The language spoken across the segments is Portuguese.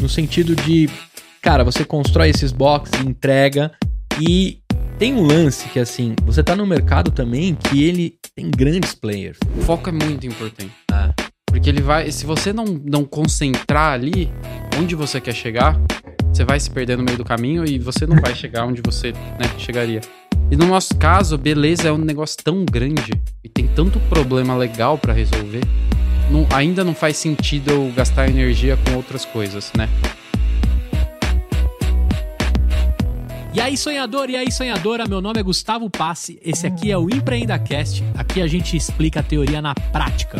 no sentido de, cara, você constrói esses boxes, entrega e tem um lance que assim, você tá no mercado também que ele tem grandes players. O foco é muito importante. Ah. Porque ele vai, se você não, não concentrar ali onde você quer chegar, você vai se perder no meio do caminho e você não vai chegar onde você né, chegaria. E no nosso caso, beleza é um negócio tão grande e tem tanto problema legal para resolver, não, ainda não faz sentido eu gastar energia com outras coisas, né? E aí, sonhador, e aí, sonhadora, meu nome é Gustavo Passe, esse aqui é o EmpreendaCast, aqui a gente explica a teoria na prática.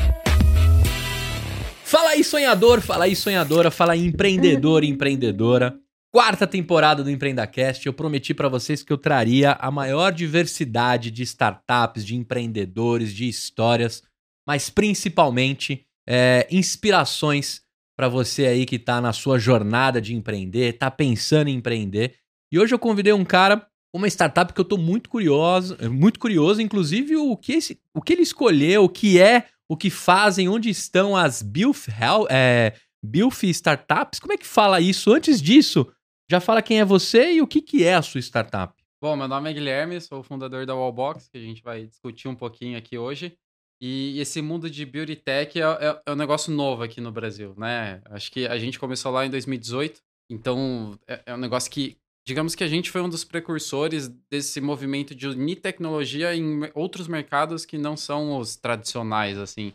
Fala aí, sonhador, fala aí, sonhadora, fala aí, empreendedor, empreendedora. Quarta temporada do EmpreendaCast, eu prometi para vocês que eu traria a maior diversidade de startups, de empreendedores, de histórias, mas principalmente é, inspirações para você aí que está na sua jornada de empreender, está pensando em empreender. E hoje eu convidei um cara, uma startup que eu estou muito curioso, muito curioso, inclusive o que, esse, o que ele escolheu, o que é o que fazem, onde estão as Bilf, é, Bilf Startups. Como é que fala isso? Antes disso, já fala quem é você e o que, que é a sua startup. Bom, meu nome é Guilherme, sou o fundador da Wallbox, que a gente vai discutir um pouquinho aqui hoje. E esse mundo de beauty tech é, é, é um negócio novo aqui no Brasil, né? Acho que a gente começou lá em 2018, então é, é um negócio que digamos que a gente foi um dos precursores desse movimento de unir tecnologia em outros mercados que não são os tradicionais, assim.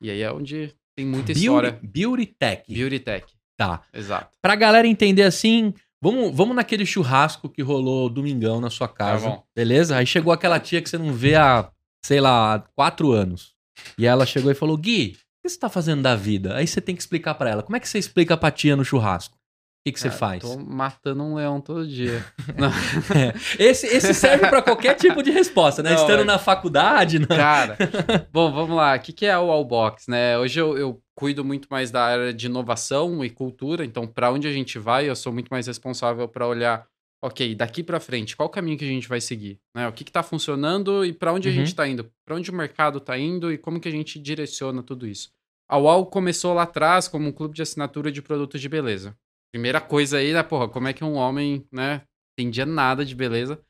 E aí é onde tem muita beauty, história. Beauty Tech. Beauty Tech. Tá. Exato. Pra galera entender assim, vamos, vamos naquele churrasco que rolou domingão na sua casa. Tá beleza? Aí chegou aquela tia que você não vê há, sei lá, há quatro anos. E ela chegou e falou: Gui, o que você tá fazendo da vida? Aí você tem que explicar para ela. Como é que você explica pra tia no churrasco? que, que você faz? Tô matando um leão todo dia. é. esse, esse serve para qualquer tipo de resposta, né? Não, Estando é... na faculdade. Não... Cara, bom, vamos lá. O que, que é o Allbox, né? Hoje eu, eu cuido muito mais da área de inovação e cultura. Então, para onde a gente vai, eu sou muito mais responsável para olhar, ok, daqui para frente, qual o caminho que a gente vai seguir? Né? O que está funcionando e para onde uhum. a gente está indo? Para onde o mercado está indo e como que a gente direciona tudo isso? A UAU começou lá atrás como um clube de assinatura de produtos de beleza. Primeira coisa aí, né, porra, como é que um homem, né, entendia nada de beleza,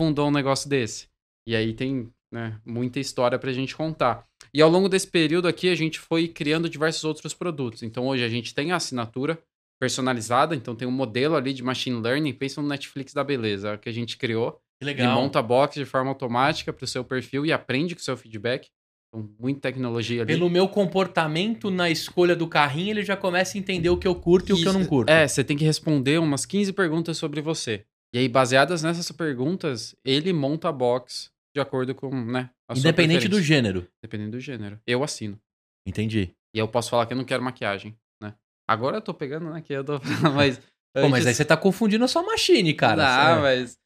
fundou um negócio desse? E aí tem, né, muita história pra gente contar. E ao longo desse período aqui, a gente foi criando diversos outros produtos. Então hoje a gente tem a assinatura personalizada, então tem um modelo ali de machine learning, pensa no Netflix da beleza, que a gente criou. Que legal. Ele monta box de forma automática para o seu perfil e aprende com o seu feedback. Então, muita tecnologia ali. Pelo meu comportamento na escolha do carrinho, ele já começa a entender o que eu curto e, e o que eu não curto. É, você tem que responder umas 15 perguntas sobre você. E aí, baseadas nessas perguntas, ele monta a box de acordo com, né? Independente do gênero. Dependendo do gênero. Eu assino. Entendi. E eu posso falar que eu não quero maquiagem? Agora eu tô pegando, né? Que eu tô. mas. Pô, mas aí você tá confundindo a sua machine, cara. Ah, mas.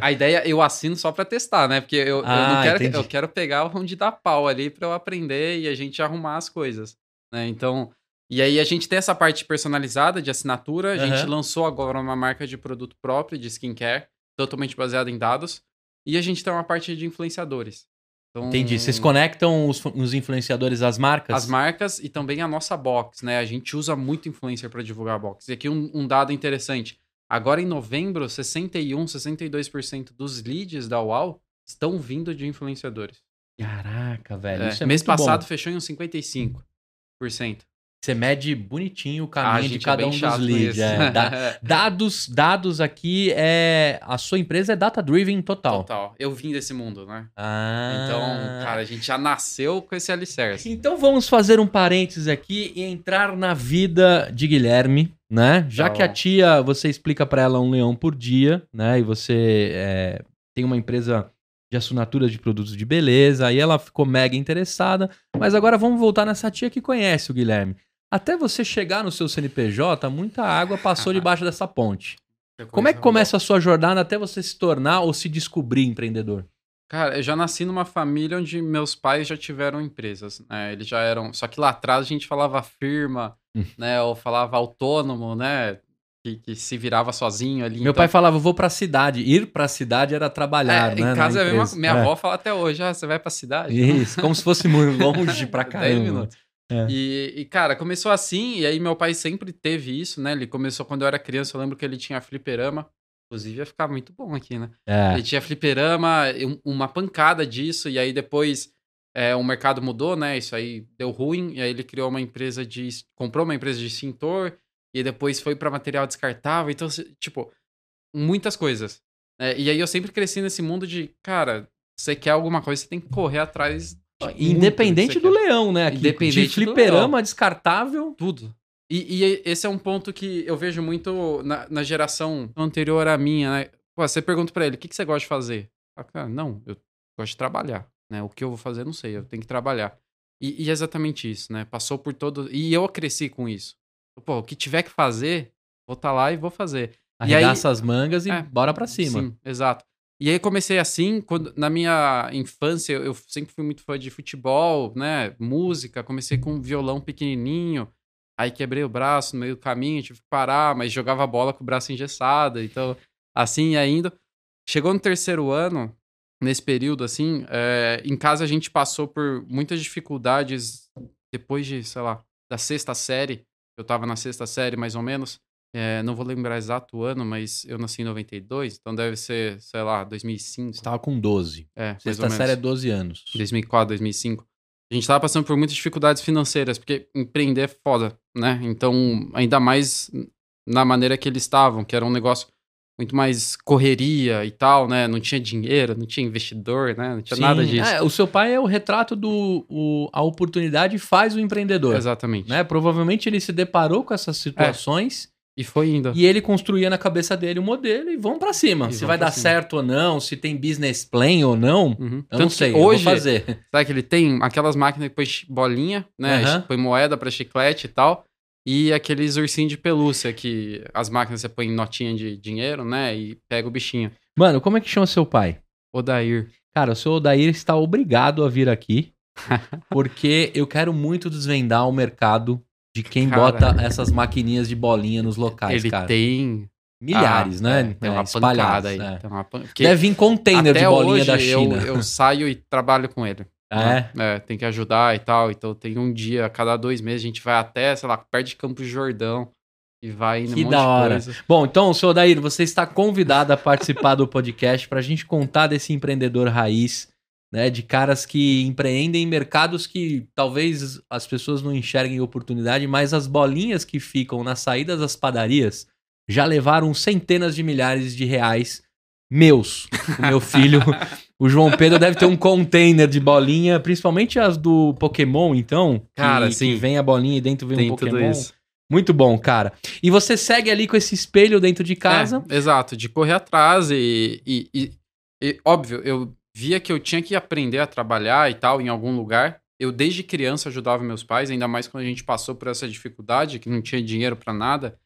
A ideia eu assino só para testar, né? Porque eu, ah, eu não quero, entendi. eu quero pegar onde dá pau ali para eu aprender e a gente arrumar as coisas, né? Então, e aí a gente tem essa parte personalizada de assinatura, a uhum. gente lançou agora uma marca de produto próprio de skincare, totalmente baseada em dados, e a gente tem uma parte de influenciadores. Então, Entendi. Vocês conectam os, os, influenciadores às marcas? As marcas e também a nossa box, né? A gente usa muito influencer para divulgar a box. E aqui um, um dado interessante. Agora em novembro, 61, 62% dos leads da UAU estão vindo de influenciadores. Caraca, velho. É, isso é mês passado bom. fechou em uns 55%. Você mede bonitinho o caminho de é cada é um dos leads. É, da, dados, dados aqui é. A sua empresa é data-driven total. Total. Eu vim desse mundo, né? Ah. Então, cara, a gente já nasceu com esse alicerce. Então vamos fazer um parênteses aqui e entrar na vida de Guilherme, né? Já tá que a tia, você explica para ela um leão por dia, né? E você é, tem uma empresa de assinatura de produtos de beleza, aí ela ficou mega interessada. Mas agora vamos voltar nessa tia que conhece o Guilherme. Até você chegar no seu CNPJ, muita água passou debaixo dessa ponte. Como é que começa a sua jornada até você se tornar ou se descobrir empreendedor? Cara, eu já nasci numa família onde meus pais já tiveram empresas, né? Eles já eram. Só que lá atrás a gente falava firma, hum. né? Ou falava autônomo, né? Que, que, se virava sozinho ali. Meu então... pai falava, vou pra cidade. Ir pra cidade era trabalhar, é, né? Em casa, minha, minha é. avó fala até hoje, ah, você vai pra cidade? Isso, como se fosse muito longe pra caramba. 10 minutos. É. E, e, cara, começou assim, e aí meu pai sempre teve isso, né? Ele começou quando eu era criança, eu lembro que ele tinha fliperama. Inclusive ia ficar muito bom aqui, né? É. Ele tinha fliperama, um- uma pancada disso, e aí depois é, o mercado mudou, né? Isso aí deu ruim, e aí ele criou uma empresa de. comprou uma empresa de extintor, e depois foi pra material descartável. Então, tipo, muitas coisas. É, e aí eu sempre cresci nesse mundo de, cara, você quer alguma coisa, você tem que correr atrás. Muito Independente do leão, né? aqui. Independente de do fliperama descartável. Tudo. E, e esse é um ponto que eu vejo muito na, na geração anterior à minha, né? Pô, você pergunta pra ele, o que, que você gosta de fazer? Ah, não, eu gosto de trabalhar, né? O que eu vou fazer, não sei, eu tenho que trabalhar. E, e é exatamente isso, né? Passou por todo... E eu cresci com isso. Pô, o que tiver que fazer, vou estar lá e vou fazer. E aí- Arregaça as mangas e É, bora pra cima. Sim, exato. E aí comecei assim, quando na minha infância eu, sempre fui muito fã de futebol, né, música, comecei com um violão pequenininho, aí quebrei o braço no meio do caminho, tive que parar, mas jogava bola com o braço engessado, então assim ia indo. Chegou no terceiro ano, nesse período assim, é, em casa a gente passou por muitas dificuldades depois de, sei lá, da sexta série, eu tava na sexta série mais ou menos, é, não vou lembrar exato o ano, mas eu nasci em 92, então deve ser, sei lá, 2005. Você tava com 12. É, Sexta série é 12 anos. 2004, 2005. A gente tava passando por muitas dificuldades financeiras, porque empreender é foda, né? Então, ainda mais na maneira que eles estavam, que era um negócio muito mais correria e tal, né? Não tinha dinheiro, não tinha investidor, né? Não tinha nada Sim. disso. É, o seu pai é o retrato do. o- a oportunidade faz o empreendedor. Exatamente. Né? Provavelmente ele se deparou com essas situações E foi indo. e ele construía na cabeça dele o modelo e vão pra cima. E se vai dar cima. certo ou não, se tem business plan ou não, Uhum. eu Tanto não sei. Hoje, vou fazer. Sabe que ele tem aquelas máquinas que põe bolinha, né? Aham. Põe moeda pra chiclete e tal. E aqueles ursinhos de pelúcia que as máquinas você põe notinha de dinheiro, né? E pega o bichinho. Mano, como é que chama seu pai? Odair. Cara, o seu Odair está obrigado a vir aqui, porque eu quero muito desvendar o mercado de quem Cara. bota essas maquininhas de bolinha nos locais, ele cara. tem. Milhares, Ah, né? é, tem É, uma espalhados, pancada aí. é. Tem uma pan- Deve vir container de bolinha da China. Eu, eu saio e trabalho com ele. É. É, tem que ajudar e tal. Então tem um dia, a cada dois meses, a gente vai até, sei lá, perto de Campos de Jordão. E vai indo Que um monte da de hora. coisa. Bom, então, seu Odair, você está convidado a participar do podcast para a gente contar desse empreendedor raiz, né? De caras que empreendem em mercados que talvez as pessoas não enxerguem oportunidade, mas as bolinhas que ficam nas saídas das padarias já levaram centenas de milhares de reais meus. O meu filho, o João Pedro, deve ter um container de bolinha, principalmente as do Pokémon, então. que- Cara, que sim. vem a bolinha e dentro vem Tem um Pokémon. Muito bom, cara. E você segue ali com esse espelho dentro de casa. É, exato, de correr atrás e, e, e- e, óbvio, eu via que eu tinha que aprender a trabalhar e tal em algum lugar. Eu desde criança ajudava meus pais, ainda mais quando a gente passou por essa dificuldade, que não tinha dinheiro pra nada.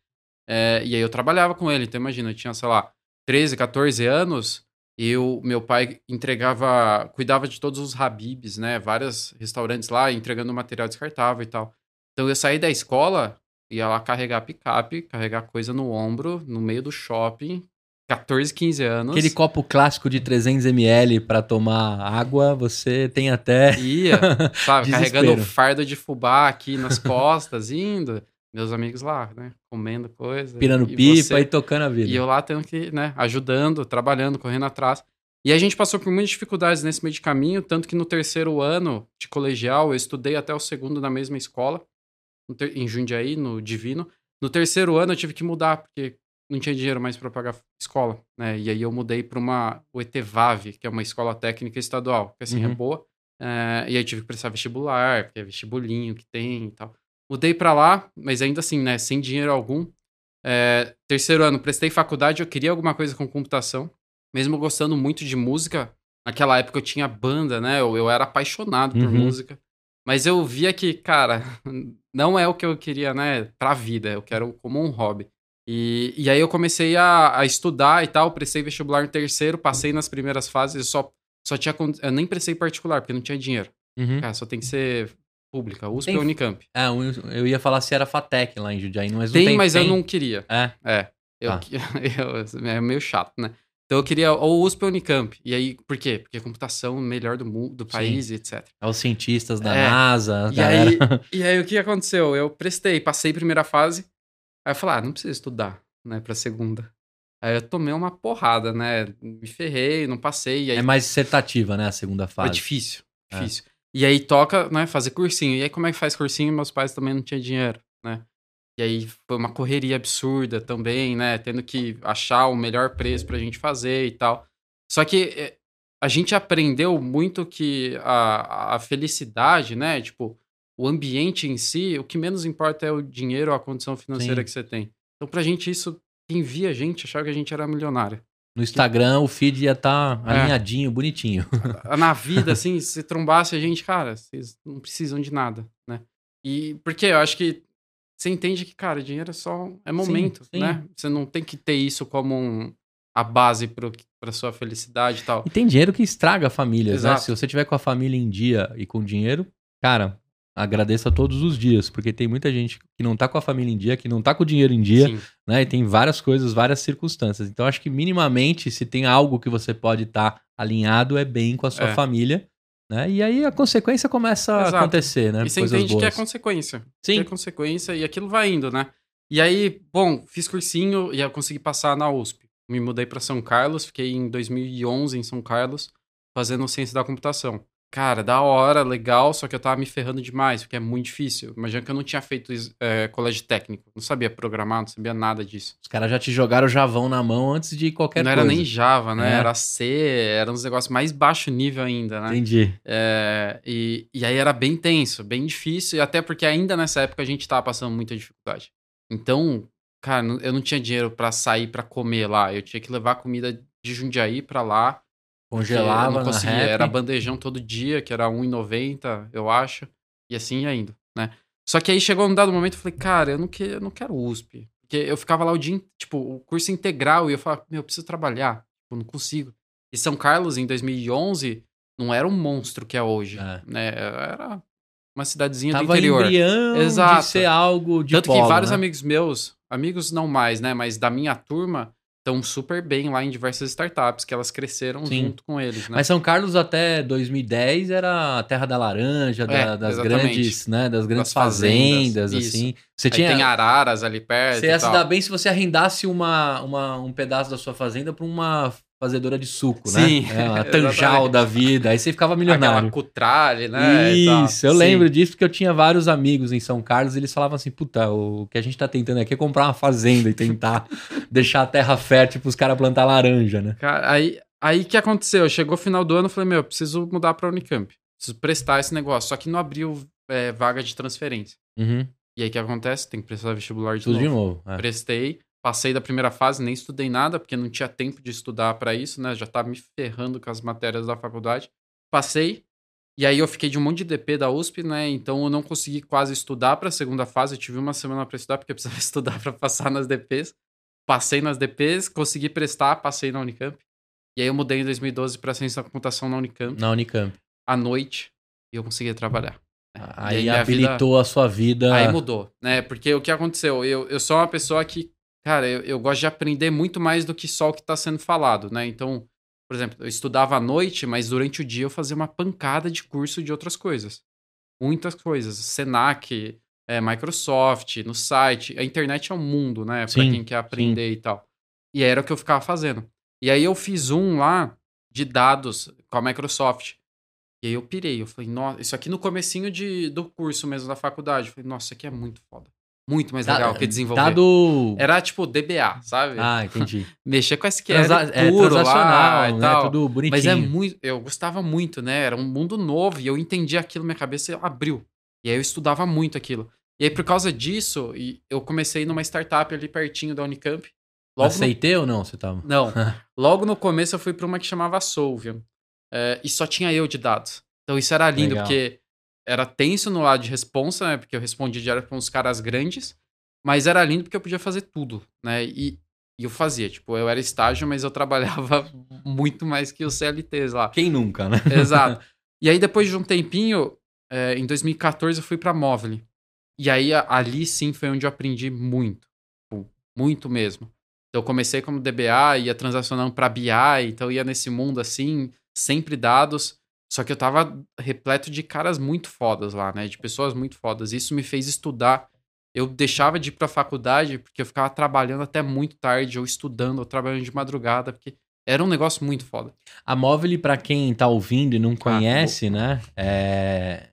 É, e aí eu trabalhava com ele. Então imagina, eu tinha, sei lá, 13, 14 anos, eu, meu pai entregava, cuidava de todos os Habibs, né? Vários restaurantes lá, entregando material descartável e tal. Então eu saí da escola, ia lá carregar picape, carregar coisa no ombro, no meio do shopping, 14, 15 anos. Aquele copo clássico de 300ml pra tomar água, você tem até. Ia, sabe, carregando fardo de fubá aqui nas costas, indo. Meus amigos lá, né, comendo coisa. Pirando e pipa você- e tocando a vida. E eu lá tendo que, né, ajudando, trabalhando, correndo atrás. E a gente passou por muitas dificuldades nesse meio de caminho, tanto que no terceiro ano de colegial eu estudei até o segundo na mesma escola, em Jundiaí, no Divino. No terceiro ano eu tive que mudar, porque não tinha dinheiro mais para pagar escola, né? E aí eu mudei para uma o ETVAV, que é uma escola técnica estadual, que assim Uhum. é boa. É, e aí tive que prestar vestibular, porque é vestibulinho que tem e tal. Mudei para lá, mas ainda assim, né, sem dinheiro algum. É, terceiro ano, prestei faculdade, eu queria alguma coisa com computação, mesmo gostando muito de música. Naquela época eu tinha banda, né? Eu, eu era apaixonado por Uhum. música. Mas eu via que, cara, não é o que eu queria, né, pra vida. Eu quero como um hobby. E, e aí eu comecei a, a estudar e tal, prestei vestibular no terceiro, passei nas primeiras fases, eu só, só tinha. Eu nem prestei particular, porque não tinha dinheiro. Uhum. Cara, só tem que ser pública, USP Tem- ou Unicamp. Ah, eu ia falar se era Fatec lá em Jundiaí, mas não Tem, tem. mas tem. eu não queria. É. É. Eu, Tá. eu- é meio chato, né? Então eu queria ou USP ou Unicamp. E aí, por quê? Porque a computação é melhor do mundo, do país, etc. É os cientistas da É. NASA, E galera. aí, e aí o que aconteceu? Eu prestei, passei a primeira fase. Aí eu falei, ah, não precisa estudar, né, pra segunda. Aí eu tomei uma porrada, né? Me ferrei, não passei. Aí É mais dissertativa, né? A segunda foi fase. difícil, É. difícil. E aí toca, né, fazer cursinho. E aí como é que faz cursinho? Meus pais também não tinham dinheiro, né? E aí foi uma correria absurda também, né? Tendo que achar o melhor preço pra gente fazer e tal. Só que eh, a gente aprendeu muito que a, a felicidade, né? Tipo, o ambiente em si, o que menos importa é o dinheiro ou a condição financeira Sim. que você tem. Então, pra gente, isso, quem via a gente achava que a gente era milionário. No Instagram, o feed ia estar É. alinhadinho, bonitinho. na vida, assim, se trombasse a gente, cara, vocês não precisam de nada, né? E porque eu acho que você entende que, cara, dinheiro é só. É momento, sim. né? Você não tem que ter isso como um, a base pro, pra sua felicidade e tal. E tem dinheiro que estraga famílias, né? Exato. Se você tiver com a família em dia e com dinheiro, cara, agradeça todos os dias, porque tem muita gente que não tá com a família em dia, que não tá com o dinheiro em dia, Sim, né? E tem várias coisas, várias circunstâncias. Então, acho que minimamente, se tem algo que você pode estar alinhado, é bem com a sua É. família, né? E aí a consequência começa a Exato. acontecer, né? E você Coisas entende que é boas. consequência. Sim. Que é consequência e aquilo vai indo, né? E aí, bom, fiz cursinho e eu consegui passar na USP. Me mudei para São Carlos, fiquei em 2011 em São Carlos, fazendo ciência da computação. Cara, da hora, legal, só que eu tava me ferrando demais, porque é muito difícil. Imagina que eu não tinha feito é, colégio técnico, não sabia programar, não sabia nada disso. Os caras já te jogaram o javão na mão antes de qualquer não coisa. era nem Java, né? É. Era C, era uns negócios mais baixo nível ainda, né? Entendi. É, e, e aí era bem tenso, bem difícil, e até porque ainda nessa época a gente tava passando muita dificuldade. Então, cara, não- eu não tinha dinheiro pra sair pra comer lá. Eu tinha que levar comida de Jundiaí pra lá. Eu Congelava não conseguia. rap. Era bandejão todo dia, que era R$1,90, eu acho. E assim ia indo, né? Só que aí chegou um dado momento, eu falei, cara, eu não, que, eu não quero USP. Porque eu ficava lá o dia, tipo, o curso integral, e eu falava, meu, eu preciso trabalhar. Tipo, não consigo. E São Carlos, em 2011, não era um monstro que é hoje, É. né? Era uma cidadezinha do Tava interior. embrião de Exato. ser algo de Tanto polo, que vários né? amigos meus, amigos não mais, né? Mas da minha turma, estão super bem lá em diversas startups, que elas cresceram Sim. junto com eles, né? Mas São Carlos até 2010 era a terra da laranja, da- É, das exatamente. grandes, né, das grandes Das fazendas, fazendas, assim. Você Aí tinha tem araras ali perto Você ia se dar bem se você arrendasse uma, uma, um pedaço da sua fazenda pra uma fazedora de suco, né? Sim, É, uma exatamente. tanjal da vida. Aí você ficava Aquela milionário. cutrale, né? e tal. Isso, eu Sim. lembro disso porque eu tinha vários amigos em São Carlos e eles falavam assim: puta, o que a gente tá tentando aqui é comprar uma fazenda e tentar deixar a terra fértil pros caras plantar laranja, né? Cara, aí aí que aconteceu? Chegou o final do ano, eu falei, meu, eu preciso mudar pra Unicamp. Preciso prestar esse negócio. Só que não abriu é, vaga de transferência. Uhum. E aí o que acontece? Tem que prestar vestibular de Tudo novo. de novo. é. Prestei, passei da primeira fase, nem estudei nada, porque não tinha tempo de estudar pra isso, né? Já tava me ferrando com as matérias da faculdade. Passei, e aí eu fiquei de um monte de DP da USP, né? Então eu não consegui quase estudar pra segunda fase. Eu tive uma semana pra estudar, porque eu precisava estudar pra passar nas DPs. Passei nas DPs, consegui prestar, passei na Unicamp. E aí eu mudei em 2012 pra ciência da computação na Unicamp, Na Unicamp. à noite, e eu consegui trabalhar. né? E Aí, vida- habilitou a sua vida. Aí mudou, né? Porque o que aconteceu? Eu, eu sou uma pessoa que, cara, eu, eu gosto de aprender muito mais do que só o que está sendo falado, né? Então, por exemplo, eu estudava à noite, mas durante o dia eu fazia uma pancada de curso de outras coisas. Muitas coisas. Senac, é, Microsoft, no site. A internet é um mundo, né? Pra Sim, quem quer aprender e tal. E era o que eu ficava fazendo. E aí eu fiz um lá de dados com a Microsoft. E aí eu pirei, eu falei, nossa, isso aqui no comecinho de, do curso mesmo da faculdade. Eu falei, nossa, isso aqui é muito foda. Muito mais Da- legal que desenvolver. Dado. Era tipo DBA, sabe? Ah, entendi. Mexer com SQL Transa- é puro lá transacional, e né? tal. Tudo bonitinho. Mas é muito, eu gostava muito, né? Era um mundo novo e eu entendi aquilo, minha cabeça abriu. E aí eu estudava muito aquilo. E aí por causa disso, eu comecei numa startup ali pertinho da Unicamp. Logo no Aceitei ou não? Você tava. não. Logo no começo eu fui para uma que chamava Solvium. É, e só tinha eu de dados. Então isso era lindo, Legal. porque era tenso no lado de responsa, né? Porque eu respondia direto com uns caras grandes. Mas era lindo porque eu podia fazer tudo, né? E, e eu fazia. Tipo, eu era estágio, mas eu trabalhava muito mais que os CLTs lá. Quem nunca, né? Exato. E aí, depois de um tempinho, é, em 2014, eu fui pra Móvel. E aí, ali sim foi onde eu aprendi muito. Tipo, Muito mesmo. Então eu comecei como DBA, ia transacionando para BI, então ia nesse mundo assim, sempre dados. Só que eu tava repleto de caras muito fodas lá, né? De pessoas muito fodas. Isso me fez estudar. Eu deixava de ir pra faculdade porque eu ficava trabalhando até muito tarde, ou estudando, ou trabalhando de madrugada, porque era um negócio muito foda. A Móvel, pra quem tá ouvindo e Ah, não conhece, né? É...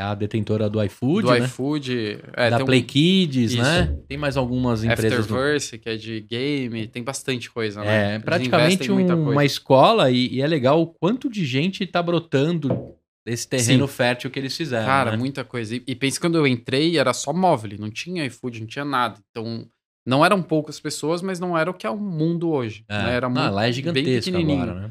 é a detentora do iFood, Do né? iFood. É, da tem um Play Kids, Isso. né? Tem mais algumas empresas. Afterverse, que é de game, tem bastante coisa, né? É, Eles praticamente um- coisa. uma escola e, e é legal o quanto de gente tá brotando desse terreno fértil que eles fizeram. Cara, né? muita coisa. E, e pense que quando eu entrei, era só móvel, não tinha iFood, não tinha nada. Então, não eram poucas pessoas, mas não era o que é o mundo hoje. É. né? Era Não, muito, lá é gigantesco agora, né?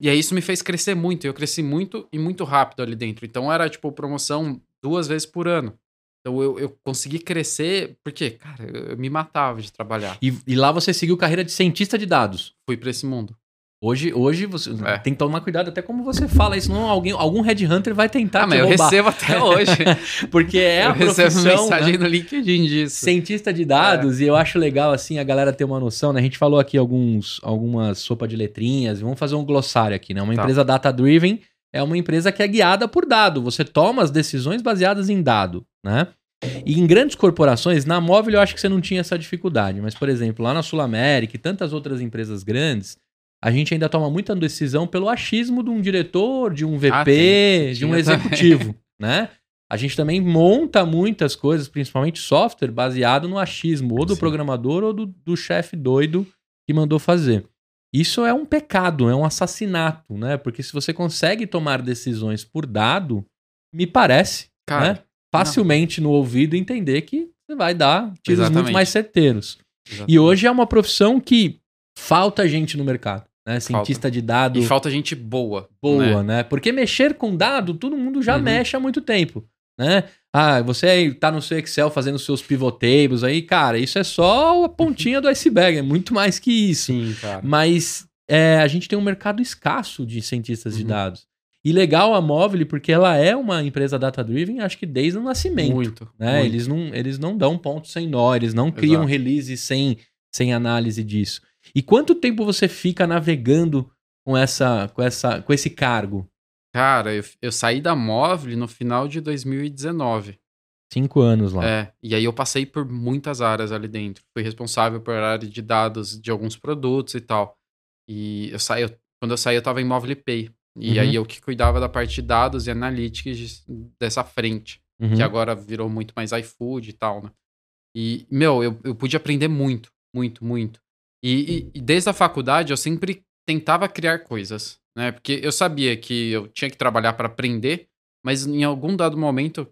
E aí isso me fez crescer muito. Eu cresci muito e muito rápido ali dentro. Então era, tipo, promoção duas vezes por ano. Então eu, eu consegui crescer, porque, cara, eu, eu me matava de trabalhar. E, e lá você seguiu carreira de cientista de dados. Fui pra esse mundo. Hoje, hoje você É. tem que tomar cuidado até como você fala, isso não alguém, algum headhunter vai tentar ah, mas eu recebo até hoje. porque é eu a recebo profissão, mensagem né? no LinkedIn disso. cientista de dados e eu acho legal assim a galera ter uma noção, né? A gente falou aqui alguns algumas sopa de letrinhas, vamos fazer um glossário aqui, né? Uma Tá. empresa data driven é uma empresa que é guiada por dado, você toma as decisões baseadas em dado, né? E em grandes corporações, na móvel eu acho que você não tinha essa dificuldade, mas por exemplo, lá na Sul América e tantas outras empresas grandes, a gente ainda toma muita decisão pelo achismo de um diretor, de um VP, Ah, tem. de um executivo, né? A gente também monta muitas coisas, principalmente software, baseado no achismo, ou do Sim. programador ou do, do chefe doido que mandou fazer. Isso é um pecado, é um assassinato, né? Porque se você consegue tomar decisões por dado, me parece, Cara, né? Facilmente no ouvido entender que você vai dar tiros muito Exatamente. mais certeiros. E exatamente. hoje é uma profissão que falta gente no mercado, né? Cientista de dado E falta gente boa. boa, né? né? Porque mexer com dado, todo mundo já Uhum. mexe há muito tempo, né? Ah, você tá no seu Excel fazendo seus pivot tables aí, cara, isso é só a pontinha do iceberg, é muito mais que isso. Sim, cara. Mas é, a gente tem um mercado escasso de cientistas de Uhum. dados. E legal a Móvel, porque ela é uma empresa data-driven, acho que desde o nascimento. Muito. né? muito. Eles, não, eles não dão ponto sem nó, eles não criam Exato. release sem, sem análise disso. E quanto tempo você fica navegando com, essa, com, essa, com esse cargo? Cara, eu, eu saí da Móvel no final de 2019. Cinco anos lá. É, e aí eu passei por muitas áreas ali dentro. Fui responsável por área de dados de alguns produtos e tal. E eu saí, eu- quando eu saí, eu tava em Móvel Pay. E Uhum. aí eu que cuidava da parte de dados e analytics dessa frente, Uhum. que agora virou muito mais iFood e tal, né? E, meu, eu, eu pude aprender muito, muito, muito. E, e- e desde a faculdade eu sempre tentava criar coisas, né? Porque eu sabia que eu tinha que trabalhar para aprender, mas em algum dado momento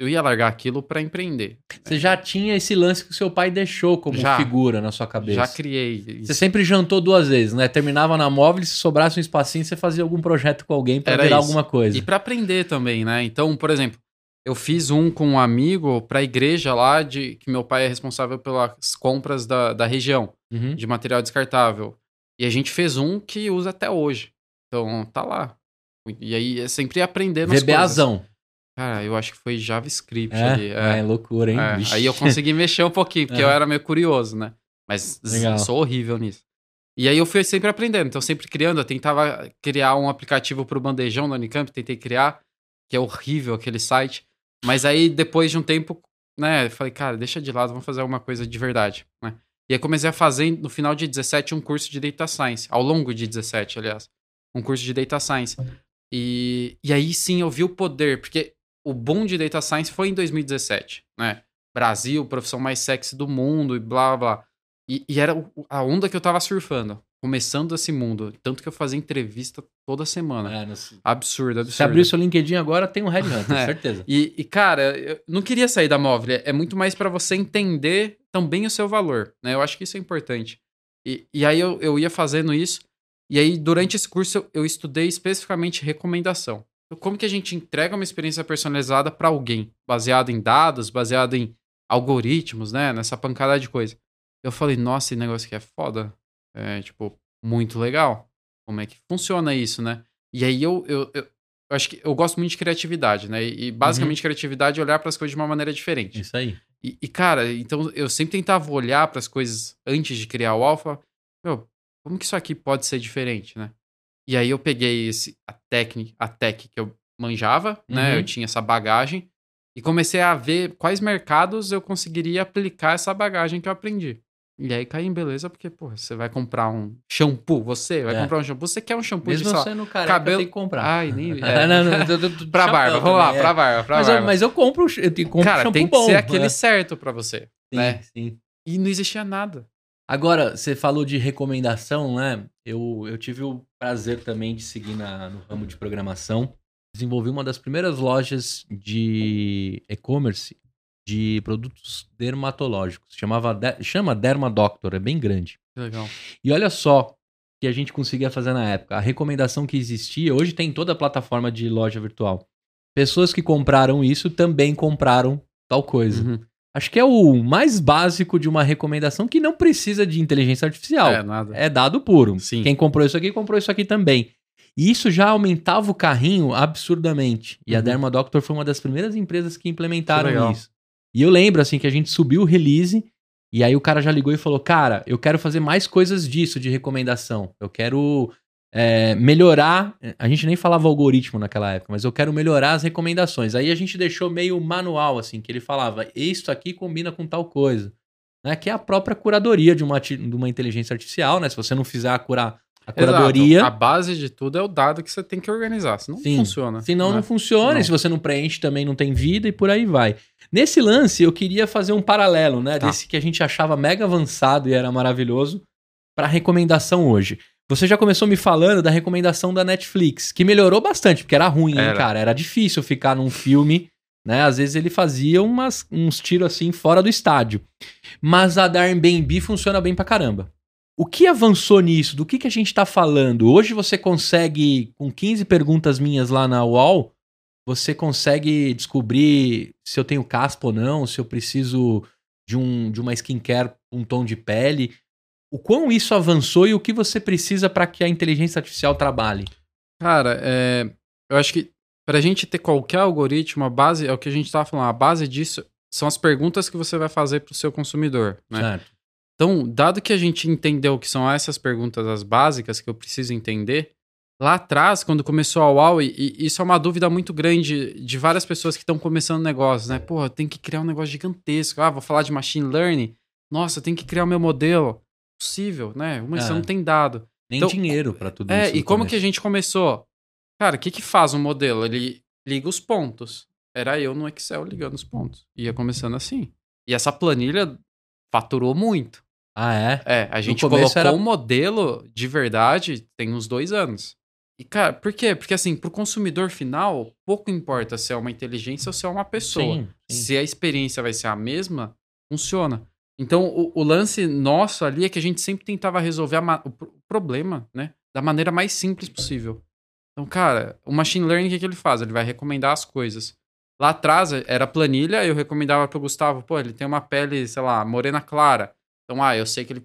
eu ia largar aquilo para empreender. Você já tinha esse lance que o seu pai deixou como Já. figura na sua cabeça. Já criei. Você isso. sempre jantou duas vezes, né? Terminava na móvel, se sobrasse um espacinho, você fazia algum projeto com alguém pra Era virar isso. alguma coisa. E para aprender também, né? Então, por exemplo, eu fiz um com um amigo para a igreja lá de que meu pai é responsável pelas compras da, da região Uhum. de material descartável. E a gente fez um que usa até hoje. Então, tá lá. E aí é sempre aprendendo as coisas. VBAzão. Cara, eu acho que foi JavaScript É, ali. é. É. loucura, hein? É. Aí eu consegui mexer um pouquinho, porque É. eu era meio curioso, né? Mas Legal. sou horrível nisso. E aí eu fui sempre aprendendo, então sempre criando. Eu tentava criar um aplicativo pro bandejão da Unicamp, tentei criar, que é horrível aquele site. Mas aí depois de um tempo, né, eu falei, cara, deixa de lado, vamos fazer alguma coisa de verdade, né? E aí comecei a fazer no final de 17 um curso de Data Science, ao longo de 17, aliás, um curso de Data Science. E, e aí sim eu vi o poder, porque o boom de Data Science foi em 2017, né? Brasil, profissão mais sexy do mundo e blá blá. E, e era a onda que eu tava surfando, começando esse mundo. Tanto que eu fazia entrevista toda semana. É, no- se Absurdo, absurdo. você abrir o seu LinkedIn agora, tem um Headhunter, É. certeza. E, e, cara, eu não queria sair da móvel. É- É muito mais pra você entender também o seu valor, né? Eu acho que isso é importante. E, e aí eu, eu ia fazendo isso. E aí, durante esse curso, eu, eu estudei especificamente recomendação. Então, como que a gente entrega uma experiência personalizada pra alguém? Baseado em dados, baseado em algoritmos, né? Nessa pancada de coisa. Eu falei, nossa, esse negócio aqui é foda. É, tipo, muito legal. Como é que funciona isso, né? E aí eu, eu, eu, eu acho que eu gosto muito de criatividade, né? E basicamente criatividade é olhar para as coisas de uma maneira diferente. Isso aí. E, e, cara, então eu sempre tentava olhar para as coisas antes de criar o alfa. Meu, como que isso aqui pode ser diferente, né? E aí eu peguei esse, a técnica, a tech que eu manjava, né? Uhum. Eu tinha essa bagagem e comecei a ver quais mercados eu conseguiria aplicar essa bagagem que eu aprendi. E aí caí em beleza, porque, pô, você vai comprar um shampoo, você vai É. comprar um shampoo, você quer um shampoo Mesmo de, lá, sendo careca, cabelo- tem que comprar. Ai, nem... É, não, não, eu tô pra barba, vamos lá, é. pra barba, pra Mas eu, barba. mas eu compro, eu te- compro Cara, shampoo tem que bom. ser aquele é. certo pra você, Sim, né? sim. E não existia nada. Agora, você falou de recomendação, né? Eu, eu tive o prazer também de seguir na- no ramo de programação. Desenvolvi uma das primeiras lojas de e-commerce de produtos dermatológicos. Chamava, De- chama Derma Doctor, é bem grande. Que legal. E olha só o que a gente conseguia fazer na época. A recomendação que existia, hoje tem toda a plataforma de loja virtual. Pessoas que compraram isso também compraram tal coisa. Uhum. Acho que é o mais básico de uma recomendação que não precisa de inteligência artificial. É, nada. É dado puro. Sim. Quem comprou isso aqui, comprou isso aqui também. E isso já aumentava o carrinho absurdamente. E a Uhum. Derma Doctor foi uma das primeiras empresas que Que implementaram legal. isso. E eu lembro, assim, que a gente subiu o release e aí o cara já ligou e falou, cara, eu quero fazer mais coisas disso de recomendação. Eu quero é, melhorar... A gente nem falava algoritmo naquela época, mas eu quero melhorar as recomendações. Aí a gente deixou meio manual, assim, que ele falava, isto aqui combina com tal coisa. Né, que é a própria curadoria de uma, de uma inteligência artificial, né? Se você não fizer a, cura, a curadoria, Exato. A base de tudo é o dado que você tem que organizar, senão Sim. não funciona. senão não né? funciona. Não. E se você não preenche, também não tem vida e por aí vai. Nesse lance, eu queria fazer um paralelo, né? Tá. Desse que a gente achava mega avançado e era maravilhoso, para recomendação hoje. Você já começou me falando da recomendação da Netflix, que melhorou bastante, porque era ruim, hein, Era. cara? Era difícil ficar num filme, né? Às vezes ele fazia umas, uns tiros assim fora do estádio. Mas a da Airbnb funciona bem pra caramba. O que avançou nisso? Do que, que a gente tá falando? Hoje você consegue, com 15 perguntas minhas lá na UOL, você consegue descobrir se eu tenho caspa ou não, se eu preciso de, um, de uma skincare, um tom de pele. O quão isso avançou e o que você precisa para que a inteligência artificial trabalhe? Cara, é, eu acho que pra gente ter qualquer algoritmo, a base, é o que a gente tava falando, a base disso são as perguntas que você vai fazer pro seu consumidor, né? Certo? Então, dado que a gente entendeu que são essas perguntas as básicas que eu preciso entender, lá atrás, quando começou a UAU, e, e isso é uma dúvida muito grande de várias pessoas que estão começando negócios, né? Pô, tem que criar um negócio gigantesco. Ah, vou falar de machine learning. Nossa, tem que criar o meu modelo. Possível, né? Você É. não tem dado. Nem Então, dinheiro para tudo É, isso. e no como que a começo. gente começou? Cara, o que que faz um modelo? Ele liga os pontos. Era eu no Excel ligando os pontos. Ia começando assim. E essa planilha faturou muito. Ah, é? É, a gente colocou era- um modelo de verdade tem uns dois anos. E, cara, por quê? Porque, assim, pro consumidor final, pouco importa se é uma inteligência ou se é uma pessoa. Sim, sim. Se a experiência vai ser a mesma, funciona. Então, o, o lance nosso ali é que a gente sempre tentava resolver o pro- problema, né? Da maneira mais simples possível. Então, cara, o machine learning, o que, que ele faz? Ele vai recomendar as coisas. Lá atrás era planilha, eu recomendava pro Gustavo, pô, ele tem uma pele, sei lá, morena clara. Então, ah, eu sei que ele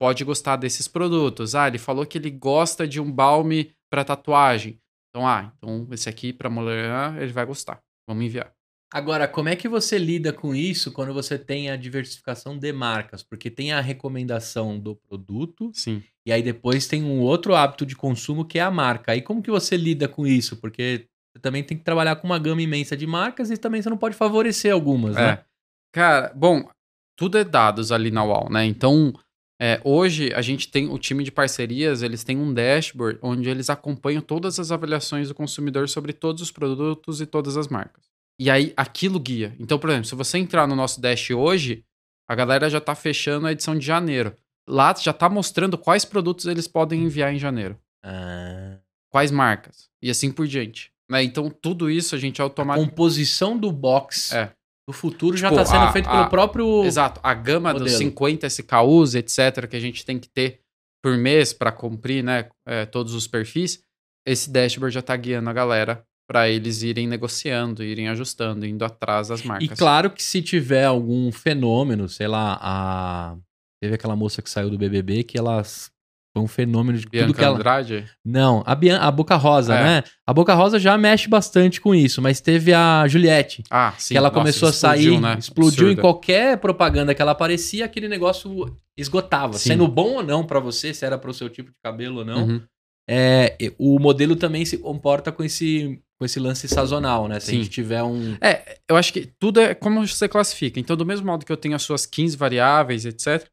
pode gostar desses produtos. Ah, ele falou que ele gosta de um balme para tatuagem. Então, ah, então esse aqui para morena ele vai gostar. Vamos enviar. Agora, como é que você lida com isso quando você tem a diversificação de marcas? Porque tem a recomendação do produto Sim. e aí depois tem um outro hábito de consumo que é a marca. Aí como que você lida com isso? Porque você também tem que trabalhar com uma gama imensa de marcas e também você não pode favorecer algumas, né? É. Cara, bom, tudo é dados ali na UAU, né? Então, é, hoje a gente tem o time de parcerias, eles têm um dashboard onde eles acompanham todas as avaliações do consumidor sobre todos os produtos e todas as marcas. E aí aquilo guia. Então, por exemplo, se você entrar no nosso dash hoje, a galera já tá fechando a edição de janeiro. Lá já tá mostrando quais produtos eles podem enviar em janeiro. Ah, Quais marcas. E assim por diante. Né? Então, tudo isso a gente a automaticamente. composição do box É. do futuro já Tipo, está sendo a- feito a- pelo próprio... Exato. A gama dos modelo. 50 SKUs, etc., que a gente tem que ter por mês para cumprir né, é, todos os perfis, esse dashboard já tá guiando a galera para eles irem negociando, irem ajustando, indo atrás das E marcas. claro que se tiver algum fenômeno, sei lá, a... teve aquela moça que saiu do BBB que ela s- foi um fenômeno de Bianca tudo que ela. Andrade? Não, a, Bian... a Boca Rosa, É. né? A Boca Rosa já mexe bastante com isso, mas teve a Juliette. Ah, sim. que ela Nossa, começou a sair, né? explodiu em Absurda. qualquer propaganda que ela aparecia, aquele negócio esgotava. Sim. Sendo bom ou não pra você, se era pro seu tipo de cabelo ou não. Uhum. É, o modelo também se comporta com esse, com esse lance sazonal, né? Se a Sim. gente tiver um. É, eu acho que tudo é como você classifica. Então, do mesmo modo que eu tenho as suas 15 variáveis, etc.,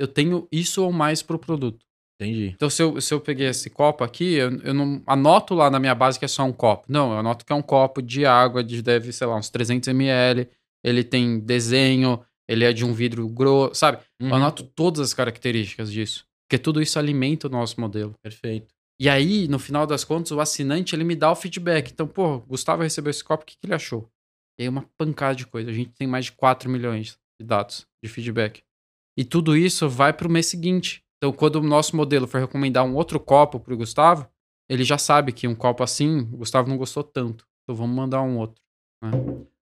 eu tenho isso ou mais pro produto. Entendi. Então, se eu, se eu peguei esse copo aqui, eu, eu não anoto lá na minha base que é só um copo. Não, eu anoto que é um copo de água de deve, sei lá, uns 300 ml. Ele tem desenho, ele é de um vidro grosso, sabe? Uhum. Eu anoto todas as características disso. Porque tudo isso alimenta o nosso modelo. Perfeito. E aí, no final das contas, o assinante ele me dá o feedback. Então, pô, Gustavo recebeu esse copo, o que, que ele achou? E aí, uma pancada de coisa. A gente tem mais de 4 milhões de dados de feedback. E tudo isso vai para o mês seguinte. Então, quando o nosso modelo for recomendar um outro copo para o Gustavo, ele já sabe que um copo assim, o Gustavo não gostou tanto. Então, vamos mandar um outro.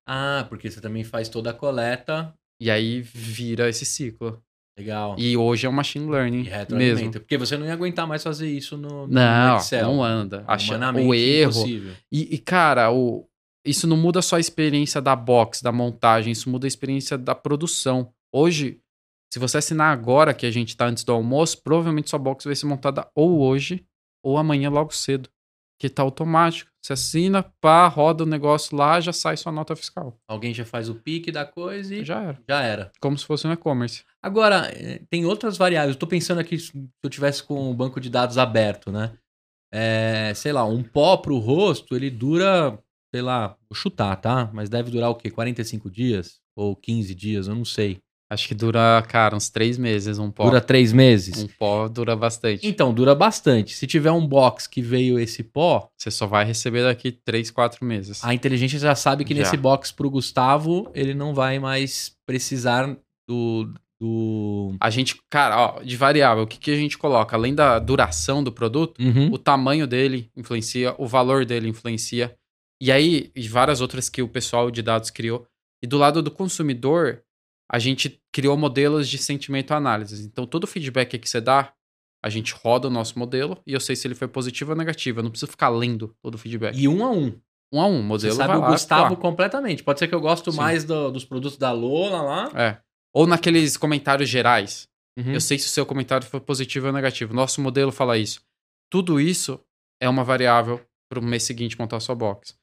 Ah, porque você também faz toda a coleta. E aí vira esse ciclo. Legal. E hoje é um machine learning mesmo. Porque você não ia aguentar mais fazer isso no, no Não, Excel. não anda. Acha, Humanamente o erro, impossível. E, e, cara, o, isso não muda só a experiência da box, da montagem, isso muda a experiência da produção. Hoje, se você assinar agora, que a gente tá antes do almoço, provavelmente sua box vai ser montada ou hoje ou amanhã logo cedo. Que tá automático. Você assina, pá, roda o negócio lá, já sai sua nota fiscal. Alguém já faz o pique da coisa e já, Já era. era. Como se fosse um e-commerce. Agora, eh, tem outras variáveis. Eu tô pensando aqui se eu tivesse com o banco de dados aberto, né? É, sei lá, um pó pro rosto, ele dura, sei lá, vou chutar, tá? Mas deve durar o quê? 45 dias? Ou 15 dias? Eu não sei. Acho que dura, cara, uns três meses um pó. Dura três meses? Um pó dura bastante. Então, dura bastante. Se tiver um box que veio esse pó, Você só vai receber daqui três, quatro meses. a inteligência já sabe que Já. nesse box pro Gustavo, ele não vai mais precisar do. do... A gente, cara, ó, de variável, o que, que a gente coloca? Além da duração do produto, Uhum. o tamanho dele influencia, o valor dele influencia. E aí, e várias outras que o pessoal de dados criou. E do lado do consumidor, a gente criou modelos de sentimento análise. Então, todo feedback que você dá, a gente roda o nosso modelo e eu sei se ele foi positivo ou negativo. Eu não preciso ficar lendo todo o feedback. E um a um. Um a um, o Você modelo sabe o Gustavo completamente. Pode ser que eu gosto Sim. mais do- dos produtos da Lola lá. É. Ou naqueles comentários gerais. Uhum. Eu sei se o seu comentário foi positivo ou negativo. Nosso modelo fala isso. Tudo isso é uma variável para o mês seguinte montar sua box.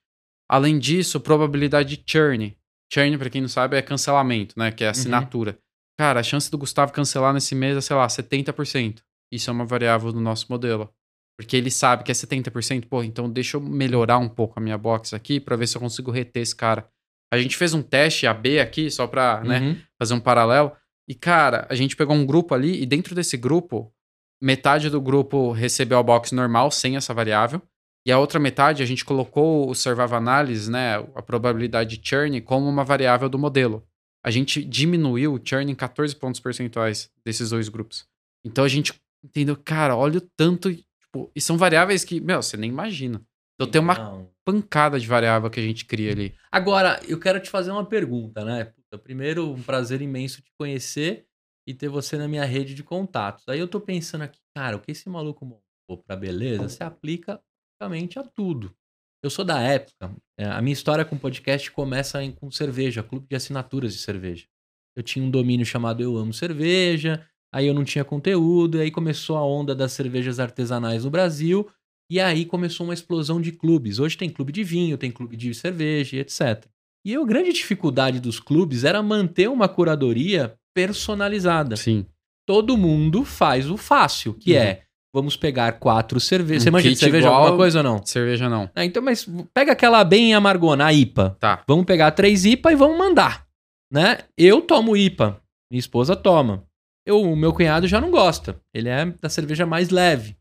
Além disso, probabilidade de churn. Churn, para quem não sabe, é cancelamento, né? Que é assinatura. Cara, a chance do Gustavo cancelar nesse mês é, sei lá, 70%. Isso é uma variável do nosso modelo. Porque ele sabe que é 70%, pô, então deixa eu melhorar um pouco a minha box aqui para ver se eu consigo reter esse cara. A gente fez um teste AB aqui, só pra, né, Uhum. fazer um paralelo. E, cara, a gente pegou um grupo ali e dentro desse grupo, metade do grupo recebeu a box normal, sem essa variável. E a outra metade, a gente colocou o Survival Analysis, né, a probabilidade de churn, como uma variável do modelo. A gente diminuiu o churn em 14 pontos percentuais desses dois grupos. Então a gente entendeu, cara, olha o tanto. Tipo, e são variáveis que, meu, você nem imagina. Então tem uma Não. pancada de variável que a gente cria ali. Agora, eu quero te fazer uma pergunta, né? Puta, primeiro, um prazer imenso te conhecer e ter você na minha rede de contatos. Aí eu tô pensando aqui, cara, o que esse maluco montou pra beleza se aplica praticamente a tudo. Eu sou da época, é, a minha história com podcast começa em- com cerveja, clube de assinaturas de cerveja. Eu tinha um domínio chamado Eu Amo Cerveja, aí eu não tinha conteúdo, e aí começou a onda das cervejas artesanais no Brasil, e aí começou uma explosão de clubes. Hoje tem clube de vinho, tem clube de cerveja etc. E a grande dificuldade dos clubes era manter uma curadoria personalizada. Sim. Todo mundo faz o fácil, que Uhum. é vamos pegar quatro cervejas. Um Você manja de kit cerveja igual- alguma coisa ou não? Cerveja não. Ah, então, mas pega aquela bem amargona, a IPA. Tá. Vamos pegar três IPA e vamos mandar, né? Eu tomo IPA, minha esposa toma. Eu, o meu cunhado já não gosta. Ele é da cerveja mais leve.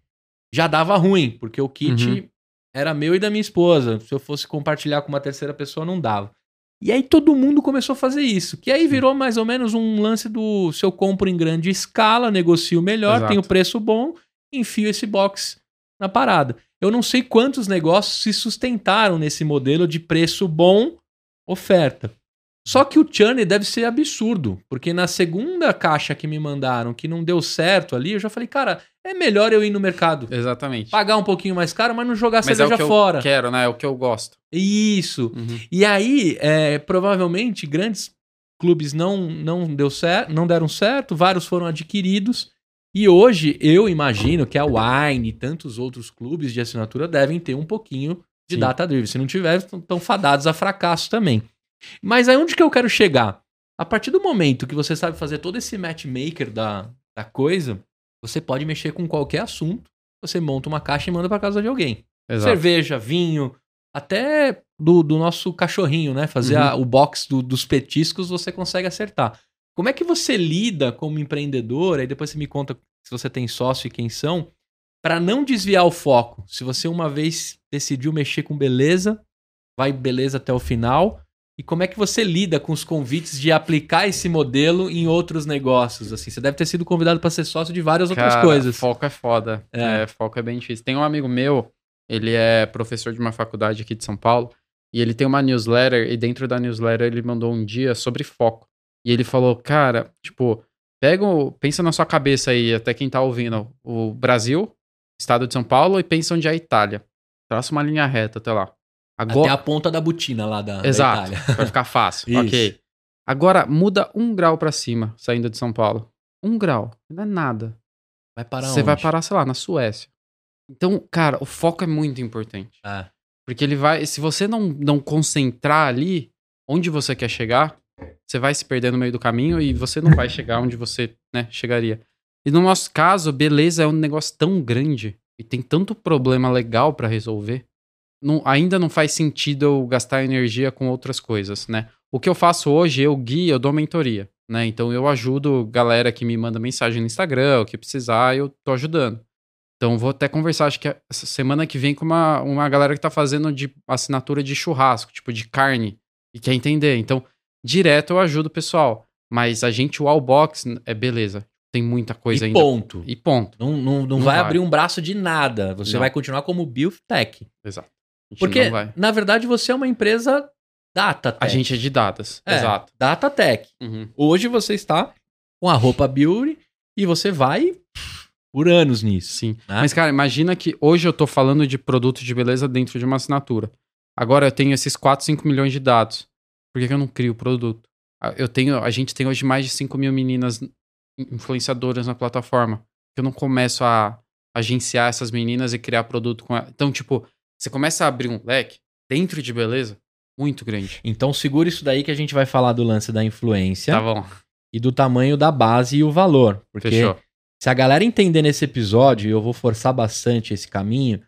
Já dava ruim, porque o kit Uhum. era meu e da minha esposa. Se eu fosse compartilhar com uma terceira pessoa, não dava. E aí todo mundo começou a fazer isso. Que aí virou mais ou menos um lance do se eu compro em grande escala, negocio melhor, Exato. tenho preço bom, enfio esse box na parada. Eu não sei quantos negócios se sustentaram nesse modelo de preço bom, oferta. Só que o churn deve ser absurdo, porque na segunda caixa que me mandaram, que não deu certo ali, eu já falei, cara, é melhor eu ir no mercado, Exatamente. pagar um pouquinho mais caro, mas não jogar Mas é o cerveja que fora. eu quero, né? É o que eu gosto. Isso. Uhum. E aí, é, provavelmente, grandes clubes não, não, deu cer não deram certo, vários foram adquiridos. E hoje, eu imagino que a Wine e tantos outros clubes de assinatura devem ter um pouquinho de Sim. data-driven. Se não tiver, estão fadados a fracasso também. Mas aí onde que eu quero chegar? A partir do momento que você sabe fazer todo esse matchmaker da, da coisa, você pode mexer com qualquer assunto. Você monta uma caixa e manda para casa de alguém Exato. cerveja, vinho, até do, do nosso cachorrinho, né? Fazer Uhum. a- o box do- dos petiscos você consegue acertar. Como é que você lida como empreendedor? Aí depois você me conta se você tem sócio e quem são, para não desviar o foco. Se você uma vez decidiu mexer com beleza, vai beleza até o final. E como é que você lida com os convites de aplicar esse modelo em outros negócios? Assim, você deve ter sido convidado para ser sócio de várias outras Cara, coisas. Foco é foda. É. É. foco é bem difícil. Tem um amigo meu, ele é professor de uma faculdade aqui de São Paulo, e ele tem uma newsletter, e dentro da newsletter ele mandou um dia sobre foco. E ele falou, cara, tipo, pega o, pensa na sua cabeça aí, até quem tá ouvindo, o Brasil, estado de São Paulo, e pensa onde é a Itália. Traça uma linha reta até lá. Até Agora, a ponta da botina lá da, da Exato. Itália. Vai ficar fácil. Isso. ok. Agora, muda um grau pra cima, saindo de São Paulo. Um grau. Não é nada. Vai parar Você vai onde? parar, sei lá, na Suécia. Então, cara, o foco é muito importante. É. Porque ele vai. Se você não, não concentrar ali onde você quer chegar, você vai se perder no meio do caminho e você não vai chegar onde você né, chegaria. E no nosso caso, beleza é um negócio tão grande e tem tanto problema legal pra resolver. não- ainda não faz sentido eu gastar energia com outras coisas, né? O que eu faço hoje, eu guio, eu dou mentoria, né? Então eu ajudo galera que me manda mensagem no Instagram, o que precisar, eu tô ajudando. Então vou até conversar, acho que essa semana que vem com uma, uma galera que tá fazendo de assinatura de churrasco, tipo de carne, e quer entender. Então, direto eu ajudo o pessoal. Mas a gente, o Allbox, é beleza. Tem muita coisa e ainda. ponto. E ponto. Não, não, não, Não vai, vai. abrir um braço de nada. Você Não. vai continuar como Biotech. Exato. A gente Porque, na verdade, você é uma empresa data A gente é de datas. É. Exato. Data Tech. Uhum. Hoje você está com a roupa Beauty e você vai por anos nisso. Sim. né? Mas, cara, imagina que hoje eu tô falando de produto de beleza dentro de uma assinatura. Agora eu tenho esses 4, 5 milhões de dados. Por que, que eu não crio o produto? Ah, Eu tenho, a gente tem hoje mais de 5 mil meninas influenciadoras na plataforma. Eu não começo a agenciar essas meninas e criar produto com ela. Então, tipo, você começa a abrir um leque dentro de beleza muito grande. Então segura isso daí que a gente vai falar do lance da influência Tá bom. e do tamanho da base e o valor. Porque Fechou. se a galera entender nesse episódio, e eu vou forçar bastante esse caminho,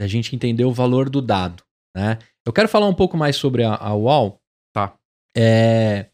da gente entender o valor do dado, né? Eu quero falar um pouco mais sobre a, a UOL. É,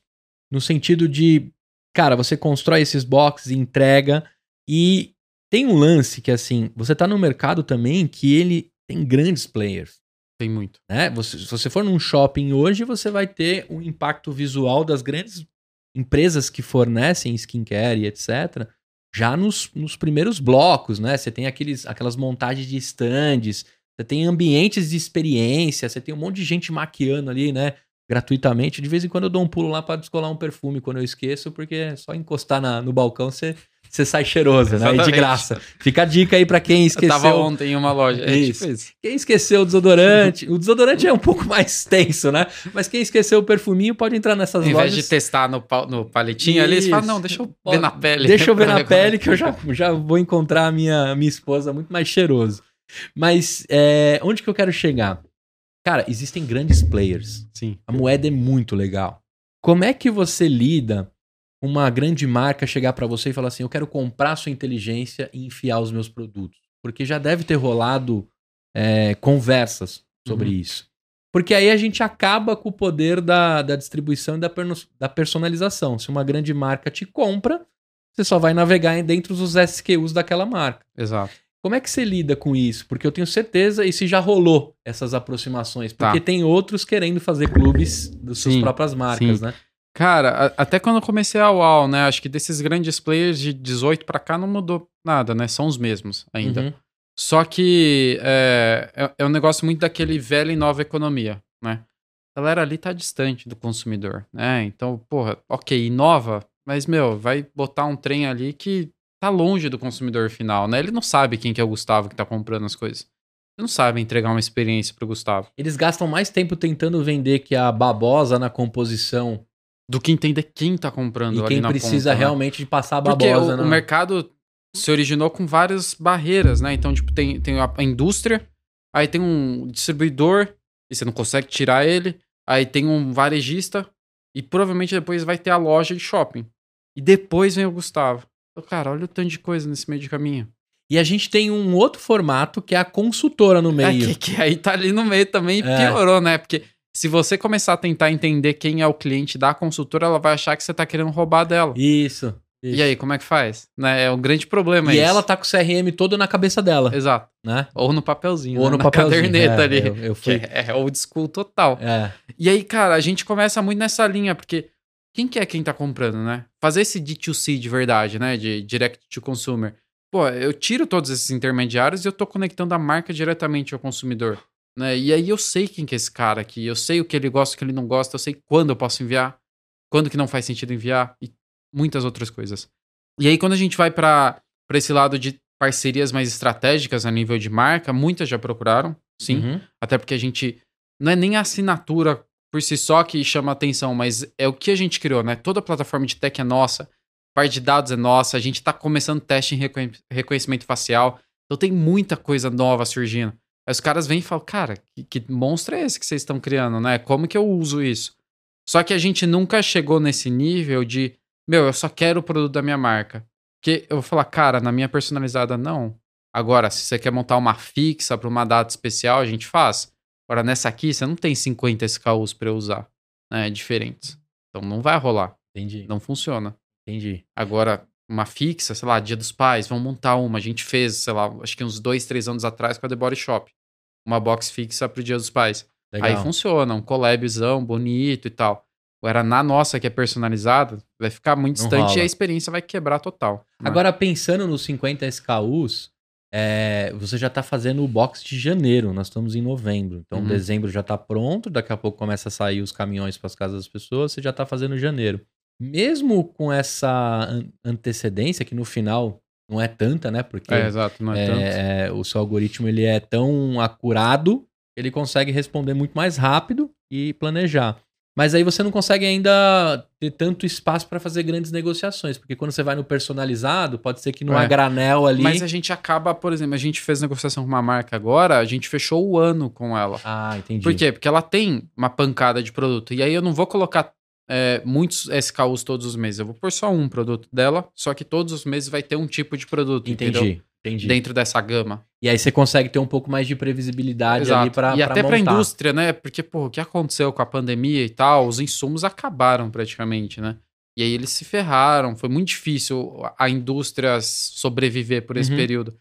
no sentido de, cara, você constrói esses boxes, entrega e tem um lance que assim, você tá no mercado também que ele tem grandes players Tem muito. né? Você, se você for num shopping hoje, você vai ter um impacto visual das grandes empresas que fornecem skincare e etc. Já nos, nos primeiros blocos, né? Você tem aqueles, aquelas montagens de stands, você tem ambientes de experiência, você tem um monte de gente maquiando ali, né? Gratuitamente. De vez em quando eu dou um pulo lá para descolar um perfume quando eu esqueço, porque é só encostar na- no balcão você, você sai cheiroso, né? E de graça. Fica a dica aí para quem Eu esqueceu. tava ontem em uma loja. É Isso. tipo isso. Quem esqueceu o desodorante, o desodorante é um pouco mais tenso, né? Mas quem esqueceu o perfuminho pode entrar nessas Em vez lojas. de testar no, no palitinho ali, você fala, Isso. não, deixa eu ver na pele. Deixa eu ver na pele que eu já, já vou encontrar a minha, minha esposa muito mais cheiroso. Mas é, onde que eu quero chegar? Cara, existem grandes players. Sim. A moeda é muito legal. Como é que você lida uma grande marca chegar pra você e falar assim: eu quero comprar sua inteligência e enfiar os meus produtos? Porque já deve ter rolado é, conversas sobre Uhum. isso. Porque aí a gente acaba com o poder da, da distribuição e da, da personalização. Se uma grande marca te compra, você só vai navegar dentro dos SKUs daquela marca. Exato. Como é que você lida com isso? Porque eu tenho certeza, e se já rolou essas aproximações. Porque Tá. tem outros querendo fazer clubes das suas próprias marcas, sim. né? Cara, a- até quando eu comecei a UAU, né? Acho que desses grandes players de 18 pra cá não mudou nada, né? São os mesmos ainda. Uhum. Só que é, é, é um negócio muito daquele velha e nova economia, né? a galera ali tá distante do consumidor, né? Então, porra, ok, inova, mas, meu, vai botar um trem ali que tá longe do consumidor final, né? Ele não sabe quem que é o Gustavo que tá comprando as coisas. Ele não sabe entregar uma experiência pro Gustavo. Eles gastam mais tempo tentando vender que a babosa na composição Do que entender quem tá comprando e quem precisa ponta, né? realmente de passar a Porque babosa. o, na- o mercado se originou com várias barreiras, né? Então, tipo, tem, tem a indústria, aí tem um distribuidor, e você não consegue tirar ele, aí tem um varejista, e provavelmente depois vai ter a loja de shopping. E depois vem o Gustavo. Cara, olha o tanto de coisa nesse meio de caminho. E a gente tem um outro formato que é a consultora no É, meio. que, que aí tá ali no meio também e É. piorou, né? Porque se você começar a tentar entender quem é o cliente da consultora, ela vai achar que você tá querendo roubar dela. Isso. isso. E aí, como é que faz? Né? É um grande problema E isso. ela tá com o CRM todo na cabeça dela, Exato. né? Ou no papelzinho. Ou né? no Na papelzinho. caderneta é, ali. Eu, eu Que fui. é old school total. É. E aí, cara, a gente começa muito nessa linha, porque quem que é quem tá comprando, né? Fazer esse D2C de verdade, né? De direct to consumer. Pô, eu tiro todos esses intermediários e eu tô conectando a marca diretamente ao consumidor. Né? E aí eu sei quem que é esse cara aqui, eu sei o que ele gosta, o que ele não gosta, eu sei quando eu posso enviar, quando que não faz sentido enviar e muitas outras coisas. E aí quando a gente vai para esse lado de parcerias mais estratégicas a nível de marca, muitas já procuraram, sim. Uhum. Até porque a gente. Não é nem a assinatura por si só que chama atenção, mas é o que a gente criou, né? Toda plataforma de tech é nossa, parte de dados é nossa, a gente tá começando teste em reconhe- reconhecimento facial. Então tem muita coisa nova surgindo. Aí os caras vêm e falam, cara, que, que monstro é esse que vocês estão criando, né? Como que eu uso isso? Só que a gente nunca chegou nesse nível de, meu, eu só quero o produto da minha marca. Porque eu vou falar, cara, na minha personalizada, não. Agora, se você quer montar uma fixa para uma data especial, a gente faz. Agora, nessa aqui, você não tem 50 SKUs para eu usar, né? Diferentes. Então não vai rolar. Entendi. Não funciona. Entendi. Agora, uma fixa, sei lá, Dia dos Pais, vamos montar uma. A gente fez, sei lá, acho que uns dois, três anos atrás com a The Body Shop. Uma box fixa pro Dia dos Pais. Legal. Aí funciona, um collabzão bonito e tal. Agora, na nossa, que é personalizada, vai ficar muito Não distante rola. e a experiência vai quebrar total. né? Agora, pensando nos 50 SKUs, é, você já tá fazendo o box de janeiro, nós estamos em novembro. Então, Uhum. dezembro já tá pronto, daqui a pouco começa a sair os caminhões para as casas das pessoas, você já tá fazendo janeiro. Mesmo com essa an- antecedência, que no final não é tanta, né? Porque É, exato, não é, é, tanto. é, o seu algoritmo ele é tão acurado, ele consegue responder muito mais rápido e planejar. Mas aí você não consegue ainda ter tanto espaço para fazer grandes negociações, porque quando você vai no personalizado, pode ser que no É. a granel ali. Mas a gente acaba, por exemplo, a gente fez negociação com uma marca agora, a gente fechou o ano com ela. Ah, entendi. Por quê? Porque ela tem uma pancada de produto. E aí eu não vou colocar é, muitos SKUs todos os meses. Eu vou pôr só um produto dela, só que todos os meses vai ter um tipo de produto, entendeu? Entendi. Dentro dessa gama. E aí você consegue ter um pouco mais de previsibilidade ali para e até pra montar. indústria, né? Porque, pô, o que aconteceu com a pandemia e tal, os insumos acabaram praticamente, né? E aí eles se ferraram, foi muito difícil a indústria sobreviver por esse Uhum. período.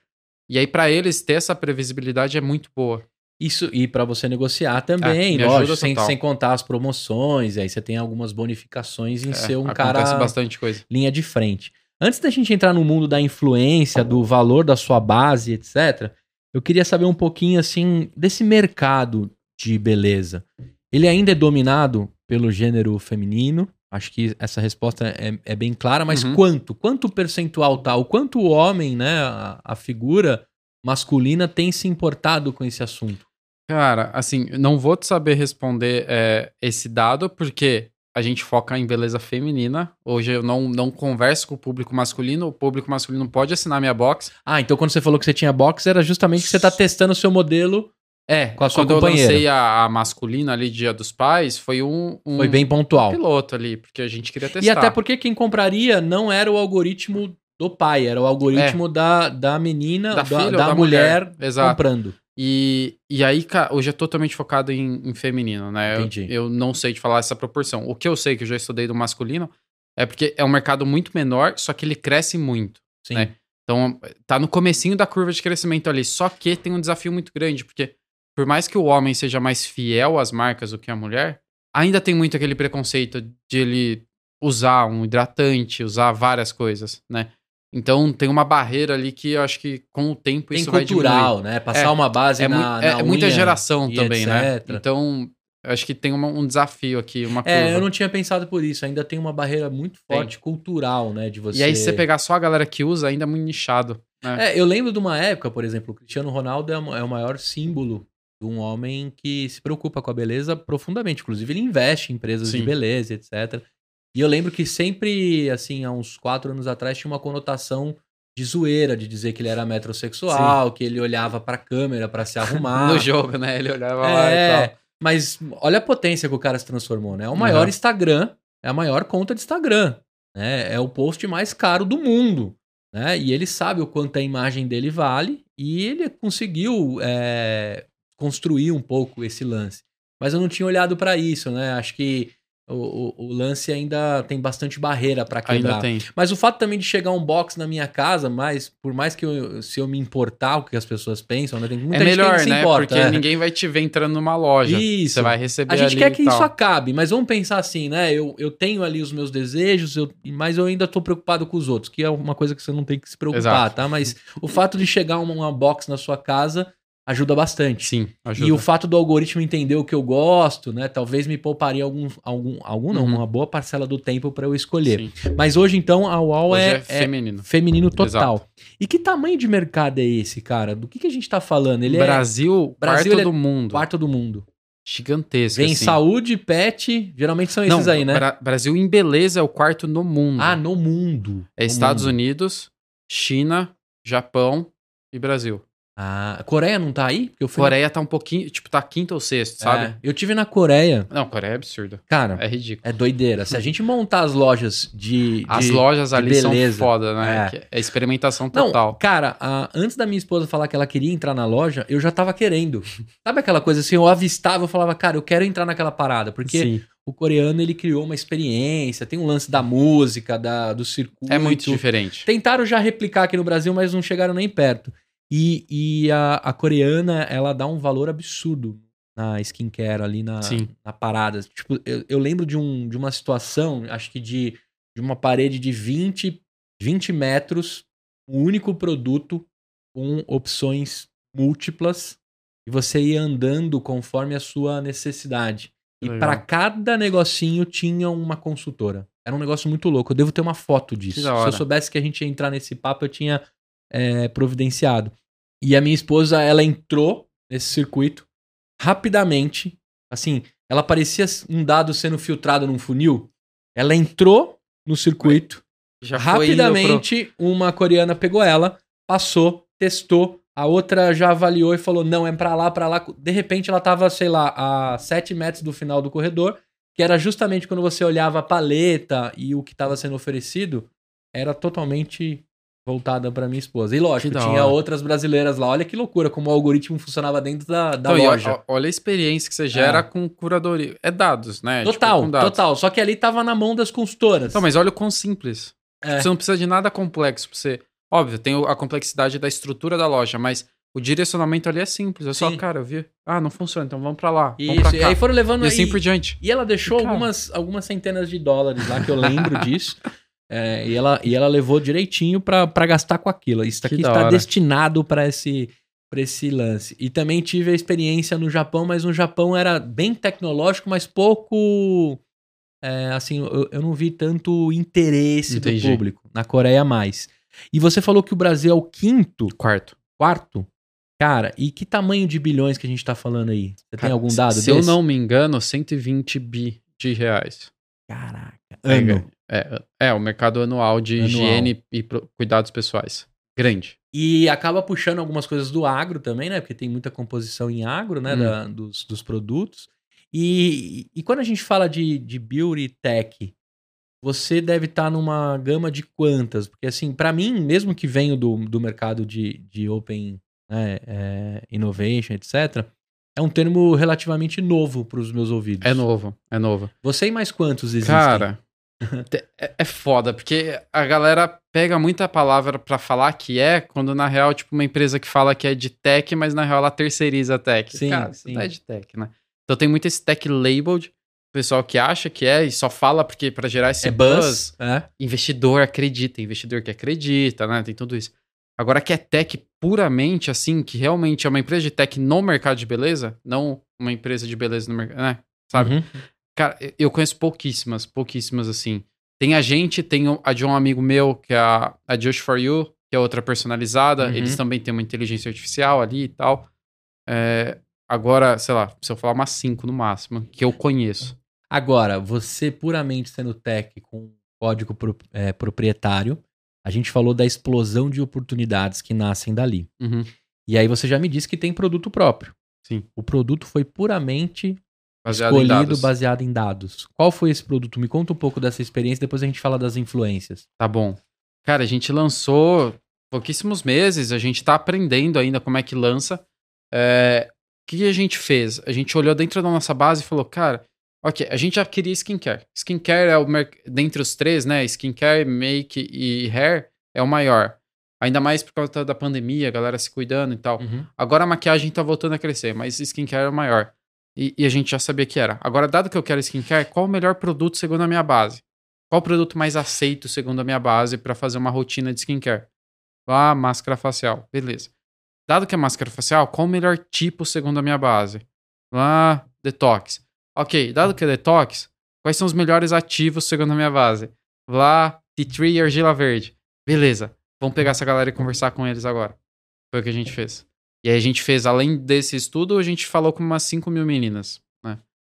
E aí, pra eles, ter essa previsibilidade é muito boa. Isso, e para você negociar também, É, lógico, sem, sem contar as promoções, aí você tem algumas bonificações em É, ser um cara bastante coisa. linha de frente. Antes da gente entrar no mundo da influência, do valor da sua base, etc., eu queria saber um pouquinho assim desse mercado de beleza. Ele ainda é dominado pelo gênero feminino? Acho que essa resposta é, é bem clara, mas Uhum. quanto? Quanto percentual tá? O quanto o homem, né, a, a figura masculina tem se importado com esse assunto? Cara, assim, não vou te saber responder é, esse dado, porque a gente foca em beleza feminina. Hoje eu não, não converso com o público masculino, o público masculino pode assinar minha box. Ah, então quando você falou que você tinha box, era justamente que você tá testando o seu modelo, É, Com a sua quando eu companheira. lancei a, a masculina ali, Dia dos Pais, foi um, um foi bem pontual. piloto ali, porque a gente queria testar. E até porque quem compraria não era o algoritmo do pai, era o algoritmo da, da menina, É. Da da, filha da da mulher, mulher. Comprando. E, e aí, cara, hoje é totalmente focado em, em feminino, né? Eu- Entendi. Eu, não sei te falar essa proporção. O que eu sei que eu já estudei do masculino é porque é um mercado muito menor, só que ele cresce muito. Sim. né? Então, tá no comecinho da curva de crescimento ali. Só que tem um desafio muito grande, porque por mais que o homem seja mais fiel às marcas do que a mulher, ainda tem muito aquele preconceito de ele usar um hidratante, usar várias coisas, né? Então tem uma barreira ali que eu acho que com o tempo Tem isso vai diminuir. cultural, né? Passar É, uma base É, na, é na muita unha geração também, né? etc. Então Eu acho que tem uma- um desafio aqui, uma curva. É, eu não tinha pensado por isso. Ainda tem uma barreira muito Tem. forte cultural, né? De você. E aí, se você pegar só a galera que usa, ainda é muito nichado. Né? É, eu lembro de uma época, por exemplo, o Cristiano Ronaldo é o é maior símbolo de um homem que se preocupa com a beleza profundamente. Inclusive, ele investe em empresas de Sim. beleza, etc. E eu lembro que sempre, assim, há uns quatro anos atrás, tinha uma conotação de zoeira, de dizer que ele era metrosexual, que ele olhava pra câmera pra se arrumar. No jogo, né? Ele olhava lá e É, tal. mas olha a potência que o cara se transformou, né? É o maior Uhum. Instagram, é a maior conta de Instagram, né? É o post mais caro do mundo, né? E ele sabe o quanto a imagem dele vale e ele conseguiu é, construir um pouco esse lance. Mas eu não tinha olhado pra isso, né? Acho que o, o- o lance ainda tem bastante barreira pra quebrar. Ainda tem. Mas o fato também de chegar um box na minha casa, mas por mais que eu, se eu me importar o que as pessoas pensam, né? Tem muita É gente que melhor, se né? importa. Porque é. ninguém vai te ver entrando numa loja. Isso. Você vai receber A gente quer que isso acabe, mas vamos pensar assim, né? Eu, eu tenho ali os meus desejos, eu- mas eu ainda tô preocupado com os outros, que é uma coisa que você não tem que se preocupar, Exato. tá? Mas o fato de chegar uma, uma box na sua casa ajuda bastante. Sim, ajuda. E o fato do algoritmo entender o que eu gosto, né? Talvez me pouparia algum, algum, algum não, Uhum. uma boa parcela do tempo para eu escolher. Sim. Mas hoje, então, a UOL é, é, é feminino. feminino total. E que tamanho de mercado é esse, cara? Do que, que a gente tá falando? Ele Brasil, Brasil, quarto é do é mundo. quarto do mundo. Gigantesco. Vem assim. saúde, pet, geralmente são esses Não, aí, né? Bra- Brasil em beleza é o quarto no mundo. Ah, no mundo. é No Estados mundo. Unidos, China, Japão e Brasil. Ah, a Coreia não tá aí? Eu fui Coreia tá um pouquinho, tipo, tá quinto ou sexto, na... sabe? É, eu tive na Coreia. Não, Coreia é absurdo. Cara, É ridículo. é doideira. Se a gente montar as lojas de. As de- lojas de ali são beleza. foda, né? É. É experimentação Não, total. cara, a- antes da minha esposa falar que ela queria entrar na loja, eu já tava querendo. Sabe aquela coisa assim, eu avistava, eu falava, cara, eu quero entrar naquela parada, porque Sim. o coreano ele criou uma experiência, tem um lance da música, da, do circuito. É muito diferente. Tentaram já replicar aqui no Brasil, mas não chegaram nem perto. E, e a, a coreana, ela dá um valor absurdo na skincare ali na, Sim. na parada. Tipo, eu, eu lembro de, um, de uma situação, acho que de, de uma parede de 20, 20 metros, um único produto com opções múltiplas e você ia andando conforme a sua necessidade. E para cada negocinho tinha uma consultora. Era um negócio muito louco. Eu devo ter uma foto disso. Se eu soubesse que a gente ia entrar nesse papo, eu tinha é, providenciado. E a minha esposa, ela entrou nesse circuito rapidamente. Assim, ela parecia um dado sendo filtrado num funil. Ela entrou no circuito. Já Rapidamente, uma coreana pegou ela, passou, testou. A outra já avaliou e falou: não, é pra lá, pra lá. De repente, ela tava, sei lá, a 7 metros do final do corredor, que era justamente quando você olhava a paleta e o que estava sendo oferecido, era totalmente voltada pra minha esposa. E lógico, tinha hora. outras brasileiras lá. Olha que loucura como o algoritmo funcionava dentro da, da Então, loja. ó- olha a experiência que você gera É. com curadoria. É dados, né? Tipo, Total, com dados. total. Só que ali tava na mão das consultoras. Então, mas olha o quão simples. É. Você não precisa de nada complexo pra você. Óbvio, tem a complexidade da estrutura da loja, mas o direcionamento ali é simples. É só, Sim. cara, eu vi. Ah, não funciona, então vamos pra lá. Vamos Isso, pra e aí foram levando E assim por diante. E ela deixou algumas, algumas centenas de dólares lá, que eu lembro disso. É, e, ela, e ela levou direitinho pra pra gastar com aquilo. Isso aqui está destinado pra esse, pra esse lance. E também tive a experiência no Japão, mas no Japão era bem tecnológico, mas pouco. é, assim, eu, eu não vi tanto interesse Entendi. do público. Na Coreia, mais. E você falou que o Brasil é o quinto, Quarto. quarto. Cara, e que tamanho de bilhões que a gente tá falando aí? Você tem algum dado Se desse? eu não me engano, 120 bi de reais. Caraca. Ano. É, é, o mercado anual de Anual. higiene e cuidados pessoais. Grande. E acaba puxando algumas coisas do agro também, né? Porque tem muita composição em agro, né? Hum. da- dos, dos produtos. E, e quando a gente fala de, de beauty tech, você deve estar numa gama de quantas? Porque, assim, para mim, mesmo que venho do, do mercado de, de open né, é, innovation, etc., é um termo relativamente novo para os meus ouvidos. É novo, é novo. Você e mais quantos existem? Cara, é, é foda, porque a galera pega muita palavra pra falar que é, quando na real, tipo, uma empresa que fala que é de tech, mas na real ela terceiriza a tech. Sim, Cara, sim. não é de tech, né? Então tem muito esse tech labeled, o pessoal que acha que é e só fala porque pra gerar esse é buzz? É. investidor acredita, investidor que acredita, né? Tem tudo isso. Agora que é tech puramente assim, que realmente é uma empresa de tech no mercado de beleza, não uma empresa de beleza no mercado, né? sabe? Uhum. Cara, eu conheço pouquíssimas, pouquíssimas assim. Tem a gente, tem a de um amigo meu, que é a, a Just For You, que é outra personalizada. Uhum. Eles também têm uma inteligência artificial ali e tal. É, agora, sei lá, se eu falar umas cinco no máximo, que eu conheço. Agora, você puramente sendo tech com código pro- é, proprietário, a gente falou da explosão de oportunidades que nascem dali. Uhum, E aí você já me disse que tem produto próprio. Sim. O produto foi puramente baseado em escolhido dados. baseado em dados. Qual foi esse produto? Me conta um pouco dessa experiência, depois a gente fala das influências. Tá bom. Cara, a gente lançou pouquíssimos meses, a gente tá aprendendo ainda como é que lança. É, o que a gente fez? A gente olhou dentro da nossa base e falou, cara, ok, a gente já queria skincare. Skincare é o dentre os três, né? Skincare, make e hair é o maior. Ainda mais por causa da pandemia, a galera se cuidando e tal. Agora a maquiagem tá voltando a crescer, mas skincare é o maior. E, e a gente já sabia que era. Agora, dado que eu quero skincare, qual o melhor produto segundo a minha base? Qual o produto mais aceito segundo a minha base para fazer uma rotina de skincare? Ah, máscara facial. Beleza. Dado que é máscara facial, qual o melhor tipo segundo a minha base? Ah, detox. Ok, dado que é detox, quais são os melhores ativos segundo a minha base? Lá, tea tree e argila verde. Beleza. Vamos pegar essa galera e conversar com eles agora. Foi o que a gente fez. E aí a gente fez, além desse estudo, a gente falou com umas 5 mil meninas.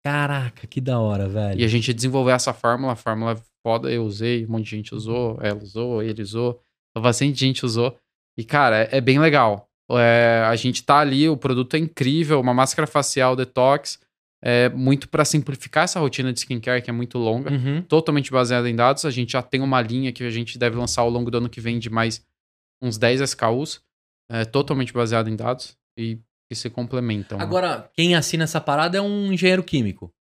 Caraca, que da hora, velho. E a gente desenvolveu essa fórmula, a fórmula foda, eu usei, um monte de gente usou, ela usou, ele usou, bastante gente usou. E, cara, é, é bem legal. É, a gente tá ali, o produto é incrível, uma máscara facial detox, é muito para simplificar essa rotina de skincare que é muito longa, Uhum. totalmente baseada em dados. A gente já tem uma linha que a gente deve lançar ao longo do ano que vem de mais uns 10 SKUs, é, totalmente baseado em dados e que se complementam. né? Agora, quem assina essa parada é um engenheiro químico.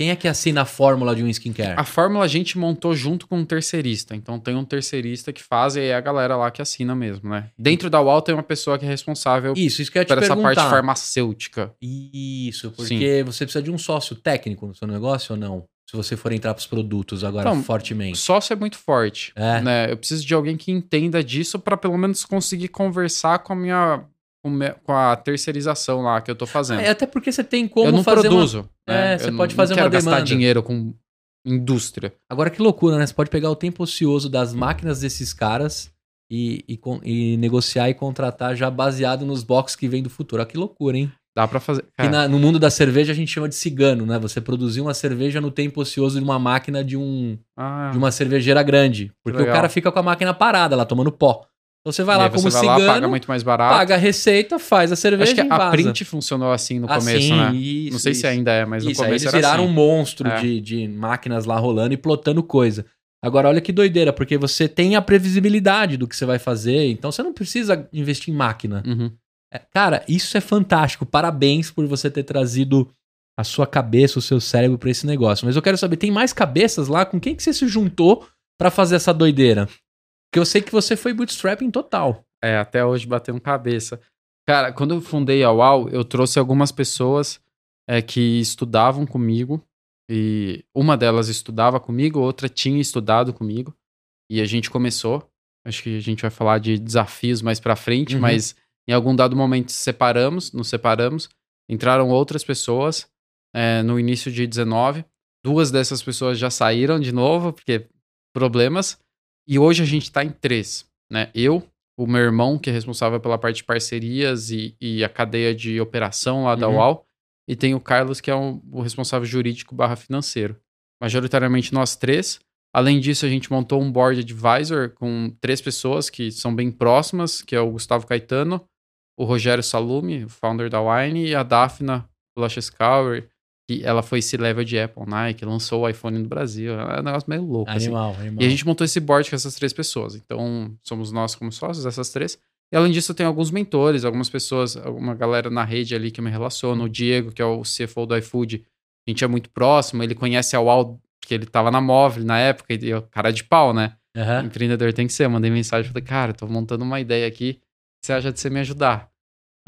Quem é que assina a fórmula de um skincare? A fórmula a gente montou junto com um terceirista. Então tem um terceirista que faz e é a galera lá que assina mesmo, né? Dentro da UAL tem uma pessoa que é responsável Isso, isso que eu por essa perguntar. parte farmacêutica. Isso, porque você precisa de um sócio técnico no seu negócio ou não? Se você for entrar pros produtos agora Então, fortemente. Sócio é muito forte, É. né? Eu preciso de alguém que entenda disso para pelo menos conseguir conversar com a minha com a terceirização lá que eu tô fazendo. É, até porque você tem como eu não fazer uma- produzo. É, né? você Eu pode não, fazer não uma quero gastar demanda. dinheiro com indústria. Agora que loucura, né? Você pode pegar o tempo ocioso das máquinas desses caras e, e, e negociar e contratar já baseado nos boxes que vem do futuro. Olha que loucura, hein? Dá para fazer. Cara, na- no mundo da cerveja a gente chama de cigano, né? Você produzir uma cerveja no tempo ocioso de uma máquina de, um, ah, de uma cervejeira grande. Porque o cara fica com a máquina parada lá, tomando pó. Então você vai e lá aí como vai cigano, lá, paga muito mais barato. paga a receita, faz a cerveja Acho que e a vaza. print funcionou assim no começo, Assim, né? isso, não sei se isso. ainda é, mas no Isso, aí começo eles era viraram assim. um monstro É. de, de máquinas lá rolando e plotando coisa. Agora, olha que doideira, porque você tem a previsibilidade do que você vai fazer, então você não precisa investir em máquina. Uhum. É, cara, isso é fantástico. Parabéns por você ter trazido a sua cabeça, o seu cérebro pra esse negócio. Mas eu quero saber, tem mais cabeças lá? Com quem que você se juntou pra fazer essa doideira? Porque eu sei que você foi bootstrapping total. É, até hoje batendo cabeça. Cara, quando eu fundei a UAU, eu trouxe algumas pessoas é, que estudavam comigo. E uma delas estudava comigo, outra tinha estudado comigo. E a gente começou. Acho que a gente vai falar de desafios mais pra frente, Uhum. mas em algum dado momento separamos, nos separamos. Entraram outras pessoas é, no início de 19. Duas dessas pessoas já saíram de novo, porque problemas. E hoje a gente tá em três, né? Eu, o meu irmão, que é responsável pela parte de parcerias e, e a cadeia de operação lá da Uhum. UAU, e tem o Carlos, que é um- o responsável jurídico barra financeiro. Majoritariamente nós três. Além disso, a gente montou um board advisor com três pessoas que são bem próximas, que é o Gustavo Caetano, o Rogério Salumi, o founder da Wine, e a Daphna Blushescower, que ela foi C-level de Apple, Nike, lançou o iPhone no Brasil. É um negócio meio louco, assim. Animal, animal. E a gente montou esse board com essas três pessoas. Então, somos nós como sócios, essas três. E além disso, tem alguns mentores, algumas pessoas, alguma galera na rede ali que eu me relaciono. O Diego, que é o CFO do iFood, a gente é muito próximo. Ele conhece a UAU, porque ele tava na Móvel na época, e eu, cara de pau, né? Aham. Empreendedor tem que ser. Eu mandei mensagem, falei, cara, tô montando uma ideia aqui, que você acha de você me ajudar?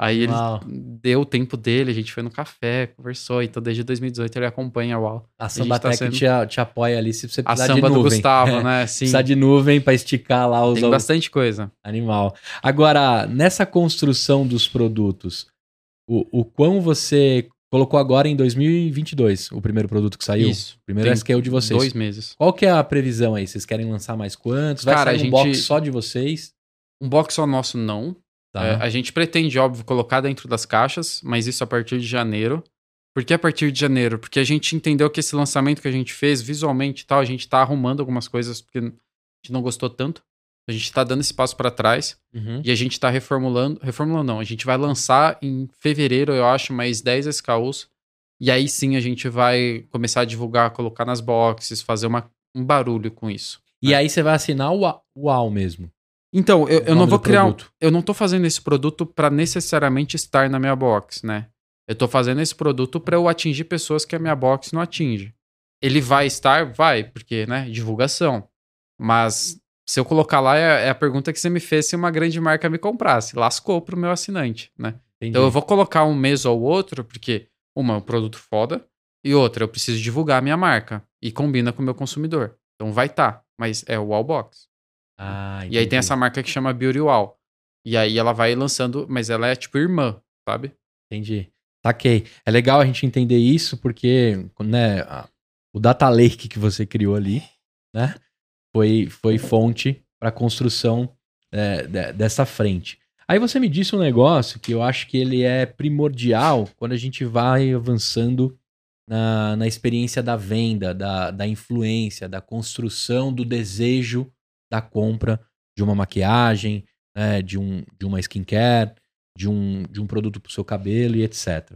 Aí Uau. ele deu o tempo dele, a gente foi no café, conversou. Então, desde 2018 ele acompanha a UAU. A gente Sambatec tá sendo- te, a- te apoia ali se você A precisar de samba nuvem. do Gustavo, É, né? Sim, Precisar de nuvem pra esticar lá os, tem bastante coisa. Animal. Agora, nessa construção dos produtos, o, o quão você colocou agora em 2022 o primeiro produto que saiu. Isso. O primeiro Tem SKU de vocês. Dois meses. Qual que é a previsão aí? Vocês querem lançar mais quantos? Vai Cara, sair a um gente- box só de vocês? Um box só nosso não. Tá. É, a gente pretende, óbvio, colocar dentro das caixas, mas isso a partir de janeiro. Por que a partir de janeiro? Porque a gente entendeu que esse lançamento que a gente fez, visualmente e tal, a gente tá arrumando algumas coisas porque a gente não gostou tanto. A gente tá dando esse passo para trás Uhum. e a gente tá reformulando. Reformulando não, a gente vai lançar em fevereiro, eu acho, mais 10 SKUs. E aí sim a gente vai começar a divulgar, colocar nas boxes, fazer uma, um barulho com isso. E aí você vai assinar o UAU mesmo. Então, eu, eu não vou criar. um-. Eu não tô fazendo esse produto para necessariamente estar na minha box, né? Eu tô fazendo esse produto para eu atingir pessoas que a minha box não atinge. Ele vai estar? Vai, porque, né? Divulgação. Mas se eu colocar lá, é, é a pergunta que você me fez se uma grande marca me comprasse. Lascou pro meu assinante, né? Entendi. Então eu vou colocar um mês ou outro, porque, uma, é um produto foda, e outra, eu preciso divulgar a minha marca. E combina com o meu consumidor. Então vai estar, mas é o Wallbox. Ah, E aí tem essa marca que chama Beauty Wall. E aí ela vai lançando, mas ela é tipo irmã, sabe? Entendi. Saquei. É legal a gente entender isso porque, né, a- o data lake que você criou ali, né, foi, foi fonte para construção é, de- dessa frente. Aí você me disse um negócio que eu acho que ele é primordial quando a gente vai avançando na, na experiência da venda, da, da influência, da construção do desejo da compra de uma maquiagem, né, de, um, de uma skincare, de um, de um produto pro seu cabelo e etc.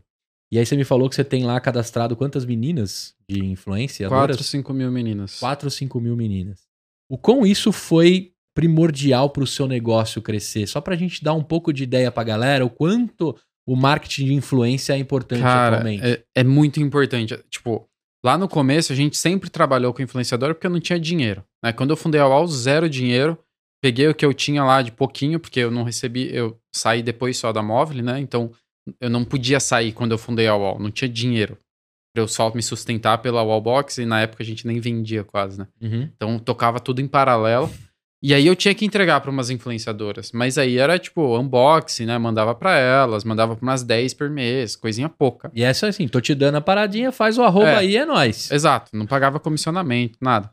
E aí você me falou que você tem lá cadastrado quantas meninas de influência? 4, 5 mil meninas. 4 ou 5 mil meninas. O quão isso foi primordial para o seu negócio crescer? Só para a gente dar um pouco de ideia para a galera, o quanto o marketing de influência é importante Cara, atualmente. é, é muito importante. Tipo, lá no começo a gente sempre trabalhou com influenciador porque eu não tinha dinheiro. Né? Quando eu fundei a UAU, zero dinheiro. Peguei o que eu tinha lá de pouquinho, porque eu não recebi, eu saí depois só da móvel, né? Então eu não podia sair quando eu fundei a UAU, não tinha dinheiro. Pra eu só me sustentar pela Wallbox e na época a gente nem vendia quase, né? Uhum. Então tocava tudo em paralelo. E aí eu tinha que entregar para umas influenciadoras. Mas aí era tipo unboxing, né? Mandava para elas, mandava para umas 10 por mês, coisinha pouca. E essa assim, tô te dando a paradinha, faz o arroba É. aí, é nóis. Exato, não pagava comissionamento, nada.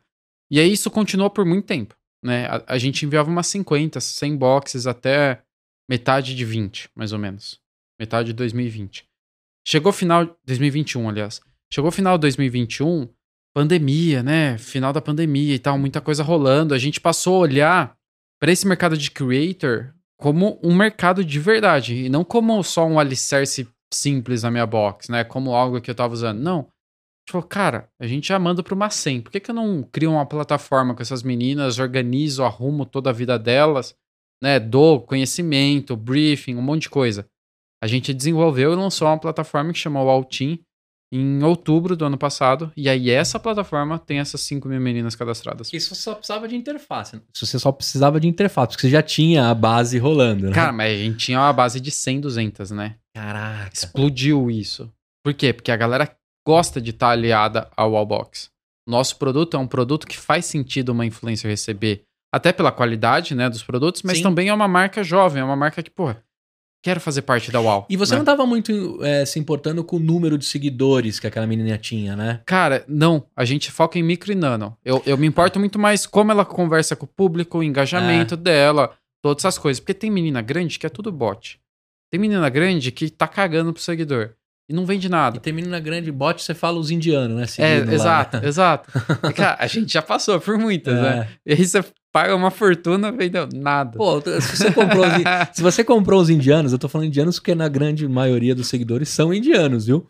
E aí isso continuou por muito tempo, né? A, a gente enviava umas 50, 100 boxes até metade de 20, mais ou menos. Metade de 2020. Chegou final 2021, aliás. Chegou final de 2021, pandemia, né? Final da pandemia e tal, muita coisa rolando. A gente passou a olhar para esse mercado de creator como um mercado de verdade e não como só um alicerce simples na minha box, né? Como algo que eu tava usando. Não. Tipo, cara, a gente já manda pro Macem. Por que, que eu não crio uma plataforma com essas meninas, organizo, arrumo toda a vida delas, né? Dou conhecimento, briefing, um monte de coisa. A gente desenvolveu e lançou uma plataforma que chamou Altim em outubro do ano passado. E aí essa plataforma tem essas 5 mil meninas cadastradas. Isso só precisava de interface. né? Isso você só precisava de interface, porque você já tinha a base rolando, né? Cara, mas a gente tinha uma base de 100, 200, né? Caraca. Explodiu isso. Por quê? Porque a galera gosta de estar aliada ao Wallbox. Nosso produto é um produto que faz sentido uma influencer receber, até pela qualidade, né, dos produtos, mas Sim. também é uma marca jovem, é uma marca que, porra, quero fazer parte da Wall. E você né? não tava muito é, se importando com o número de seguidores que aquela menina tinha, né? Cara, não. A gente foca em micro e nano. Eu, eu me importo muito mais como ela conversa com o público, o engajamento dela, todas essas coisas. Porque tem menina grande que é tudo bot. Tem menina grande que tá cagando pro seguidor. E não vende E nada. tem menina grande bot, você fala os indianos, né? É, seguindo lá, exato, né? exato. E, Cara, a gente já passou por muitas, né? É. E aí você paga uma fortuna, vendeu nada. Pô, se você comprou os, se você comprou os indianos, eu tô falando indianos porque na grande maioria dos seguidores são indianos, viu?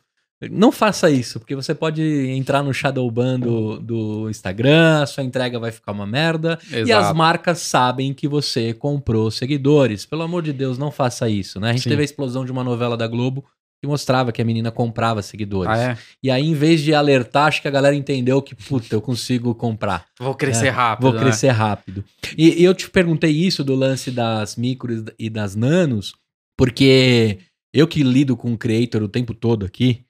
Não faça isso, porque você pode entrar no shadow ban do, do Instagram, sua entrega vai ficar uma merda. E as Exato. marcas sabem que você comprou seguidores. Pelo amor de Deus, não faça isso, né? A gente Sim. teve a explosão de uma novela da Globo que mostrava que a menina comprava seguidores. Ah, é? E aí, em vez de alertar, acho que a galera entendeu que, puta, eu consigo comprar. Vou crescer É, rápido. Vou né? crescer rápido. E, e eu te perguntei isso do lance das micros e das nanos, porque eu que lido com o creator o tempo todo aqui,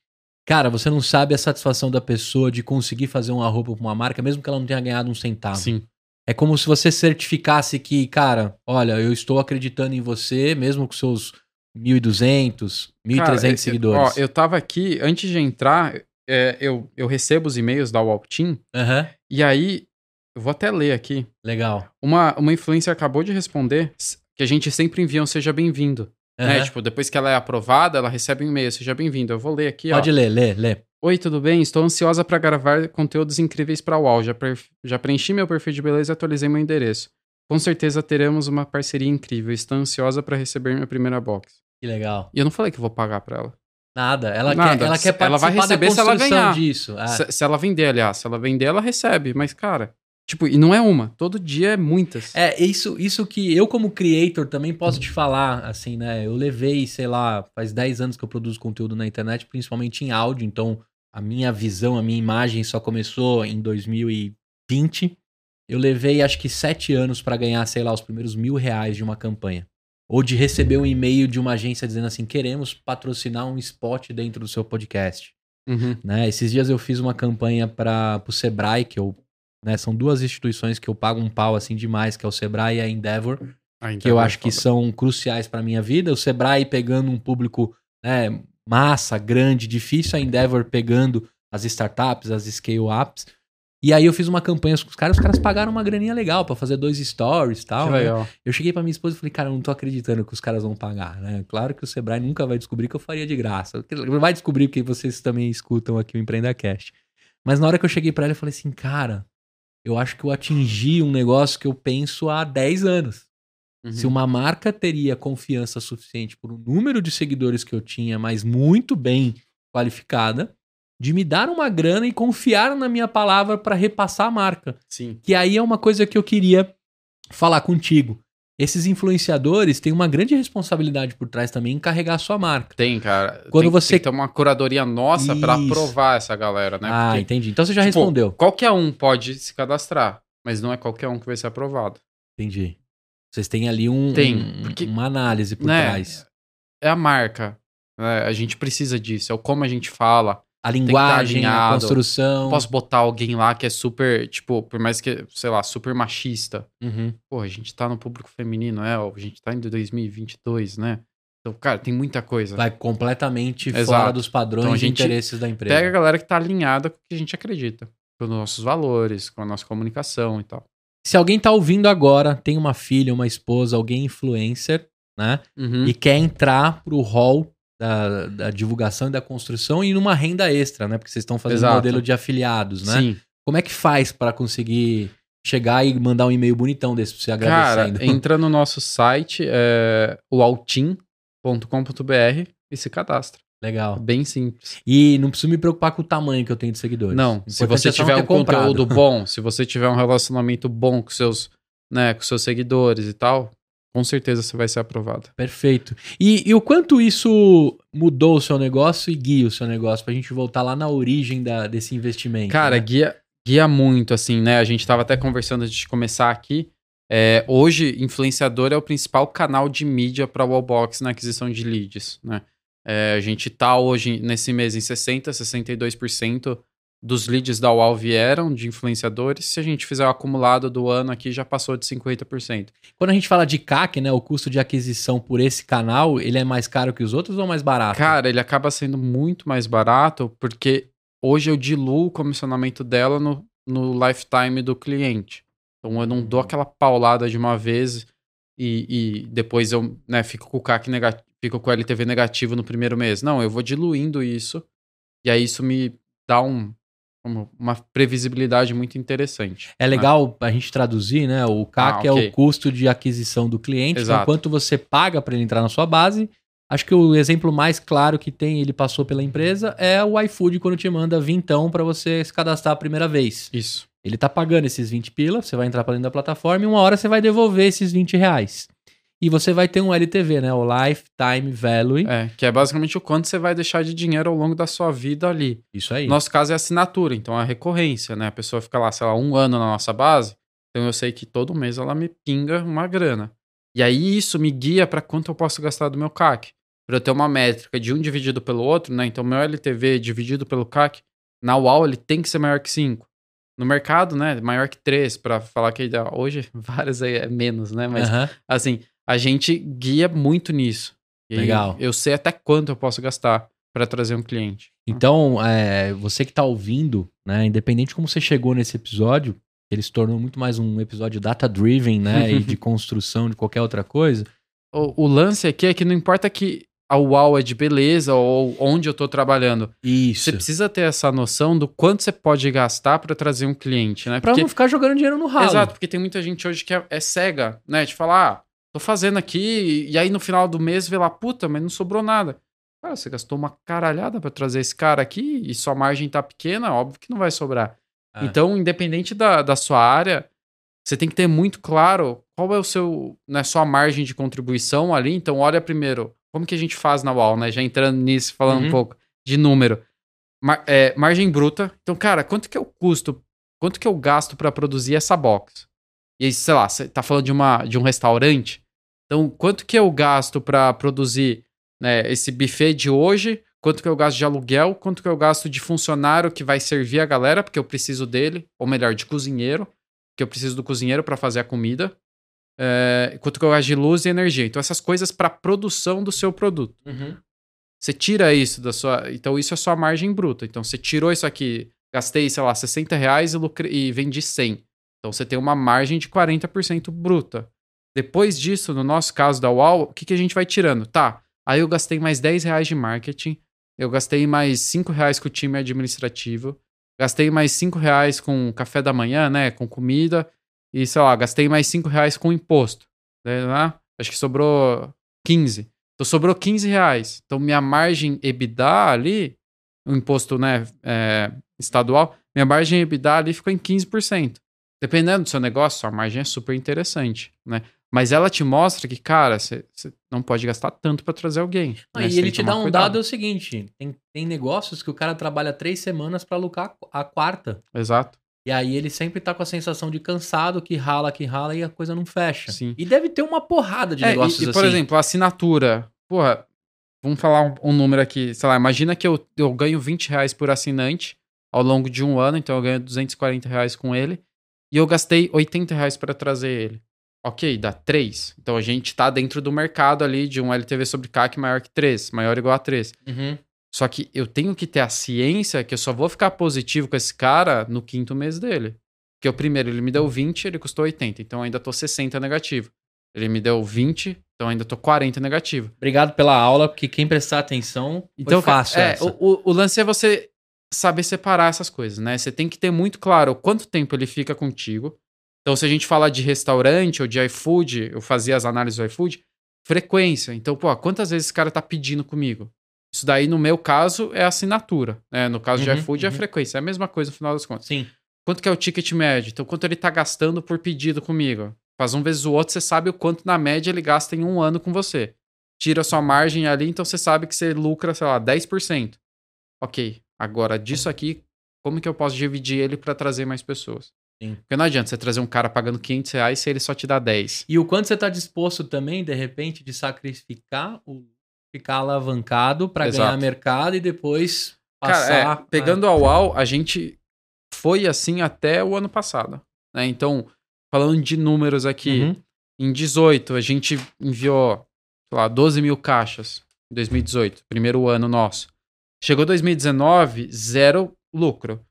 cara, você não sabe a satisfação da pessoa de conseguir fazer uma roupa pra uma marca, mesmo que ela não tenha ganhado um centavo. Sim. É como se você certificasse que, cara, olha, eu estou acreditando em você, mesmo com seus 1.200, 1.300 Cara, eu- seguidores. Ó, eu tava aqui, antes de entrar, é, eu, eu recebo os e-mails da Walpteam, Aham, e aí, eu vou até ler aqui. legal. Uma, uma influencer acabou de responder que a gente sempre envia um seja bem-vindo. Né? Aham. Tipo, depois que ela é aprovada, ela recebe um e-mail, seja bem-vindo. Eu vou ler aqui, ó. Pode ler, ler, ler. Oi, tudo bem? Estou ansiosa para gravar conteúdos incríveis para o UOL. Já, per- já preenchi meu perfil de beleza e atualizei meu endereço. Com certeza teremos uma parceria incrível. Estou ansiosa para receber minha primeira box. Que legal. E eu não falei que vou pagar para ela. Nada. Ela Nada. quer, ela quer participar Ela vai receber se ela ganhar. disso. Ah, Se, se ela vender, aliás, se ela vender, ela recebe. Mas, cara, tipo, e não é uma. Todo dia é muitas. É, isso, isso que eu, como creator, também posso te falar, assim, né? Eu levei, sei lá, faz 10 anos que eu produzo conteúdo na internet, principalmente em áudio, então a minha visão, a minha imagem só começou em 2020. Eu levei acho que 7 anos pra ganhar, sei lá, os primeiros mil reais de uma campanha. Ou de receber um e-mail de uma agência dizendo assim: queremos patrocinar um spot dentro do seu podcast Uhum. né? Esses dias eu fiz uma campanha para o Sebrae, que eu, né, são duas instituições que eu pago um pau assim demais, que é o Sebrae e a Endeavor, Ah, então que eu vai acho que são cruciais para minha vida. O Sebrae pegando um público, né, massa, grande, difícil, a Endeavor pegando as startups, as scale-ups. E aí eu fiz uma campanha com os caras, os caras pagaram uma graninha legal para fazer dois stories e tal. Que né? legal. Eu cheguei pra minha esposa e falei, cara, eu não tô acreditando que os caras vão pagar, né? Claro que o Sebrae nunca vai descobrir que eu faria de graça. Vai descobrir que vocês também escutam aqui o EmpreendaCast. Mas na hora que eu cheguei pra ela, eu falei assim, cara, eu acho que eu atingi um negócio que eu penso há 10 anos. Uhum. Se uma marca teria confiança suficiente por um número de seguidores que eu tinha, mas muito bem qualificada, de me dar uma grana e confiar na minha palavra pra repassar a marca. Sim. Que aí é uma coisa que eu queria falar contigo. Esses influenciadores têm uma grande responsabilidade por trás também em carregar a sua marca. Tem, cara. Quando tem, você- tem que ter uma curadoria nossa pra Isso. aprovar essa galera, né? ah, Porque, entendi. Então você já tipo, respondeu. Qualquer um pode se cadastrar, mas não é qualquer um que vai ser aprovado. Entendi. Vocês têm ali um, Tem, um- porque- uma análise por Né? trás. É a marca. né? A gente precisa disso. É o como a gente fala. A linguagem, a construção. Posso botar alguém lá que é super, tipo, por mais que, sei lá, super machista. Uhum. Pô, a gente tá no público feminino, é, a gente tá em 2022, né? Então, cara, tem muita coisa. Vai completamente Exato. fora dos padrões Então e interesses da empresa. Pega a galera que tá alinhada com o que a gente acredita. Com os nossos valores, com a nossa comunicação e tal. Se alguém tá ouvindo agora, tem uma filha, uma esposa, alguém influencer, né? Uhum. e quer entrar pro hall da, da divulgação e da construção e numa renda extra, né? Porque vocês estão fazendo um Exato. modelo de afiliados, né? Sim. Como é que faz pra conseguir chegar e mandar um e-mail bonitão desse pra você Cara, agradecendo? entra no nosso site, é, ualtim.com.br e se cadastra. Legal. Bem simples. E não preciso me preocupar com o tamanho que eu tenho de seguidores. Não, O se importante você é tiver um conteúdo bom, se você tiver um relacionamento bom com seus, né, com seus seguidores e tal, com certeza você vai ser aprovado. Perfeito. E, e o quanto isso mudou o seu negócio e guia o seu negócio pra gente voltar lá na origem da, desse investimento? Cara, né? guia, guia muito, assim, né? A gente tava até conversando antes de começar aqui. É, hoje, influenciador é o principal canal de mídia para Wallbox na aquisição de leads, né? É, a gente tá hoje, nesse mês, em 60%, 62% dos leads da UAL vieram de influenciadores. Se a gente fizer o acumulado do ano aqui, já passou de 50%. Quando a gente fala de CAC, né? O custo de aquisição por esse canal, ele é mais caro que os outros ou mais barato? Cara, ele acaba sendo muito mais barato porque hoje eu diluo o comissionamento dela no, no lifetime do cliente. Então eu não dou aquela paulada de uma vez e, e depois eu né, fico com o CAC negativo, fico com o LTV negativo no primeiro mês. Não, eu vou diluindo isso e aí isso me dá um, uma- previsibilidade muito interessante. É legal a gente traduzir, né? O CAC Ah, é ok. o custo de aquisição do cliente, então Exato. quanto você paga para ele entrar na sua base. Acho que o exemplo mais claro que tem, ele passou pela empresa, é o iFood quando te manda vintão para você se cadastrar a primeira vez. Isso. Ele tá pagando esses 20 pila, você vai entrar para dentro da plataforma e uma hora você vai devolver esses 20 reais. E você vai ter um LTV, né? O Lifetime Value. É, que é basicamente o quanto você vai deixar de dinheiro ao longo da sua vida ali. Isso aí. Nosso caso é assinatura, então é recorrência, né? A pessoa fica lá, sei lá, um ano na nossa base, então eu sei que todo mês ela me pinga uma grana. E aí isso me guia para quanto eu posso gastar do meu CAC. Para eu ter uma métrica de um dividido pelo outro, né? Então meu LTV dividido pelo CAC, na UAU ele tem que ser maior que 5. No mercado, né, maior que 3, para falar que hoje várias aí é menos, né? Mas Aham. assim, a gente guia muito nisso. E Legal. Eu sei até quanto eu posso gastar para trazer um cliente. Então, é, você que tá ouvindo, né, independente de como você chegou nesse episódio, ele se tornou muito mais um episódio data-driven, né, e de construção de qualquer outra coisa. O, o lance aqui é que não importa que a UAU é de beleza ou onde eu tô trabalhando. Isso. Você precisa ter essa noção do quanto você pode gastar para trazer um cliente, né? Pra não ficar jogando dinheiro no ralo. Exato, porque tem muita gente hoje que é, é cega, né? De falar, ah, tô fazendo aqui, e aí no final do mês vê lá, puta, mas não sobrou nada. Cara, você gastou uma caralhada para trazer esse cara aqui e sua margem tá pequena, óbvio que não vai sobrar. Ah. Então, independente da, da sua área, você tem que ter muito claro qual é o seu, né, sua margem de contribuição ali. Então, olha primeiro, como que a gente faz na UAL, né? Já entrando nisso, falando Uhum. um pouco de número. Mar- é, margem bruta. Então, cara, quanto que é o custo? Quanto que eu gasto para produzir essa box? E aí, sei lá, você tá falando de, uma, de um restaurante. Então, quanto que eu gasto para produzir né, esse buffet de hoje? Quanto que eu gasto de aluguel? Quanto que eu gasto de funcionário que vai servir a galera, porque eu preciso dele? Ou melhor, de cozinheiro, que eu preciso do cozinheiro para fazer a comida. É, quanto que eu gasto de luz e energia? Então, essas coisas para produção do seu produto. Uhum. Você tira isso da sua. Então, isso é sua margem bruta. Então, você tirou isso aqui, gastei, sei lá, 60 reais e, lucre... e vendi 100. Então, você tem uma margem de 40% bruta. Depois disso, no nosso caso da UAU, o que, que a gente vai tirando? Tá, aí eu gastei mais 10 reais de marketing, eu gastei mais 5 reais com o time administrativo, gastei mais 5 reais com café da manhã, né, com comida, e sei lá, gastei mais 5 reais com imposto. Né, né? Acho que sobrou 15. Então sobrou 15 reais. Então minha margem EBITDA ali, o imposto né, é, estadual, minha margem EBITDA ali ficou em 15%. Dependendo do seu negócio, sua margem é super interessante, né? Mas ela te mostra que, cara, você não pode gastar tanto para trazer alguém. Ah, né? e ele te dá um cuidado. dado é o seguinte: tem, tem negócios que o cara trabalha três semanas pra lucrar a quarta. Exato. E aí ele sempre tá com a sensação de cansado, que rala, que rala e a coisa não fecha. Sim. E deve ter uma porrada de É, negócios e, e, assim. por exemplo, a assinatura. Porra, vamos falar um, um número aqui. Sei lá, imagina que eu, eu ganho 20 reais por assinante ao longo de um ano, então eu ganho 240 reais com ele. E eu gastei 80 reais para trazer ele. Ok, dá 3. Então a gente tá dentro do mercado ali de um LTV sobre CAC maior que 3, maior ou igual a 3. Uhum. Só que eu tenho que ter a ciência que eu só vou ficar positivo com esse cara no quinto mês dele. Porque o primeiro ele me deu 20, ele custou 80, então eu ainda tô 60 negativo. Ele me deu 20, então eu ainda tô 40 negativo. Obrigado pela aula, porque quem prestar atenção Então, foi fácil. é, o, o- o lance é você saber separar essas coisas, né? Você tem que ter muito claro quanto tempo ele fica contigo. Então, se a gente falar de restaurante ou de iFood, eu fazia as análises do iFood, frequência. Então, pô, quantas vezes esse cara tá pedindo comigo? Isso daí, no meu caso, é assinatura. Né? No caso de Uhum, iFood, é uhum. frequência. É a mesma coisa no final das contas. Sim. Quanto que é o ticket médio? Então, quanto ele tá gastando por pedido comigo? Faz um vezes o outro, você sabe o quanto na média ele gasta em um ano com você. Tira a sua margem ali, então você sabe que você lucra, sei lá, 10%. Ok, agora disso aqui, como que eu posso dividir ele para trazer mais pessoas? Sim. Porque não adianta você trazer um cara pagando 500 reais se ele só te dá 10. E o quanto você tá disposto também, de repente, de sacrificar o ficar alavancado Exato. ganhar mercado e depois passar. Cara, é, pegando a UAU, a gente foi assim até o ano passado. Né? Então, falando de números aqui, Uhum. Em 18, a gente enviou, sei lá, 12 mil caixas. Em 2018, primeiro ano nosso. Chegou 2019, zero lucro.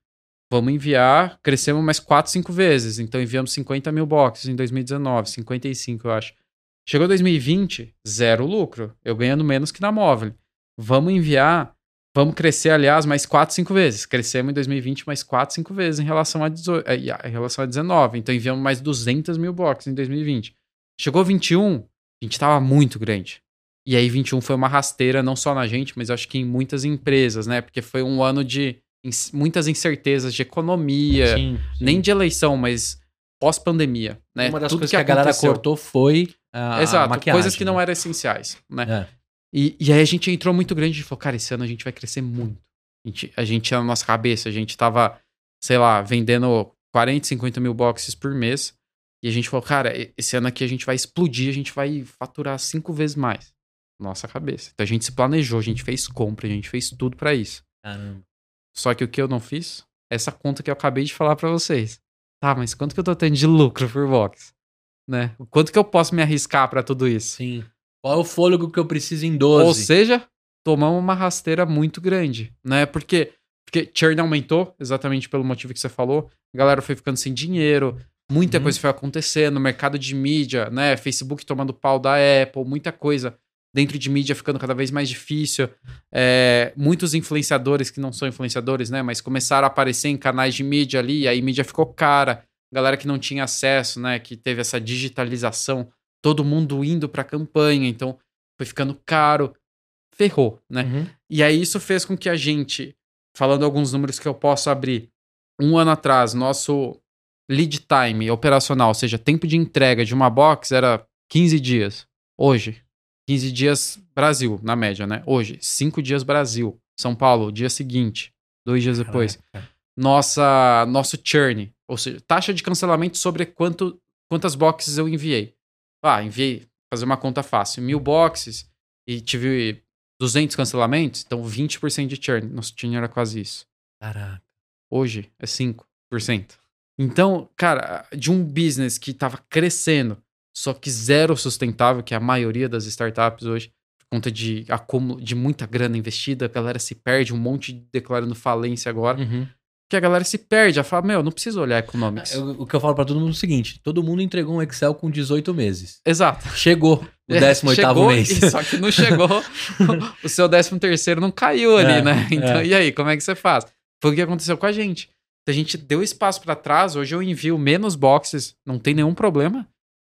Vamos enviar, crescemos mais 4, 5 vezes. Então enviamos 50 mil boxes em 2019, 55, eu acho. Chegou 2020, zero lucro. Eu ganhando menos que na móvel. Vamos enviar, vamos crescer, aliás, mais 4, 5 vezes. Crescemos em 2020 mais 4, 5 vezes em relação a, 18, eh, em relação a 19. Então enviamos mais 200 mil boxes em 2020. Chegou 21, a gente tava muito grande. E aí 21 foi uma rasteira, não só na gente, mas acho que em muitas empresas, né? Porque foi um ano de ins- muitas incertezas de economia, Sim, sim. nem de eleição, mas pós-pandemia, né? Uma das Tudo coisas que, a galera cortou foi a, Exato, coisas que não eram essenciais, né? É. E, e aí a gente entrou muito grande e falou, cara, esse ano a gente vai crescer muito. A gente, a gente na nossa cabeça, a gente tava, sei lá, vendendo 40, 50 mil boxes por mês. E a gente falou, cara, esse ano aqui a gente vai explodir, a gente vai faturar cinco vezes mais. Nossa cabeça. Então a gente se planejou, a gente fez compra, a gente fez tudo pra isso. Caramba. Só que o que eu não fiz? Essa conta que eu acabei de falar pra vocês. Tá, mas quanto que eu tô tendo de lucro por box? Né? Quanto que eu posso me arriscar pra tudo isso? Sim. Qual é o fôlego que eu preciso em 12? Ou seja, tomamos uma rasteira muito grande, né? Porque, porque churn aumentou, exatamente pelo motivo que você falou. A galera foi ficando sem dinheiro, muita Uhum. coisa foi acontecendo, mercado de mídia, né? Facebook tomando pau da Apple, muita coisa dentro de mídia ficando cada vez mais difícil. É, muitos influenciadores que não são influenciadores, né? Mas começaram a aparecer em canais de mídia ali, e aí mídia ficou cara. Galera que não tinha acesso, né? Que teve essa digitalização, todo mundo indo pra campanha, então foi ficando caro. Ferrou, né? Uhum. E aí isso fez com que a gente, falando alguns números que eu posso abrir, um ano atrás, nosso lead time operacional, ou seja, tempo de entrega de uma box era 15 dias. Hoje, 15 dias Brasil, na média, né? Hoje, 5 dias Brasil. São Paulo, dia seguinte, dois dias depois. Caraca. Nossa, nosso churn, ou seja, taxa de cancelamento sobre quanto, quantas boxes eu enviei. Ah, enviei, fazer uma conta fácil, mil boxes e tive 200 cancelamentos, então 20% de churn. Nosso churn era quase isso. Caraca. Hoje é 5%. Então, cara, de um business que estava crescendo, só que zero sustentável, que é a maioria das startups hoje, por conta de acúmulo de muita grana investida, a galera se perde, um monte de declarando falência agora, Uhum. que a galera se perde, ela fala, meu, não preciso olhar economics. Eu- o que eu falo pra todo mundo é o seguinte: todo mundo entregou um Excel com 18 meses. Exato. Chegou o É, 18 chegou, mês. Só que não chegou, o seu 13 terceiro não caiu ali, É, né? Então, é. e aí, como é que você faz? Foi o que aconteceu com a gente. A gente deu espaço pra trás, hoje eu envio menos boxes, não tem nenhum problema.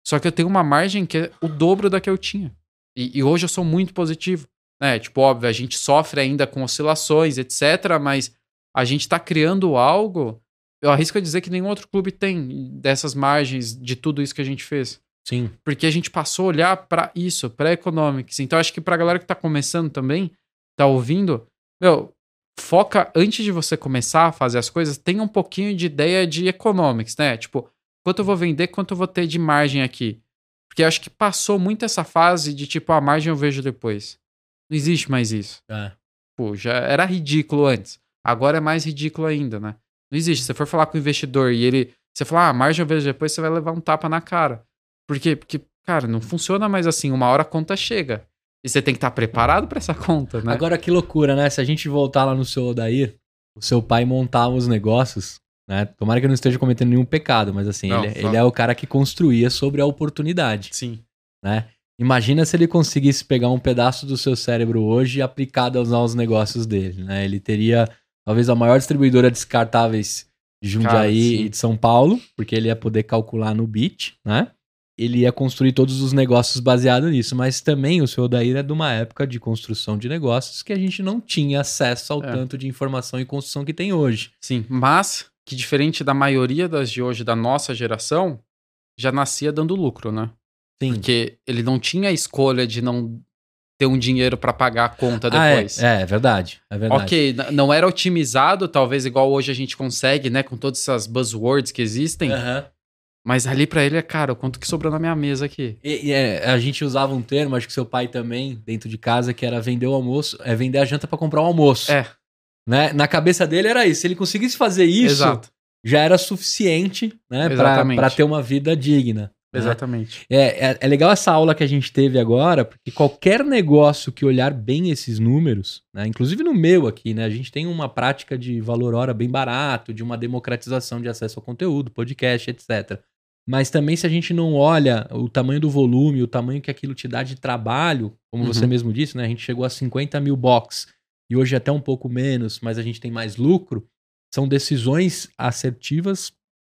Só que eu tenho uma margem que é o dobro da que eu tinha. E, e hoje eu sou muito positivo. Né? Tipo, óbvio, a gente sofre ainda com oscilações, etc. Mas a gente tá criando algo. Eu arrisco a dizer que nenhum outro clube tem dessas margens de tudo isso que a gente fez. Sim. Porque a gente passou a olhar pra isso, pra economics. Então acho que pra galera que tá começando também, tá ouvindo, meu, foca antes de você começar a fazer as coisas, tenha um pouquinho de ideia de economics, né? Tipo, quanto eu vou vender, quanto eu vou ter de margem aqui. Porque acho que passou muito essa fase de tipo, a margem eu vejo depois. Não existe mais isso. É. Pô, já era ridículo antes. Agora é mais ridículo ainda, né? Não existe. Se você for falar com o investidor e ele. Você falar, ah, margem eu vejo depois, você vai levar um tapa na cara. Por quê? Porque, cara, não funciona mais assim. Uma hora a conta chega. E você tem que estar preparado pra essa conta, né? Agora que loucura, né? Se a gente voltar lá no seu Odair, o seu pai montava os negócios, né? Tomara que eu não esteja cometendo nenhum pecado, mas assim, Não, ele, ele é o cara que construía sobre a oportunidade, Sim. né? Imagina se ele conseguisse pegar um pedaço do seu cérebro hoje e aplicado aos novos negócios dele, né? Ele teria talvez a maior distribuidora de descartáveis de Jundiaí Cara, e de São Paulo, porque ele ia poder calcular no bit, né? Ele ia construir todos os negócios baseados nisso, mas também o seu Odair é de uma época de construção de negócios que a gente não tinha acesso ao É. tanto de informação e construção que tem hoje. Sim. Mas, que diferente da maioria das de hoje, da nossa geração, já nascia dando lucro, né? Sim. Porque ele não tinha a escolha de não ter um dinheiro pra pagar a conta Ah, é, depois. é, é verdade. É verdade. Ok, não era otimizado, talvez igual hoje a gente consegue, né? Com todas essas buzzwords que existem. Aham. Mas ali pra ele é, cara, o quanto que sobrou na minha mesa aqui? E, e é, a gente usava um termo, acho que seu pai também, dentro de casa, que era vender o almoço, é vender a janta pra comprar o almoço. É. Né? Na cabeça dele era isso. Se ele conseguisse fazer isso, Exato. já era suficiente, né? Pra ter uma vida digna. né? Exatamente. É, é, é legal essa aula que a gente teve agora, porque qualquer negócio que olhar bem esses números, né, inclusive no meu aqui, né, a gente tem uma prática de valor hora bem barato, de uma democratização de acesso ao conteúdo, podcast, etc. Mas também se a gente não olha o tamanho do volume, o tamanho que aquilo te dá de trabalho, como Uhum. você mesmo disse, né, a gente chegou a 50 mil box e hoje até um pouco menos, mas a gente tem mais lucro, são decisões assertivas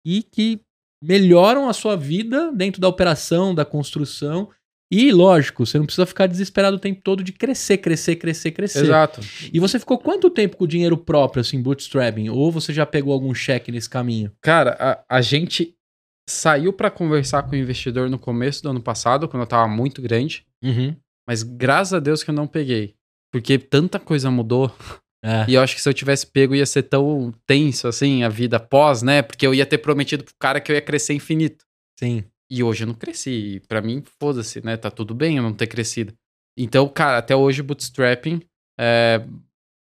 e que melhoram a sua vida dentro da operação, da construção. E, lógico, você não precisa ficar desesperado o tempo todo de crescer, crescer, crescer, crescer. Exato. E você ficou quanto tempo com o dinheiro próprio, assim, bootstrapping? Ou você já pegou algum cheque nesse caminho? Cara, a, a gente saiu pra conversar com o investidor no começo do ano passado, quando eu tava muito grande. Uhum. Mas graças a Deus que eu não peguei. Porque tanta coisa mudou. É. E eu acho que se eu tivesse pego ia ser tão tenso assim a vida pós, né? Porque eu ia ter prometido pro cara que eu ia crescer infinito. Sim. E hoje eu não cresci. E pra mim, foda-se, né? Tá tudo bem eu não ter crescido. Então, cara, até hoje bootstrapping, é,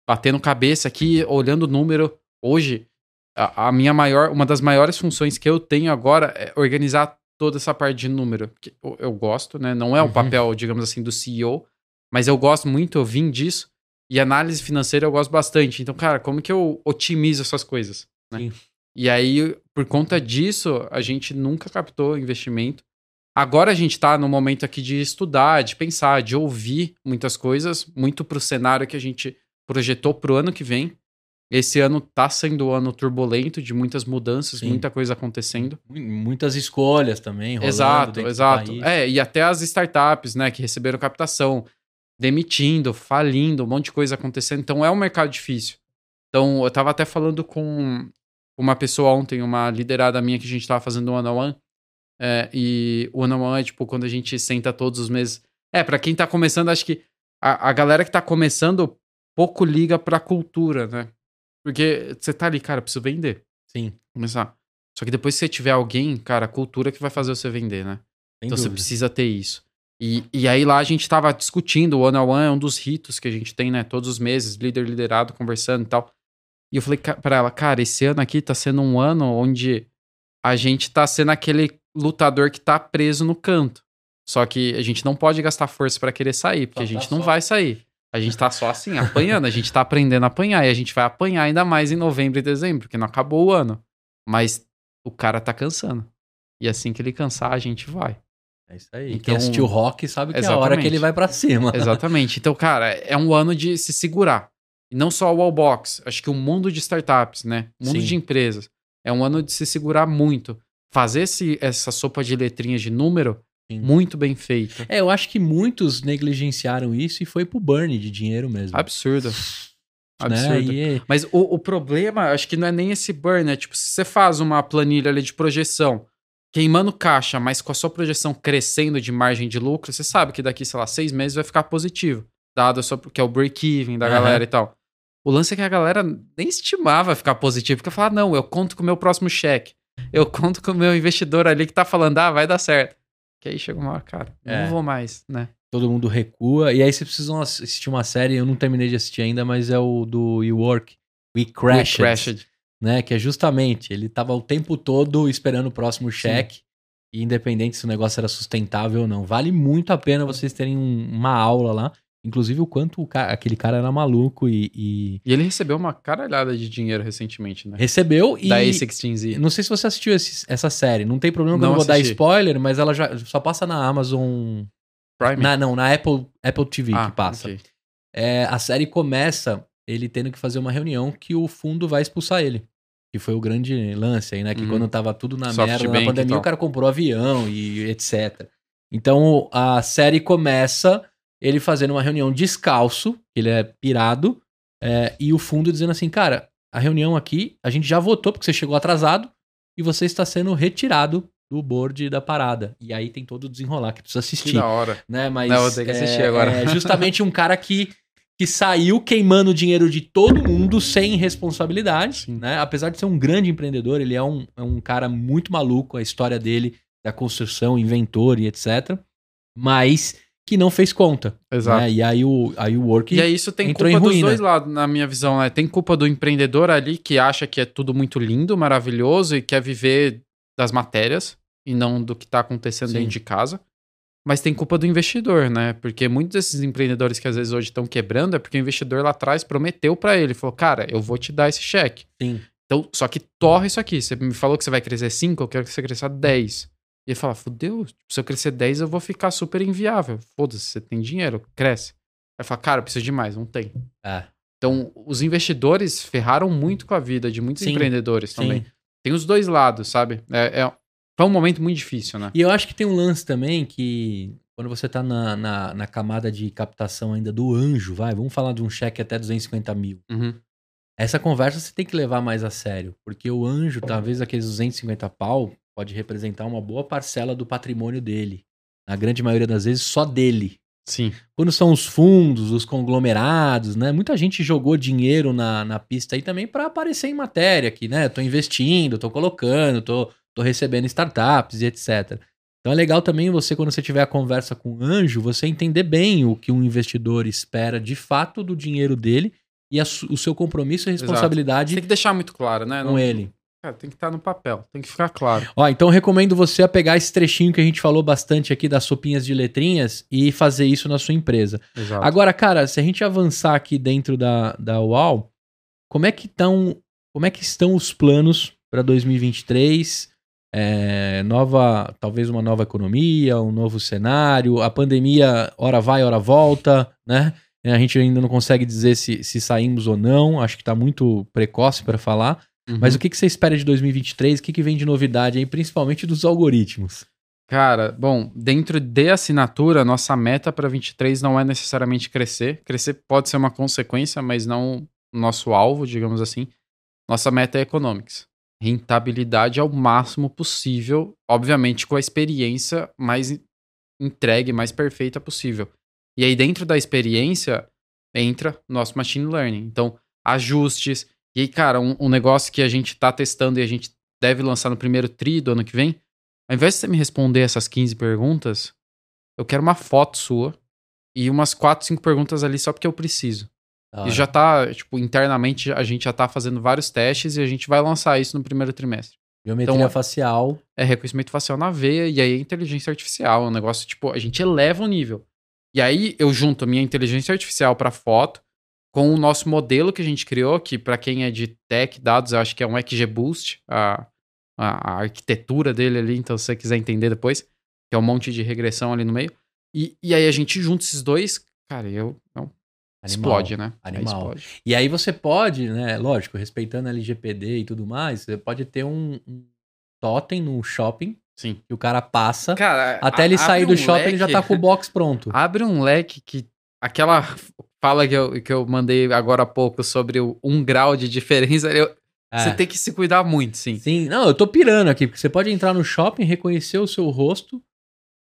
batendo cabeça aqui, olhando o número. Hoje, a, a minha maior, uma das maiores funções que eu tenho agora é organizar toda essa parte de número. que Eu, eu gosto, né? Não é o Uhum. papel, digamos assim, do CEO, mas eu gosto muito, eu vim disso. E análise financeira eu gosto bastante. Então, cara, como que eu otimizo essas coisas? né? E aí, por conta disso, a gente nunca captou investimento. Agora a gente tá no momento aqui de estudar, de pensar, de ouvir muitas coisas, muito pro cenário que a gente projetou pro ano que vem. Esse ano tá sendo um ano turbulento, de muitas mudanças, Sim. muita coisa acontecendo. Mu- Muitas escolhas também. rolando Exato, exato. É, e até as startups, né, que receberam captação, demitindo, falindo, um monte de coisa acontecendo. Então é um mercado difícil. Então, eu tava até falando com uma pessoa ontem, uma liderada minha que a gente tava fazendo um one-on-one. É, e o one-on-one é tipo quando a gente senta todos os meses. É, pra quem tá começando, acho que a, a galera que tá começando pouco liga pra cultura, né? Porque você tá ali, cara, preciso vender Sim, começar. Só que depois que você tiver alguém, cara, a cultura que vai fazer você vender, né? sem então você dúvida. precisa ter isso. E, e aí lá a gente tava discutindo, o one on one é um dos ritos que a gente tem, né? Todos os meses, líder liderado, conversando e tal. E eu falei pra ela, cara, esse ano aqui tá sendo um ano onde a gente tá sendo aquele lutador que tá preso no canto. Só que a gente não pode gastar força pra querer sair, porque Só a gente tá não só- vai sair. A gente tá só assim, apanhando. A gente tá aprendendo a apanhar. E a gente vai apanhar ainda mais em novembro e dezembro, porque não acabou o ano. Mas o cara tá cansando. E assim que ele cansar, a gente vai. É isso aí. Então- Quem assistiu rock sabe que é a hora que ele vai pra cima. Exatamente. Então, cara, é um ano de se segurar. E não só o Wallbox. Acho que o mundo de startups, né? O mundo Sim. de empresas. É um ano de se segurar muito. Fazer esse, essa sopa de letrinhas de número Sim. muito bem feita. É, eu acho que muitos negligenciaram isso e foi pro burn de dinheiro mesmo. Absurdo. Né? Absurdo. E- Mas o, o problema, acho que não é nem esse burn, é tipo, se você faz uma planilha ali de projeção, queimando caixa, mas com a sua projeção crescendo de margem de lucro, você sabe que daqui, sei lá, seis meses vai ficar positivo, dado sua, que é o break-even da Aham. galera e tal. O lance é que a galera nem estimava ficar positivo, porque falava, não, eu conto com o meu próximo cheque, eu conto com o meu investidor ali que tá falando, ah, vai dar certo. Que aí chega uma hora, cara, É. não vou mais, né? todo mundo recua. E aí vocês precisam assistir uma série, eu não terminei de assistir ainda, mas é o do You Work. We Crashed, We Crashed. Né? Que é justamente, ele tava o tempo todo esperando o próximo cheque, e independente se o negócio era sustentável ou não. Vale muito a pena vocês terem um- uma aula lá. Inclusive o quanto o ca- aquele cara era maluco e, e E ele recebeu uma caralhada de dinheiro recentemente, né? recebeu e... Da A16Z. Não sei se você assistiu esse- essa série. Não tem problema que eu Não vou dar assisti. spoiler, mas ela já só passa na Amazon. Prime? Na, não, na Apple, Apple TV Ah, que passa. ok. É, a série começa ele tendo que fazer uma reunião que o fundo vai expulsar ele. Que foi o grande lance aí, né? Que Uhum. quando tava tudo na SoftBank merda, na e pandemia, o cara comprou avião e etc. Então a série começa ele fazendo uma reunião descalço, ele é pirado, é, e o fundo dizendo assim, cara, a reunião aqui, a gente já votou porque você chegou atrasado e você está sendo retirado do board da parada. E aí tem todo o desenrolar que precisa Que assistir da hora. né? Mas Não, vou ter que assistir é, agora. É justamente um cara que, que saiu queimando o dinheiro de todo mundo sem responsabilidade, né? Apesar de ser um grande empreendedor, ele é um, é um cara muito maluco, a história dele da construção, inventor e etc. Mas que não fez conta. Exato. Né? E aí o, aí o work E aí isso tem culpa dos dois lados, na minha visão. Né? Tem culpa do empreendedor ali que acha que é tudo muito lindo, maravilhoso e quer viver das matérias e não do que tá acontecendo Sim. dentro de casa. Mas tem culpa do investidor, né? Porque muitos desses empreendedores que às vezes hoje estão quebrando é porque o investidor lá atrás prometeu pra ele, falou: "Cara, eu vou te dar esse cheque". Sim. Então, só que torre isso aqui. Você me falou que você vai crescer 5, eu quero que você cresça 10. E ele fala, fudeu, se eu crescer 10, eu vou ficar super inviável. Foda-se, você tem dinheiro, cresce. Aí fala, cara, eu preciso de mais, não tem. É, Então, os investidores ferraram muito com a vida de muitos Sim, empreendedores também. sim. Tem os dois lados, sabe? É, é- foi um momento muito difícil, né? E eu acho que tem um lance também que quando você tá na, na, na camada de captação ainda do anjo, vai, vamos falar de um cheque até 250 mil. Uhum. Essa conversa você tem que levar mais a sério, porque o anjo, talvez aqueles 250 pau, pode representar uma boa parcela do patrimônio dele. Na grande maioria das vezes, só dele. Sim. Quando são os fundos, os conglomerados, né? Muita gente jogou dinheiro na, na pista aí também para aparecer em matéria aqui, né? Tô investindo, tô colocando, tô, tô recebendo startups e etc. Então é legal também você, quando você tiver a conversa com o anjo, você entender bem o que um investidor espera de fato do dinheiro dele e a o seu compromisso e responsabilidade tem que deixar muito claro, né? com Não, ele. Cara, tem que estar no papel, tem que ficar claro. Ó, então eu recomendo você a pegar esse trechinho que a gente falou bastante aqui das sopinhas de letrinhas e fazer isso na sua empresa. Exato. Agora, cara, se a gente avançar aqui dentro da, da UAU, como é que estão, como é que estão os planos para 2023? É, nova, talvez uma nova economia, um novo cenário, a pandemia hora vai, hora volta, né? A gente ainda não consegue dizer se, se saímos ou não, acho que está muito precoce para falar. Uhum. Mas o que, que você espera de 2023? O que, que vem de novidade aí, principalmente dos algoritmos? Cara, bom, dentro de assinatura, nossa meta para 23 não é necessariamente crescer. Crescer pode ser uma consequência, mas não o nosso alvo, digamos assim. Nossa meta é economics. Rentabilidade ao máximo possível, obviamente com a experiência mais entregue, mais perfeita possível. E aí, dentro da experiência, entra nosso machine learning. Então, ajustes. E aí, cara, um, um negócio que a gente tá testando e a gente deve lançar no primeiro tri do ano que vem, ao invés de você me responder essas 15 perguntas, eu quero uma foto sua e umas 4, 5 perguntas ali só porque eu preciso. E já tá, tipo, internamente a gente já tá fazendo vários testes e a gente vai lançar isso no primeiro trimestre. Biometria então, facial. É reconhecimento facial na veia e aí é inteligência artificial, é um negócio, tipo, a gente eleva o nível. E aí eu junto a minha inteligência artificial para foto com o nosso modelo que a gente criou, que para quem é de tech, dados, eu acho que é um XGBoost, a, a, a arquitetura dele ali, então se você quiser entender depois, que é um monte de regressão ali no meio. E, e aí a gente junta esses dois, cara, eu, não, explode, né? Aí Animal. explode. E aí você pode, né, lógico, respeitando a LGPD e tudo mais, você pode ter um, um totem no shopping Sim. que o cara passa. Cara, até ele sair abre do um shopping, ele já tá leque- com o box pronto. Abre um leque que. Aquela fala que eu, que eu mandei agora há pouco sobre o um grau de diferença, eu- É. você tem que se cuidar muito, sim. Sim, não, eu tô pirando aqui, porque você pode entrar no shopping, reconhecer o seu rosto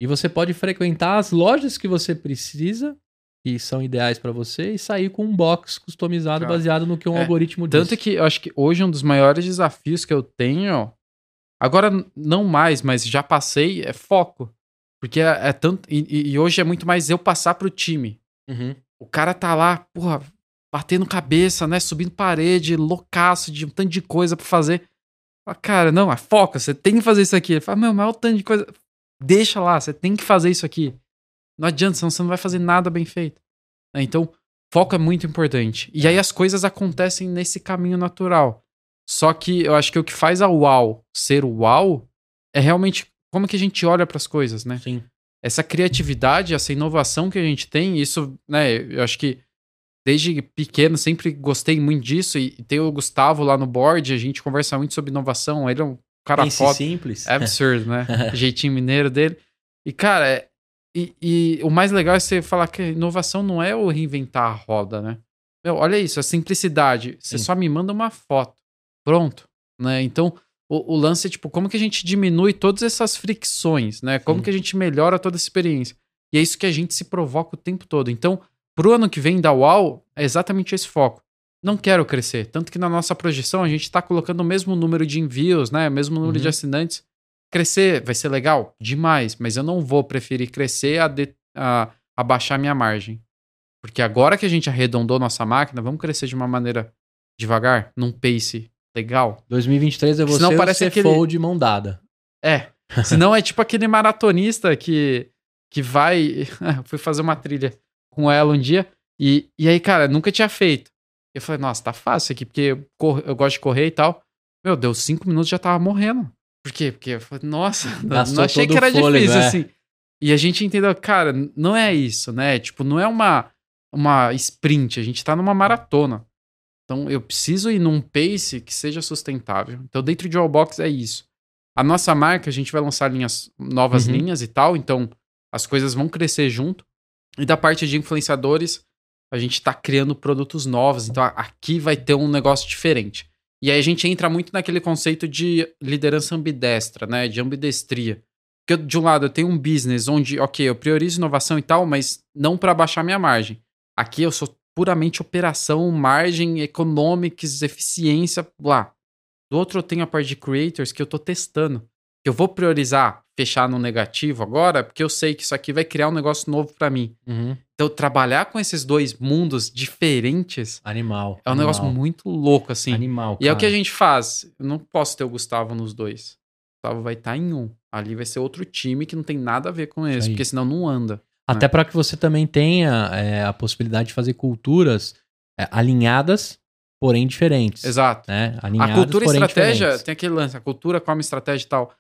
e você pode frequentar as lojas que você precisa, que são ideais pra você, e sair com um box customizado Cara, baseado no que um é, algoritmo diz. Tanto que eu acho que hoje um dos maiores desafios que eu tenho, agora não mais, mas já passei, é foco. Porque é, é tanto. E, e- hoje é muito mais eu passar pro time. Uhum. O cara tá lá, porra, batendo cabeça, né? Subindo parede, loucaço de um tanto de coisa pra fazer. Fala, Cara, não, é foca, você tem que fazer isso aqui. Ele fala, meu, mas o tanto de coisa. Deixa lá, você tem que fazer isso aqui. Não adianta, senão você não vai fazer nada bem feito. né? Então, foco é muito importante. E aí as coisas acontecem nesse caminho natural. Só que eu acho que o que faz a UAU ser UAU é realmente como que a gente olha para as coisas, né? Sim. essa criatividade, essa inovação que a gente tem, isso, né, eu acho que desde pequeno sempre gostei muito disso e tem o Gustavo lá no board, a gente conversa muito sobre inovação, ele é um cara Pense foda, simples. é absurdo, né, jeitinho mineiro dele, e cara, é- e, e o mais legal é você falar que a inovação não é o reinventar a roda, né, Meu, olha isso, a simplicidade, você Sim. só me manda uma foto, pronto, né, então o, o lance é, tipo, como que a gente diminui todas essas fricções, né? Como Sim. que a gente melhora toda essa experiência? E é isso que a gente se provoca o tempo todo. Então, pro ano que vem da UAU, é exatamente esse foco. Não quero crescer. Tanto que na nossa projeção a gente tá colocando o mesmo número de envios, né? O mesmo número de Uhum. assinantes. Crescer vai ser legal? Demais. Mas eu não vou preferir crescer a, de, a, a baixar minha margem. Porque agora que a gente arredondou nossa máquina, vamos crescer de uma maneira devagar, num pace legal. 2023 é você Senão e o parece CFO aquele- de mão dada. É. Senão é tipo aquele maratonista que, que vai. fui fazer uma trilha com ela um dia. E, e aí, cara, nunca tinha feito. Eu falei, nossa, tá fácil aqui, porque eu, corro- eu gosto de correr e tal. Meu, deu cinco minutos já tava morrendo. Por quê? Porque eu falei, nossa, Gastou não achei que era fôlego, difícil é. assim. E a gente entendeu, cara, não é isso, né? Tipo, não é uma, uma sprint, a gente tá numa maratona. Então eu preciso ir num pace que seja sustentável. Então dentro de Wallbox é isso. A nossa marca, a gente vai lançar linhas, novas Uhum. linhas e tal, então as coisas vão crescer junto. E da parte de influenciadores, a gente tá criando produtos novos, então aqui vai ter um negócio diferente. E aí a gente entra muito naquele conceito de liderança ambidestra, né? De ambidestria. Porque de um lado eu tenho um business onde, ok, eu priorizo inovação e tal, mas não para baixar minha margem. Aqui eu sou puramente operação, margem, economics, eficiência, lá. Do outro eu tenho a parte de creators que eu tô testando. Eu vou priorizar fechar no negativo agora, porque eu sei que isso aqui vai criar um negócio novo para mim. Uhum. Então, trabalhar com esses dois mundos diferentes Animal. é um animal, negócio muito louco, assim. Animal, E é o que a gente faz. Eu não posso ter o Gustavo nos dois. O Gustavo vai estar em um. Ali vai ser outro time que não tem nada a ver com esse, porque senão não anda. Até para que você também tenha é, a possibilidade de fazer culturas é, alinhadas, porém diferentes. Exato. Né? A Alinhadas, cultura e estratégia diferentes. tem aquele lance, a cultura come estratégia e tal.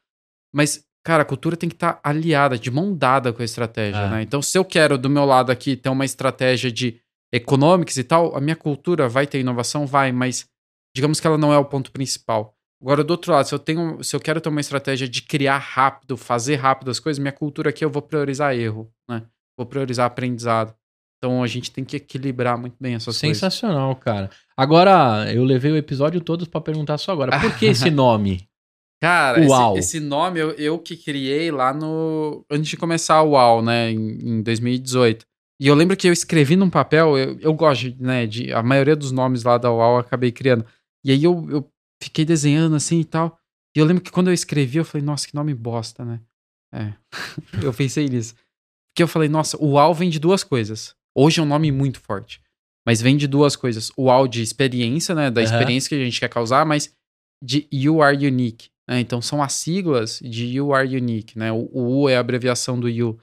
Mas, cara, a cultura tem que estar aliada, de mão dada com a estratégia, É. né? Então, se eu quero do meu lado aqui ter uma estratégia de economics e tal, a minha cultura vai ter inovação, vai, mas digamos que ela não é o ponto principal. Agora, do outro lado, se eu tenho, se eu quero ter uma estratégia de criar rápido, fazer rápido as coisas, minha cultura aqui eu vou priorizar erro, né? Vou priorizar aprendizado. Então a gente tem que equilibrar muito bem essas coisas. Sensacional, cara. Agora, eu levei o episódio todo para perguntar só agora. Por que esse nome? Cara, esse, esse nome eu, eu que criei lá no. Antes de começar o UAU, né? Em, em 2018. E eu lembro que eu escrevi num papel, eu, eu gosto, né? De, a maioria dos nomes lá da UAU eu acabei criando. E aí eu, eu fiquei desenhando assim e tal. E eu lembro que quando eu escrevi, eu falei, nossa, que nome bosta, né? É. eu pensei nisso. Porque eu falei, nossa, o UAU vem de duas coisas. Hoje é um nome muito forte. Mas vem de duas coisas. O UAU de experiência, né? Da Aham. experiência que a gente quer causar, mas de You Are Unique. Né? Então são as siglas de You Are Unique, né? O, o U é a abreviação do You.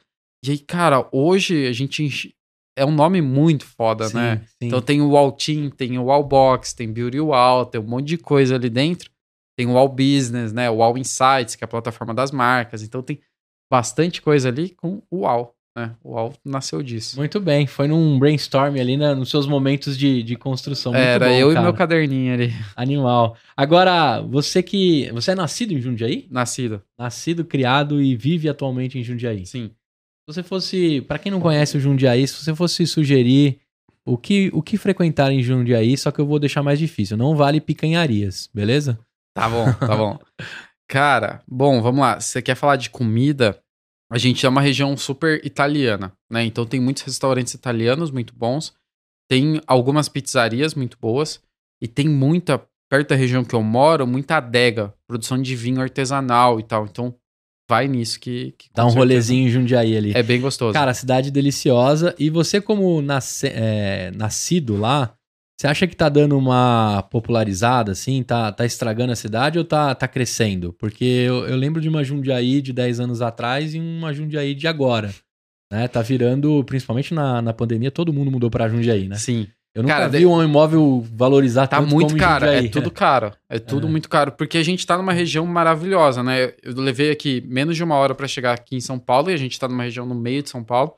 E aí, cara, hoje a gente enche- é um nome muito foda, Sim, né? sim. Então tem o Wall Team, tem o Wall Box, tem Beauty Wall, tem um monte de coisa ali dentro. Tem o Wall Business, né? O Wall Insights, que é a plataforma das marcas. Então tem bastante coisa ali com o Wall, né? O Wall nasceu disso. Muito bem, foi num brainstorm ali na- nos seus momentos de, de construção. Muito Era bom, eu cara. e meu caderninho ali, Animal. Agora, você que. Você é nascido em Jundiaí? nascido. Nascido, criado e vive atualmente em Jundiaí. Se Sim. você fosse. Pra quem não conhece o Jundiaí, se você fosse sugerir o que, o que frequentar em Jundiaí, só que eu vou deixar mais difícil. Não vale picanharias, beleza? Tá bom, tá bom. Cara, bom, vamos lá. Se você quer falar de comida, a gente é uma região super italiana, né? Então tem muitos restaurantes italianos muito bons, tem algumas pizzarias muito boas e tem muita, perto da região que eu moro, muita adega, produção de vinho artesanal e tal. Então vai nisso que. que Dá um certeza rolezinho em Jundiaí ali. É bem gostoso. Cara, cidade deliciosa. E você, como nasce- é, nascido lá, você acha que tá dando uma popularizada, assim? Tá, tá estragando a cidade ou tá, tá crescendo? Porque eu, eu lembro de uma Jundiaí de 10 anos atrás e uma Jundiaí de agora. Né? Tá virando, principalmente na, na pandemia, todo mundo mudou pra Jundiaí, né? Sim. Eu nunca Cara, vi um imóvel valorizar Tá tanto muito caro, Jundiaí. é tudo caro. É tudo É. muito caro, porque a gente tá numa região maravilhosa, né? Eu levei aqui menos de uma hora pra chegar aqui em São Paulo e a gente tá numa região no meio de São Paulo.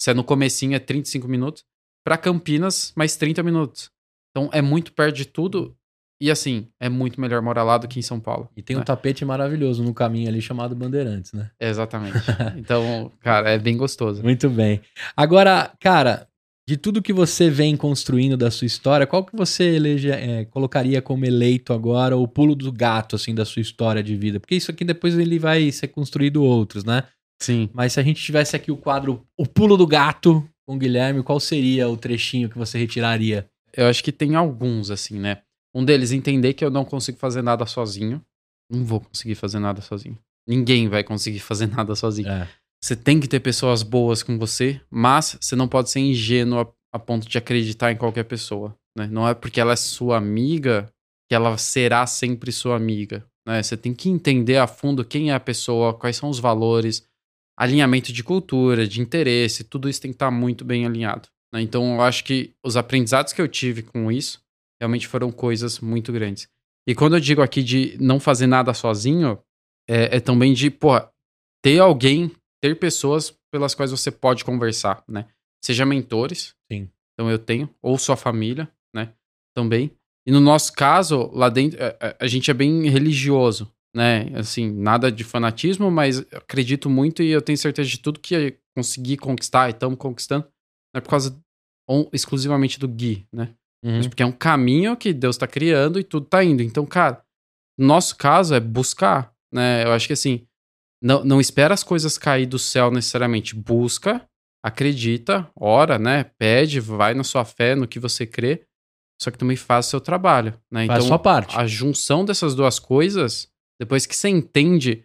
Se é no comecinho é 35 minutos. Pra Campinas, mais 30 minutos. Então é muito perto de tudo e assim, é muito melhor morar lá do que em São Paulo. E tem um né? tapete maravilhoso no caminho ali chamado Bandeirantes, né? Exatamente. Então, cara, é bem gostoso. Muito bem. Agora, cara, de tudo que você vem construindo da sua história, qual que você elege, é, colocaria como eleito agora o pulo do gato, assim, da sua história de vida? Porque isso aqui depois ele vai ser construído outros, né? Sim. Mas se a gente tivesse aqui o quadro O Pulo do Gato com o Guilherme, qual seria o trechinho que você retiraria? Eu acho que tem alguns, assim, né? Um deles, entender que eu não consigo fazer nada sozinho. Não vou conseguir fazer nada sozinho. Ninguém vai conseguir fazer nada sozinho. É. Você tem que ter pessoas boas com você, mas você não pode ser ingênuo a, a ponto de acreditar em qualquer pessoa. Né? Não é porque ela é sua amiga que ela será sempre sua amiga. Né? Você tem que entender a fundo quem é a pessoa, quais são os valores, alinhamento de cultura, de interesse, tudo isso tem que estar muito bem alinhado. Né? Então eu acho que os aprendizados que eu tive com isso realmente foram coisas muito grandes. E quando eu digo aqui de não fazer nada sozinho, é, é também de, porra, ter alguém, ter pessoas pelas quais você pode conversar, né? Seja mentores. Sim. Então eu tenho, ou sua família, né? Também. E no nosso caso, lá dentro, a- a- a gente é bem religioso, né? Assim, nada de fanatismo, mas acredito muito e eu tenho certeza de tudo que eu consegui conquistar e estamos conquistando, não é por causa on- exclusivamente do Gui, né? Uhum. Mas porque é um caminho que Deus tá criando e tudo tá indo. Então, cara, no nosso caso é buscar, né? Eu acho que assim, não, não espera as coisas cair do céu necessariamente. Busca, acredita, ora, né? Pede, vai na sua fé, no que você crê. Só que também faz o seu trabalho, né? Faz a sua parte. a junção dessas duas coisas, depois que você entende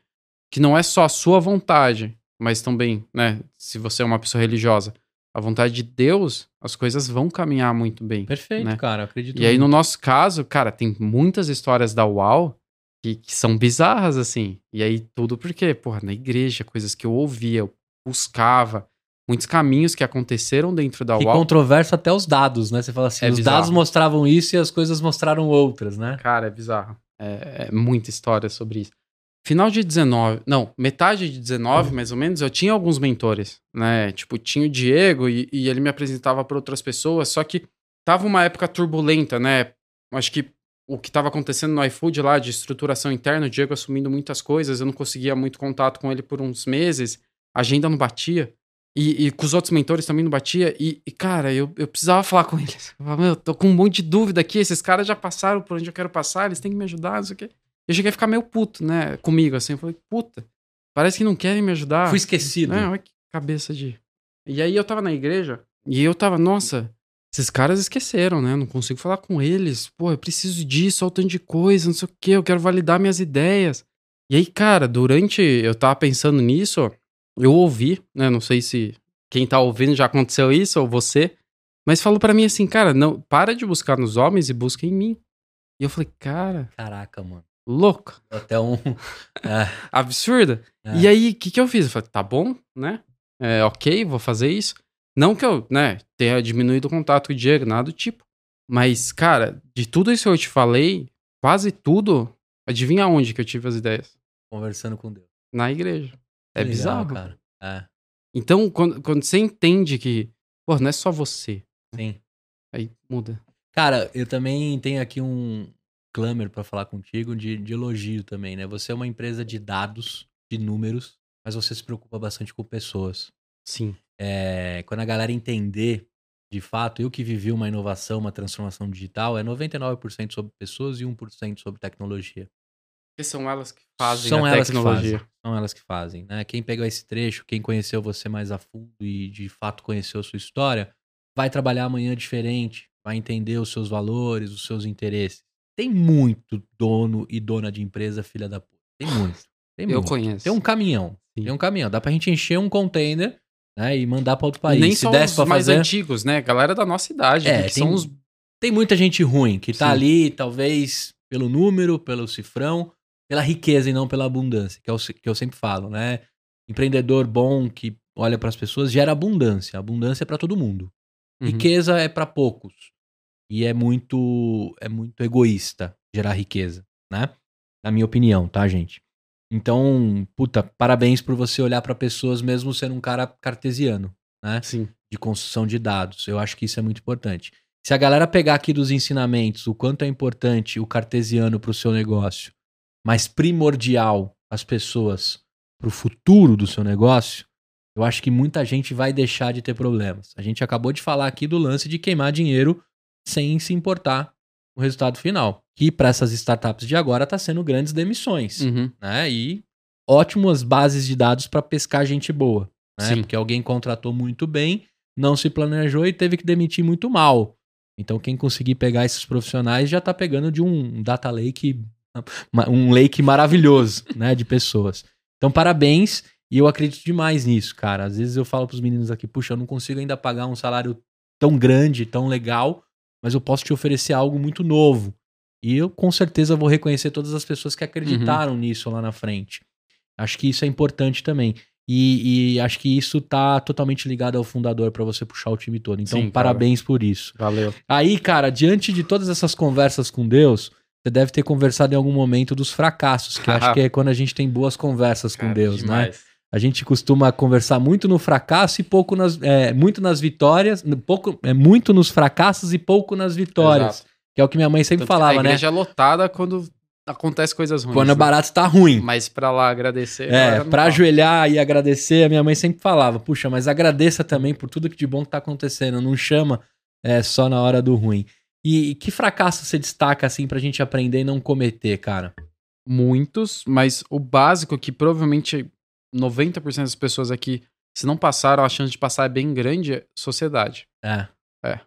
que não é só a sua vontade, mas também, né, se você é uma pessoa religiosa, a vontade de Deus, as coisas vão caminhar muito bem. Perfeito, né? cara. Acredito E aí, no muito. nosso caso, cara, tem muitas histórias da UAU que, que são bizarras, assim. E aí, tudo porque, porra, na igreja, coisas que eu ouvia, eu buscava, muitos caminhos que aconteceram dentro da Que UAU. controverso até os dados, né? Você fala assim, É os bizarro. dados mostravam isso e as coisas mostraram outras, né? Cara, é bizarro. É, é muita história sobre isso. Final de 19, não, metade de 19, mais ou menos, eu tinha alguns mentores, né? Tipo, tinha o Diego e, e ele me apresentava para outras pessoas, só que tava uma época turbulenta, né? Acho que o que estava acontecendo no iFood lá de estruturação interna, o Diego assumindo muitas coisas, eu não conseguia muito contato com ele por uns meses, a agenda não batia. E, e com os outros mentores também não batia. E, e, cara, eu, eu precisava falar com eles. Eu falava, meu, eu tô com um monte de dúvida aqui. Esses caras já passaram por onde eu quero passar, eles têm que me ajudar, não sei o quê. Eu cheguei a ficar meio puto, né? Comigo, assim. Eu falei, puta, parece que não querem me ajudar. Fui esquecido. É, olha que cabeça de. E aí eu tava na igreja e eu tava, nossa, esses caras esqueceram, né? Não consigo falar com eles. Pô, eu preciso disso, olha o tanto de coisa, não sei o quê, eu quero validar minhas ideias. E aí, cara, durante eu tava pensando nisso, eu ouvi, né? Não sei se quem tá ouvindo já aconteceu isso ou você, mas falou pra mim assim, cara, não, para de buscar nos homens e busca em mim. E eu falei, cara, Caraca, mano. Louco, Até um. É, absurda. é. E aí, o que, que eu fiz? Eu falei, tá bom, né? É, ok, vou fazer isso. Não que eu, né, tenha diminuído o contato com o Diego, nada do tipo. Mas, cara, de tudo isso que eu te falei, quase tudo, adivinha onde que eu tive as ideias? Conversando com Deus. Na igreja. É legal, bizarro. cara. É, Então, quando, quando você entende que, pô, não é só você, sim. aí muda. Cara, eu também tenho aqui um clamer pra falar contigo de, de elogio também, né? Você é uma empresa de dados, de números, mas você se preocupa bastante com pessoas. Sim. É, quando a galera entender, de fato, eu que vivi uma inovação, uma transformação digital, é 99% sobre pessoas e 1% sobre tecnologia. Porque são elas que fazem São a elas tecnologia. que fazem. São elas que fazem, né? Quem pegou esse trecho, quem conheceu você mais a fundo e de fato conheceu a sua história, vai trabalhar amanhã diferente, vai entender os seus valores, os seus interesses. Tem muito dono e dona de empresa filha da puta. Tem muito. Tem Eu muito. conheço. Tem um caminhão. Sim. Tem um caminhão. Dá pra gente encher um container, né, e mandar pra outro país. nem Se são os pra mais antigos, né? Galera da nossa idade, É, tem- são os tem muita gente ruim que tá Sim. ali, talvez pelo número, pelo cifrão, pela riqueza e não pela abundância, que é o que eu sempre falo, né? Empreendedor bom que olha pras pessoas gera abundância. Abundância é pra todo mundo. Uhum. Riqueza é pra poucos. E é muito é muito egoísta gerar riqueza, né? Na minha opinião, tá, gente? Então, puta, parabéns por você olhar pra pessoas mesmo sendo um cara cartesiano, né? Sim. de construção de dados. Eu acho que isso é muito importante. Se a galera pegar aqui dos ensinamentos o quanto é importante o cartesiano para o seu negócio, mas primordial as pessoas para o futuro do seu negócio, eu acho que muita gente vai deixar de ter problemas. A gente acabou de falar aqui do lance de queimar dinheiro sem se importar o resultado final, que para essas startups de agora está sendo grandes demissões Uhum. né? E ótimas bases de dados para pescar gente boa, né? Porque alguém contratou muito bem, não se planejou e teve que demitir muito mal. Então quem conseguir pegar esses profissionais já tá pegando de um data lake, um lake maravilhoso, né, de pessoas. Então parabéns e eu acredito demais nisso, cara. Às vezes eu falo pros meninos aqui, puxa, eu não consigo ainda pagar um salário tão grande, tão legal, mas eu posso te oferecer algo muito novo. E eu com certeza vou reconhecer todas as pessoas que acreditaram nisso lá na frente. Acho que isso é importante também. E, e acho que isso tá totalmente ligado ao fundador para você puxar o time todo. Então, Sim, cara. parabéns por isso. Valeu. Aí, cara, diante de todas essas conversas com Deus, você deve ter conversado em algum momento dos fracassos, que acho que é quando a gente tem boas conversas com Cara, Deus, né? A gente costuma conversar muito no fracasso e pouco nas, é, muito nas vitórias, pouco, é, muito nos fracassos e pouco nas vitórias. Exato. Que é o que minha mãe sempre Tanto falava, a né? igreja é lotada quando acontece coisas ruins. Quando o né? barato tá ruim. Mas pra lá agradecer. a É, pra fala. ajoelhar e agradecer, a minha mãe sempre falava, puxa, mas agradeça também por tudo que de bom que tá acontecendo, não chama é, só na hora do ruim. E, e que fracasso você destaca, assim, pra gente aprender e não cometer, cara? Muitos, mas o básico que provavelmente 90% das pessoas aqui, se não passaram, a chance de passar é bem grande, é sociedade. É. É.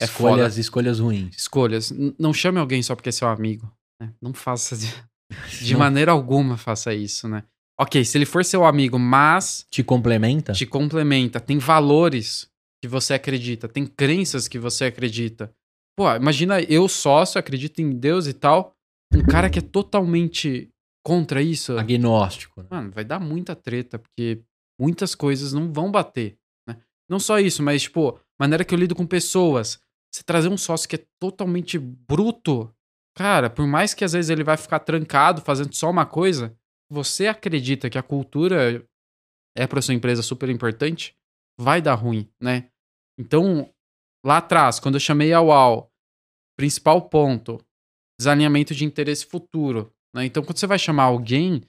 É escolhas, escolhas ruins. Escolhas. N- não chame alguém só porque é seu amigo. né? Não faça de, de Não maneira alguma faça isso, né? Ok, se ele for seu amigo, mas Te complementa? te complementa, tem valores que você acredita, tem crenças que você acredita. Pô, imagina eu sócio, acredito em Deus e tal, um cara que é totalmente contra isso. Agnóstico. Né? Mano, vai dar muita treta, porque muitas coisas não vão bater. Né? Não só isso, mas, tipo, maneira que eu lido com pessoas. Você trazer um sócio que é totalmente bruto, cara, por mais que às vezes ele vai ficar trancado fazendo só uma coisa, você acredita que a cultura é para sua empresa super importante, vai dar ruim, né? Então, lá atrás, quando eu chamei a UAU, principal ponto, desalinhamento de interesse futuro. Né? Então, quando você vai chamar alguém,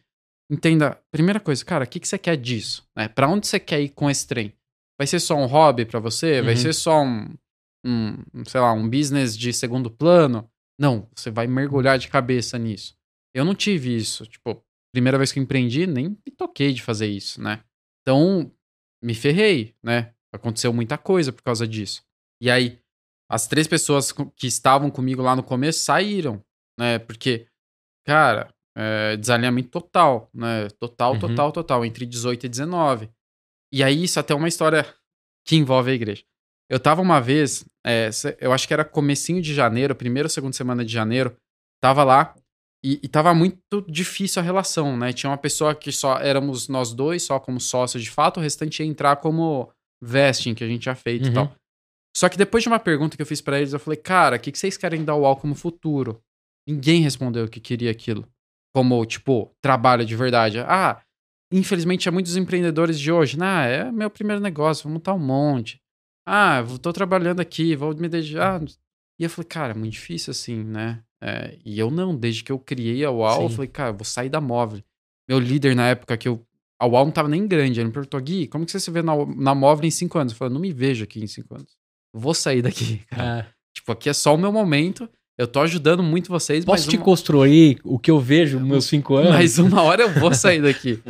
entenda, primeira coisa, cara, o que, que você quer disso? Né? Para onde você quer ir com esse trem? Vai ser só um hobby para você? Vai Uhum. ser só um, um, sei lá, um business de segundo plano? Não, você vai mergulhar de cabeça nisso. Eu não tive isso. Tipo, primeira vez que eu empreendi, nem me toquei de fazer isso, né? Então, me ferrei, né? Aconteceu muita coisa por causa disso. E aí, as três pessoas que estavam comigo lá no começo saíram, né? Porque, cara, é, desalinhamento total, né? Total, Uhum. total, total, entre 18 e 19. E aí, isso até é uma história que envolve a igreja. Eu tava uma vez, é, eu acho que era comecinho de janeiro, primeira ou segunda semana de janeiro, tava lá e, e tava muito difícil a relação, né? Tinha uma pessoa que só éramos nós dois, só como sócios de fato, o restante ia entrar como vesting, que a gente tinha feito Uhum. e tal. Só que depois de uma pergunta que eu fiz pra eles, eu falei, cara, o que, que vocês querem dar o UAU como futuro? Ninguém respondeu que queria aquilo. Como, tipo, trabalho de verdade. Ah, infelizmente, é muitos empreendedores de hoje. Ah, é meu primeiro negócio, vou montar um monte. Ah, eu tô trabalhando aqui, vou me dedicar. E eu falei, cara, é muito difícil assim, né? É, e eu não, desde que eu criei a UAU, eu Sim. falei, cara, eu vou sair da móvel. Meu líder na época que eu. A UAU não tava nem grande. Ele me perguntou, Gui, como que você se vê na, na móvel em cinco anos? Eu falei, não me vejo aqui em cinco anos. Vou sair daqui, cara. É. Tipo, aqui é só o meu momento. Eu tô ajudando muito vocês, Posso te uma, construir o que eu vejo nos meus cinco anos? mas uma hora eu vou sair daqui.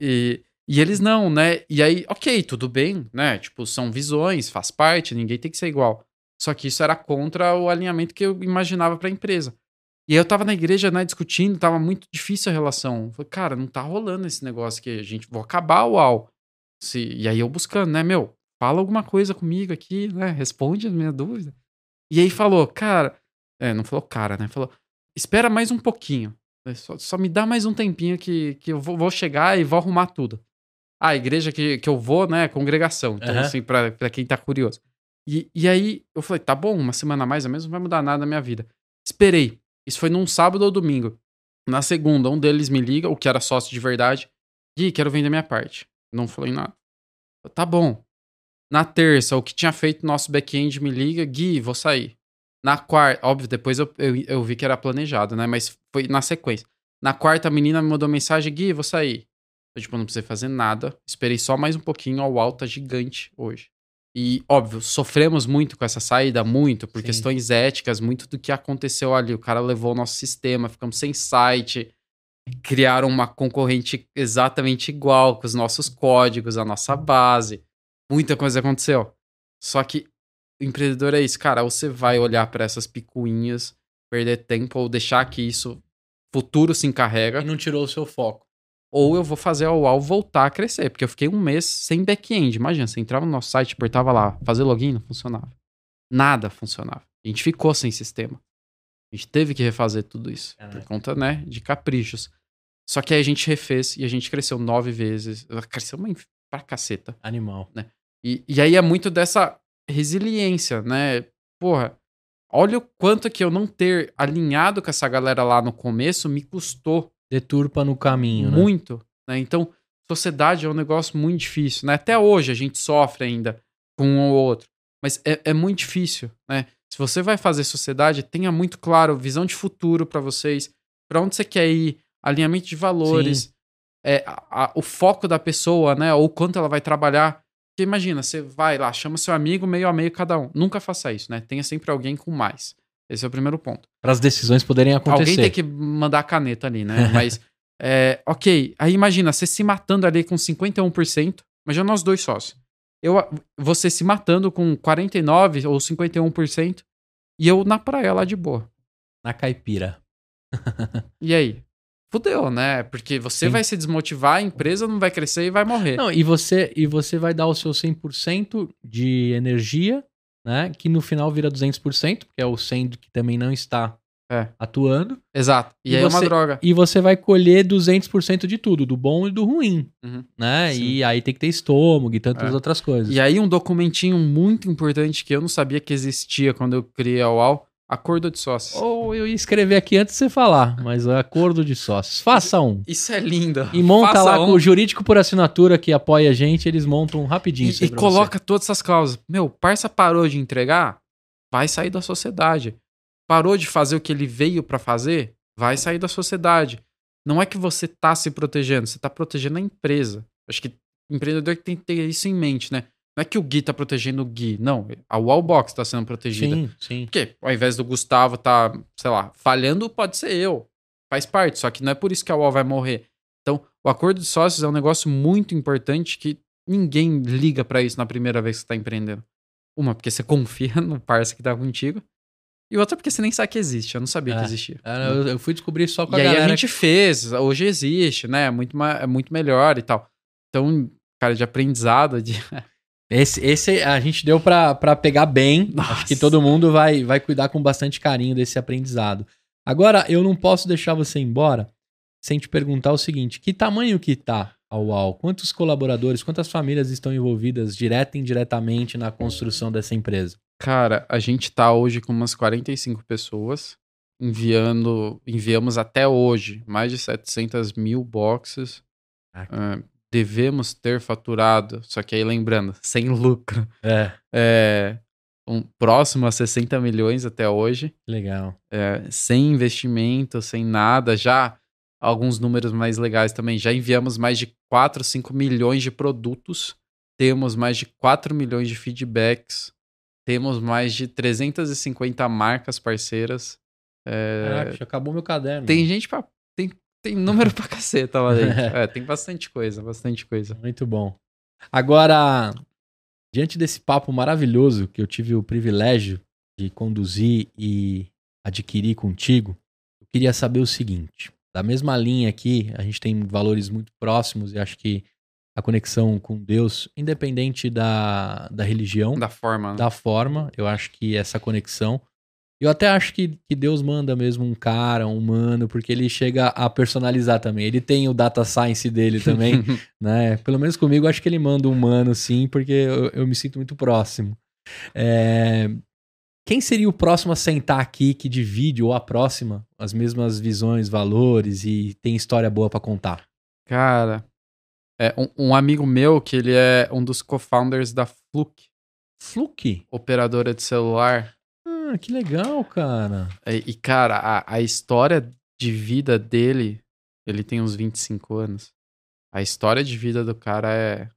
E, e eles não, né? E aí, ok, tudo bem, né? Tipo, são visões, faz parte, ninguém tem que ser igual. Só que isso era contra o alinhamento que eu imaginava pra empresa. E aí eu tava na igreja, né, discutindo, tava muito difícil a relação. Eu Falei, cara, não tá rolando esse negócio aqui, a gente vou acabar o UAU. Se, e aí eu buscando, né, meu, fala alguma coisa comigo aqui, né, responde a minha dúvida. E aí falou, cara, é, não falou cara, né, falou, espera mais um pouquinho. É, Só, só me dá mais um tempinho que, que eu vou, vou chegar e vou arrumar tudo. Ah, a igreja que, que eu vou, né, é congregação. Então, Aham. assim, pra, pra quem tá curioso. E, e aí eu falei, tá bom, uma semana a mais ou menos não vai mudar nada na minha vida. Esperei. Isso foi num sábado ou domingo. Na segunda, um deles me liga, o que era sócio de verdade. Gui, quero vender minha parte. Não falei nada. Eu, Tá bom. Na terça, o que tinha feito nosso back-end me liga, Gui, vou sair. Na quarta, óbvio, depois eu, eu, eu vi que era planejado, né? Mas foi na sequência. Na quarta, a menina me mandou mensagem, Gui, vou sair. Eu, tipo, não precisei fazer nada. Esperei só mais um pouquinho, ó, o alta gigante hoje. E, óbvio, sofremos muito com essa saída, muito, por Sim. questões éticas, muito do que aconteceu ali. O cara levou o nosso sistema, ficamos sem site, criaram uma concorrente exatamente igual, com os nossos códigos, a nossa base. Muita coisa aconteceu. Só que empreendedor é isso, cara. Você vai olhar para essas picuinhas, perder tempo, ou deixar que isso futuro se encarrega E não tirou o seu foco. ou eu vou fazer a UAU voltar a crescer, porque eu fiquei um mês sem back-end. Imagina, você entrava no nosso site, apertava lá, fazer login, não funcionava. Nada funcionava. A gente ficou sem sistema. A gente teve que refazer tudo isso, Caraca. por conta, né, de caprichos. Só que aí a gente refez e a gente cresceu nove vezes. Cresceu uma pra caceta. Animal. E, e aí é muito dessa resiliência, né? Porra, olha o quanto que eu não ter alinhado com essa galera lá no começo me custou Deturpa no caminho, né? muito, né? Então, sociedade é um negócio muito difícil, né? Até hoje a gente sofre ainda com um ou outro, mas é, é muito difícil, né? Se você vai fazer sociedade, tenha muito claro visão de futuro pra vocês, pra onde você quer ir, alinhamento de valores, é, a- a- o foco da pessoa, né? Ou quanto ela vai trabalhar. Porque imagina, você vai lá, chama seu amigo meio a meio cada um. Nunca faça isso, né? Tenha sempre alguém com mais. Esse é o primeiro ponto. Para as decisões poderem acontecer. Alguém tem que mandar a caneta ali, né? Mas, é, ok. Aí imagina, você se matando ali com 51%. Imagina nós dois sócios. Eu, você se matando com 49% ou 51%. E eu na praia lá de boa. Na caipira. E aí? Fudeu, né? Porque você Sim. vai se desmotivar, a empresa não vai crescer e vai morrer. Não, e você, e você vai dar o seu 100% de energia, né? Que no final vira 200%, que é o 100 que também não está É. atuando. Exato. E, E aí é uma você- droga. E você vai colher 200% de tudo, do bom e do ruim, Uhum. né? Sim. E aí tem que ter estômago e tantas É. outras coisas. E aí um documentinho muito importante que eu não sabia que existia quando eu criei a UAU, acordo de sócios. Ou eu ia escrever aqui antes de você falar, mas é acordo de sócios. Faça um. Isso é lindo. E monta Faça lá um com o jurídico por assinatura que apoia a gente, eles montam rapidinho. isso E, aí e coloca todas essas cláusulas. Meu, parça parou de entregar, vai sair da sociedade. Parou de fazer o que ele veio pra fazer, vai sair da sociedade. Não é que você tá se protegendo, você tá protegendo a empresa. Acho que o empreendedor tem que ter isso em mente, né? Não é que o Gui tá protegendo o Gui, não. A Wallbox tá sendo protegida. Sim, sim. Porque ao invés do Gustavo tá, sei lá, falhando, pode ser eu. Faz parte, só que não é por isso que a UOL vai morrer. Então, o acordo de sócios é um negócio muito importante que ninguém liga pra isso na primeira vez que você tá empreendendo. Uma, porque você confia no parceiro que tá contigo. E outra, porque você nem sabe que existe. Eu não sabia É. que existia. Ah, Eu, eu fui descobrir só com E a aí galera. a gente fez, hoje existe, né? É muito, é muito melhor e tal. Então, cara, de aprendizado, de... Esse, esse a gente deu pra, pra pegar bem. Nossa. Acho que todo mundo vai, vai cuidar com bastante carinho desse aprendizado. Agora, eu não posso deixar você embora sem te perguntar o seguinte: que tamanho que tá a UAU? Quantos colaboradores, quantas famílias estão envolvidas direta e indiretamente na construção dessa empresa? Cara, a gente tá hoje com umas 45 pessoas, enviando, enviamos até hoje mais de 700 mil boxes. Ah, devemos ter faturado, só que aí lembrando, sem lucro, É, é, um, próximo a 60 milhões até hoje, legal. é, sem investimento, sem nada, já alguns números mais legais também, já enviamos mais de 4, 5 milhões de produtos, temos mais de 4 milhões de feedbacks, temos mais de 350 marcas parceiras. É, Caraca, acabou meu caderno. tem gente pra. Tem, número pra caceta lá dentro. É, tem bastante coisa, bastante coisa. Muito bom. Agora, diante desse papo maravilhoso que eu tive o privilégio de conduzir e adquirir contigo, eu queria saber o seguinte: da mesma linha aqui, a gente tem valores muito próximos e acho que a conexão com Deus, independente da, da religião, Da forma. né? da forma, eu acho que essa conexão. Eu até acho que, que Deus manda mesmo um cara, um humano, porque ele chega a personalizar também. Ele tem o data science dele também né? Pelo menos comigo, acho que ele manda um humano, sim, porque eu, eu me sinto muito próximo. É, Quem seria o próximo a sentar aqui que divide, ou a próxima, as mesmas visões, valores e tem história boa pra contar? Cara, é um, um amigo meu que ele é um dos co-founders da Fluke, Fluke? operadora de celular. Ah, que legal, cara. E, cara, a, a história de vida dele, ele tem uns 25 anos. A história de vida do cara é,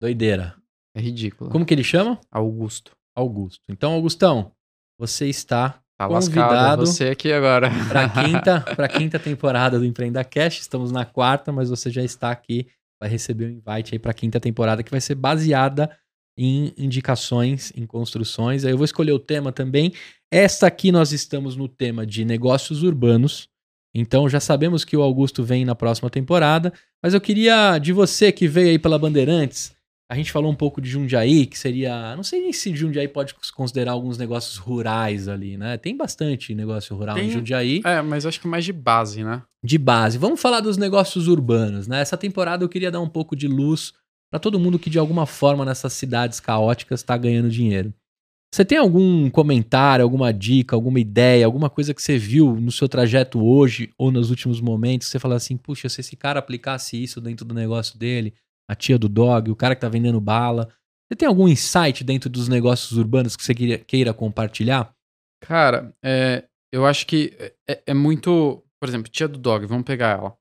Doideira. é ridícula. Como que ele chama? Augusto. Augusto. Então, Augustão, você está Tá Convidado. lascado. Você aqui agora. para quinta, pra quinta temporada do Empreenda Cash. Estamos na quarta, mas você já está aqui. Vai receber um invite aí para quinta temporada que vai ser baseada em indicações, em construções. Aí eu vou escolher o tema também. Esta aqui nós estamos no tema de negócios urbanos. Então já sabemos que o Augusto vem na próxima temporada, mas eu queria de você que veio aí pela Bandeirantes, a gente falou um pouco de Jundiaí, que seria, não sei nem se Jundiaí pode considerar alguns negócios rurais ali, né? Tem bastante negócio rural em Tem. Jundiaí É, mas acho que mais de base, né? de base. Vamos falar dos negócios urbanos, né? Essa temporada eu queria dar um pouco de luz para todo mundo que de alguma forma nessas cidades caóticas está ganhando dinheiro. Você tem algum comentário, alguma dica, alguma ideia, alguma coisa que você viu no seu trajeto hoje ou nos últimos momentos? Você fala assim, puxa, se esse cara aplicasse isso dentro do negócio dele, a tia do dog, o cara que tá vendendo bala. Você tem algum insight dentro dos negócios urbanos que você queira, queira compartilhar? Cara, é, eu acho que é, é muito. Por exemplo, tia do dog, vamos pegar ela.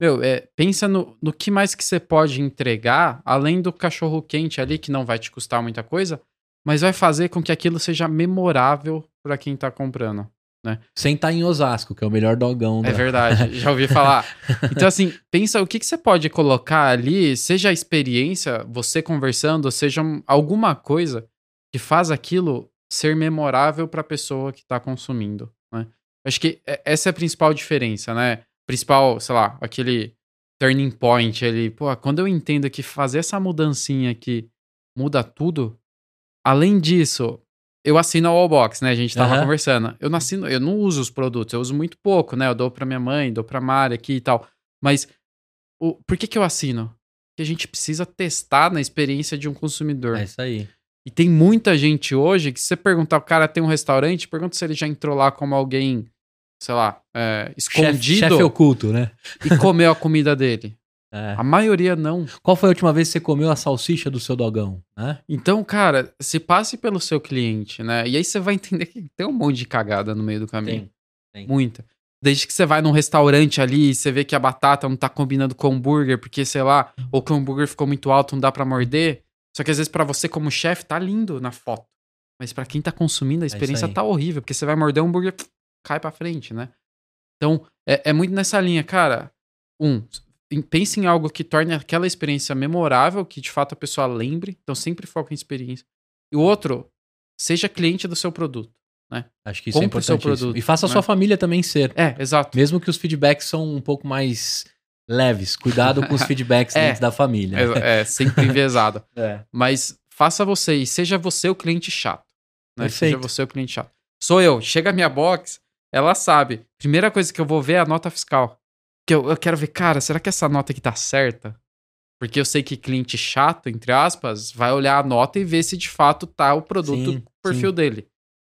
Meu, é, pensa no, no que mais que você pode entregar, além do cachorro quente ali, que não vai te custar muita coisa, mas vai fazer com que aquilo seja memorável para quem tá comprando. Sem estar em Osasco, que é o melhor dogão É da... verdade, já ouvi falar. Então, assim, pensa o que, que você pode colocar ali, seja a experiência, você conversando, seja um- alguma coisa que faz aquilo ser memorável para a pessoa que está consumindo. Né? Acho que é- essa é a principal diferença, né? Principal, sei lá, aquele turning point ali. Pô, quando eu entendo que fazer essa mudancinha aqui muda tudo, além disso, eu assino a Wallbox, né? A gente tava Aham. conversando. Eu não assino, eu não uso os produtos, eu uso muito pouco, né? Eu dou pra minha mãe, dou pra Mari aqui e tal. Mas o, por que que eu assino? Porque a gente precisa testar na experiência de um consumidor. É isso aí. E tem muita gente hoje que se você perguntar, o cara tem um restaurante, pergunta se ele já entrou lá como alguém, sei lá, é, escondido chefe oculto, né? e comeu a comida dele. É. A maioria não. Qual foi a última vez que você comeu a salsicha do seu dogão? Né? Então, cara, se passe pelo seu cliente, né? E aí você vai entender que tem um monte de cagada no meio do caminho. Tem. Muita. Desde que você vai num restaurante ali e você vê que a batata não tá combinando com o hambúrguer, porque, sei lá, ou que o hambúrguer ficou muito alto, não dá pra morder. Só que às vezes pra você como chefe tá lindo na foto. Mas pra quem tá consumindo a isso experiência aí. tá horrível, porque você vai morder o hambúrguer, pff, cai pra frente, né? Então, é, é muito nessa linha, cara. Um, pense em algo que torne aquela experiência memorável, que de fato a pessoa lembre. Então, sempre foca em experiência. E o outro, seja cliente do seu produto. Acho que isso é Compre o seu importantíssimo. produto, E faça a né? sua família também ser. É, exato. Mesmo que os feedbacks são um pouco mais leves. Cuidado com os feedbacks É. dentro da família. É, é sempre enviesado. É. Mas faça você e seja você o cliente chato. Né? Seja Perfeito. você o cliente chato. Sou eu. Chega a minha box, ela sabe. Primeira coisa que eu vou ver é a nota fiscal. Que eu, eu quero ver, cara, será que essa nota aqui tá certa? Porque eu sei que cliente chato, entre aspas, vai olhar a nota e ver se de fato tá o produto Sim, perfil sim. dele.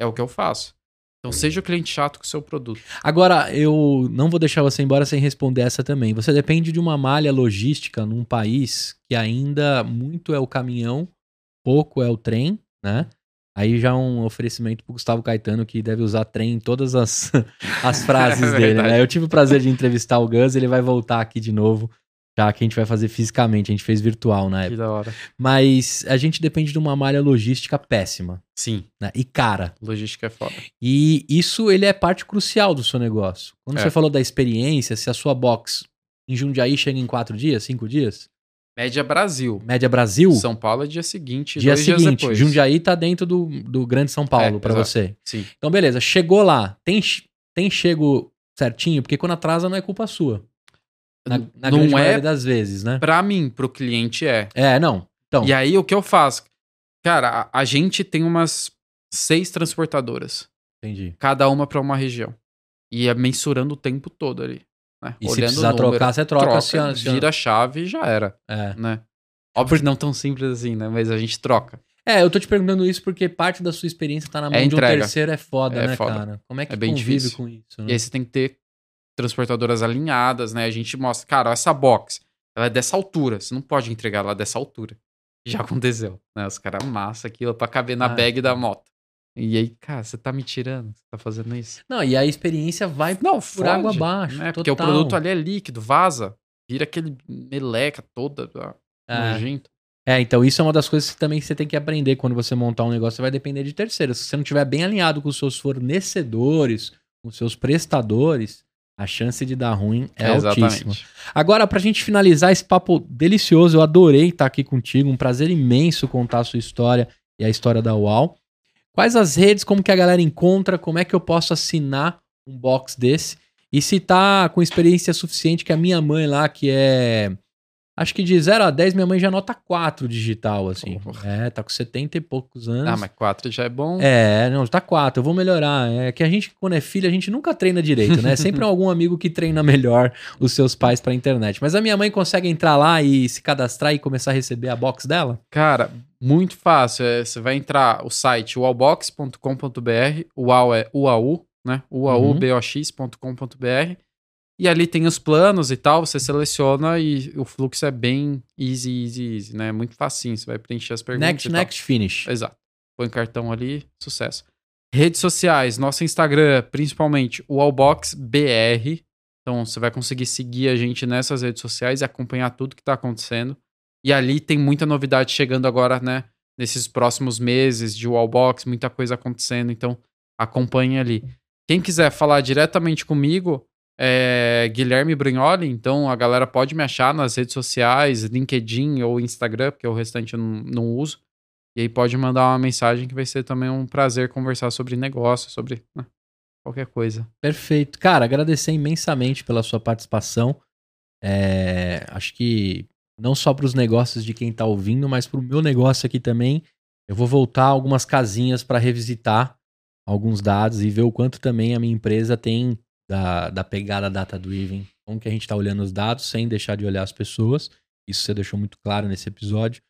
É o que eu faço. Então seja o cliente chato com o seu produto. Agora, eu não vou deixar você embora sem responder essa também. Você depende de uma malha logística num país que ainda muito é o caminhão, pouco é o trem, né? Aí já um oferecimento pro Gustavo Caetano, que deve usar trem em todas as, as frases É dele, né? Eu tive o prazer de entrevistar o Gus, ele vai voltar aqui de novo, já que a gente vai fazer fisicamente, a gente fez virtual na Que época. da hora. Mas a gente depende de uma malha logística péssima, Sim, né? E cara. logística é foda. E isso ele é parte crucial do seu negócio. Quando É. você falou da experiência, se a sua box em Jundiaí chega em quatro dias, cinco dias, Média Brasil. média Brasil, São Paulo é dia seguinte, dia dias seguinte, depois. Jundiaí tá dentro do, do Grande São Paulo É, pra exato. você. Sim. Então beleza, chegou lá, tem tem chego certinho, porque quando atrasa não é culpa sua. Na, na não grande é maioria das vezes, né? Pra mim, pro cliente é. É, não. Então, E aí o que eu faço? Cara, a, a gente tem umas seis transportadoras, entendi. cada uma pra uma região. E é mensurando o tempo todo ali. Né? E se Olhando o precisar número, trocar, você troca, troca se a- se a- vira a chave e já era, É. né? Óbvio que não tão simples assim, né? Mas a gente troca. É, eu tô te perguntando isso porque parte da sua experiência tá na mão É de um terceiro, é foda, É né, foda. cara? Como é que É bem convive difícil. com isso? E Né? aí você tem que ter transportadoras alinhadas, né? A gente mostra, cara, essa box, ela é dessa altura. Você não pode entregar ela dessa altura. Já aconteceu, né? Os caras amassam aquilo pra caber na Ah, bag da cara. moto. E aí, cara, você tá me tirando? Você tá fazendo isso? Não, e a experiência vai Não, por água abaixo. né? Porque o produto ali é líquido, vaza. Vira aquele meleca toda, ah, É. nojento. É, então isso é uma das coisas que também você tem que aprender quando você montar um negócio. Você vai depender de terceiros. Se você não estiver bem alinhado com os seus fornecedores, com os seus prestadores, a chance de dar ruim é altíssima. Agora, pra gente finalizar esse papo delicioso, eu adorei estar aqui contigo, um prazer imenso contar a sua história e a história da UAU. Quais as redes, como que a galera encontra, como é que eu posso assinar um box desse? E se tá com experiência suficiente que a minha mãe lá, que é... Acho que de 0 a 10, minha mãe já nota 4 digital, assim. Porra. É, tá com 70 e poucos anos. Ah, mas 4 já é bom. É, não, tá quatro, eu vou melhorar. É que a gente, quando é filho, a gente nunca treina direito, né? Sempre algum amigo que treina melhor os seus pais pra internet. Mas a minha mãe consegue entrar lá e se cadastrar e começar a receber a box dela? Cara, muito fácil. É, você vai entrar o site wallbox.com.br, uau é UAU, né? uaubox.com.br. E ali tem os planos e tal, você seleciona e o fluxo é bem easy, easy, easy, né? Muito facinho, você vai preencher as perguntas Next, next, finish. Exato. Põe cartão ali, sucesso. Redes sociais, nosso Instagram, principalmente o AllboxBR. Então você vai conseguir seguir a gente nessas redes sociais e acompanhar tudo que tá acontecendo. E ali tem muita novidade chegando agora, né? Nesses próximos meses de Wallbox, muita coisa acontecendo. Então acompanhe ali. Quem quiser falar diretamente comigo, é Guilherme Brignoli. Então a galera pode me achar nas redes sociais, LinkedIn ou Instagram, porque o restante eu não, não uso. E aí pode mandar uma mensagem que vai ser também um prazer conversar sobre negócio, sobre né, qualquer coisa. Perfeito. Cara, agradecer imensamente pela sua participação. É, acho que não só para os negócios de quem está ouvindo, mas para o meu negócio aqui também. Eu vou voltar algumas casinhas para revisitar alguns dados e ver o quanto também a minha empresa tem da, da pegada data-driven. Como que a gente está olhando os dados sem deixar de olhar as pessoas. Isso você deixou muito claro nesse episódio.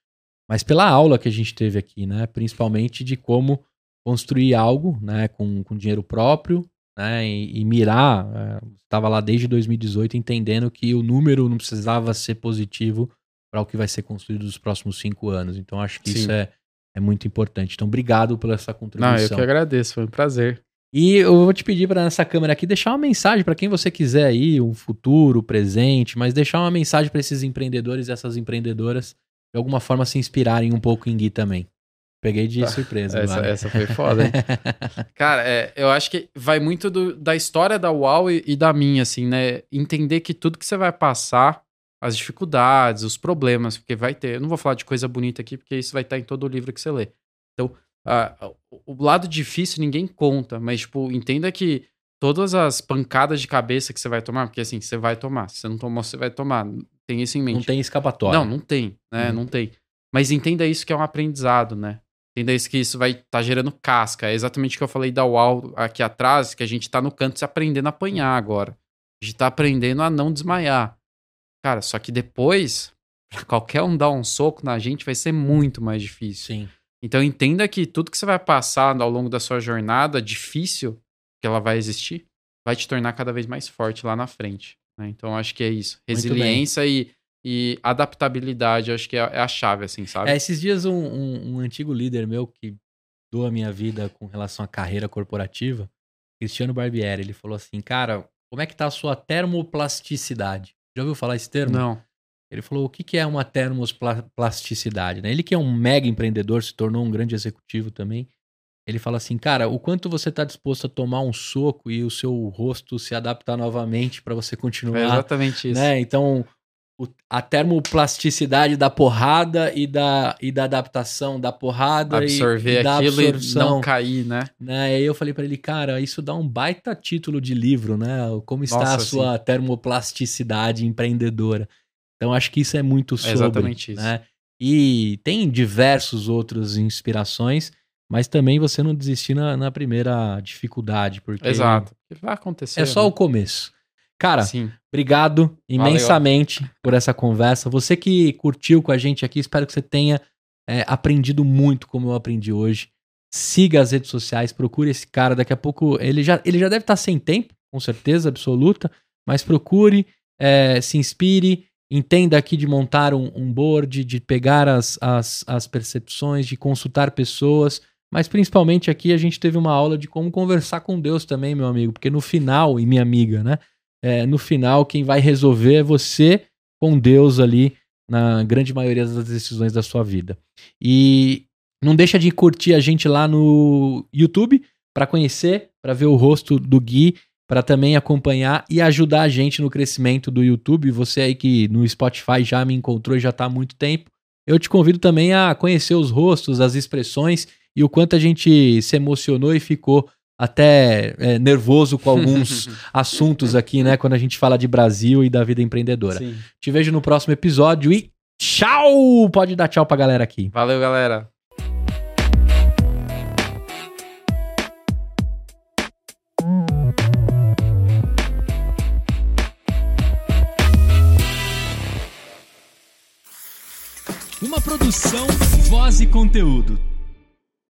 Mas pela aula que a gente teve aqui, né? Principalmente de como construir algo né, com, com dinheiro próprio, né, e, e mirar. Estava é, lá desde 2018 entendendo que o número não precisava ser positivo para o que vai ser construído nos próximos cinco anos. Então acho que Sim. isso é, é muito importante. Então obrigado pela essa contribuição. Não, eu que agradeço, foi um prazer. E eu vou te pedir para nessa câmera aqui deixar uma mensagem para quem você quiser aí, um futuro, presente, mas deixar uma mensagem para esses empreendedores e essas empreendedoras de alguma forma se inspirarem um pouco em Gui também. Peguei de tá. surpresa. Essa, essa foi foda, hein? Cara, é, eu acho que vai muito do, da história da UAU e, e, da minha, assim, né? Entender que tudo que você vai passar, as dificuldades, os problemas, porque vai ter. Eu não vou falar de coisa bonita aqui, porque isso vai estar em todo o livro que você lê. Então, o lado difícil ninguém conta, mas, tipo, entenda que todas as pancadas de cabeça que você vai tomar, porque assim, você vai tomar. Se você não tomou, você vai tomar. Tem isso em mente. Não tem escapatória. Não, não tem, né? Uhum. Não tem. Mas entenda isso que é um aprendizado, né? Entenda isso que isso vai estar tá gerando casca. É exatamente o que eu falei da UAU aqui atrás, que a gente tá no canto se aprendendo a apanhar agora. A gente tá aprendendo a não desmaiar. Cara, só que depois, pra qualquer um dar um soco na gente, vai ser muito mais difícil. Sim. Então entenda que tudo que você vai passar ao longo da sua jornada, difícil, que ela vai existir, vai te tornar cada vez mais forte lá na frente. Né? Então acho que é isso. Resiliência e e adaptabilidade, acho que é, é a chave, assim, sabe? É, esses dias um, um, um, antigo líder meu que doa a minha vida com relação à carreira corporativa, Cristiano Barbieri, ele falou assim, cara, como é que tá a sua termoplasticidade? Já ouviu falar esse termo? Não. Ele falou, o que, que é uma termoplasticidade? Né? Ele que é um mega empreendedor, se tornou um grande executivo também. Ele fala assim, cara, o quanto você está disposto a tomar um soco e o seu rosto se adaptar novamente para você continuar. É exatamente isso. Né? Então, a termoplasticidade da porrada e da, e da adaptação da porrada absorver e, e da aquilo absorção, e não cair, né? né? E aí eu falei para ele, cara, isso dá um baita título de livro, né? Como está Nossa, a sua termoplasticidade empreendedora. Então acho que isso é muito sobre, é exatamente isso. Né? E tem diversos outros inspirações, mas também você não desistir na, na primeira dificuldade, porque Exato. Vai acontecer. É só né? o começo. Cara, Sim. obrigado imensamente Valeu. por essa conversa. Você que curtiu com a gente aqui, espero que você tenha é, aprendido muito como eu aprendi hoje. Siga as redes sociais, procure esse cara. Daqui a pouco ele já, ele já deve estar sem tempo, com certeza absoluta, mas procure, é, se inspire, entenda aqui de montar um, um board, de pegar as, as, as percepções, de consultar pessoas. Mas principalmente aqui a gente teve uma aula de como conversar com Deus também, meu amigo, porque no final, e minha amiga, né? É, no final quem vai resolver é você com Deus ali na grande maioria das decisões da sua vida. E não deixa de curtir a gente lá no YouTube para conhecer, para ver o rosto do Gui, para também acompanhar e ajudar a gente no crescimento do YouTube. Você aí que no Spotify já me encontrou e já está há muito tempo, eu te convido também a conhecer os rostos, as expressões e o quanto a gente se emocionou e ficou até é, nervoso com alguns assuntos aqui, né? Quando a gente fala de Brasil e da vida empreendedora. Sim. Te vejo no próximo episódio e tchau! Pode dar tchau pra galera aqui. Valeu, galera. Uma produção, voz e conteúdo.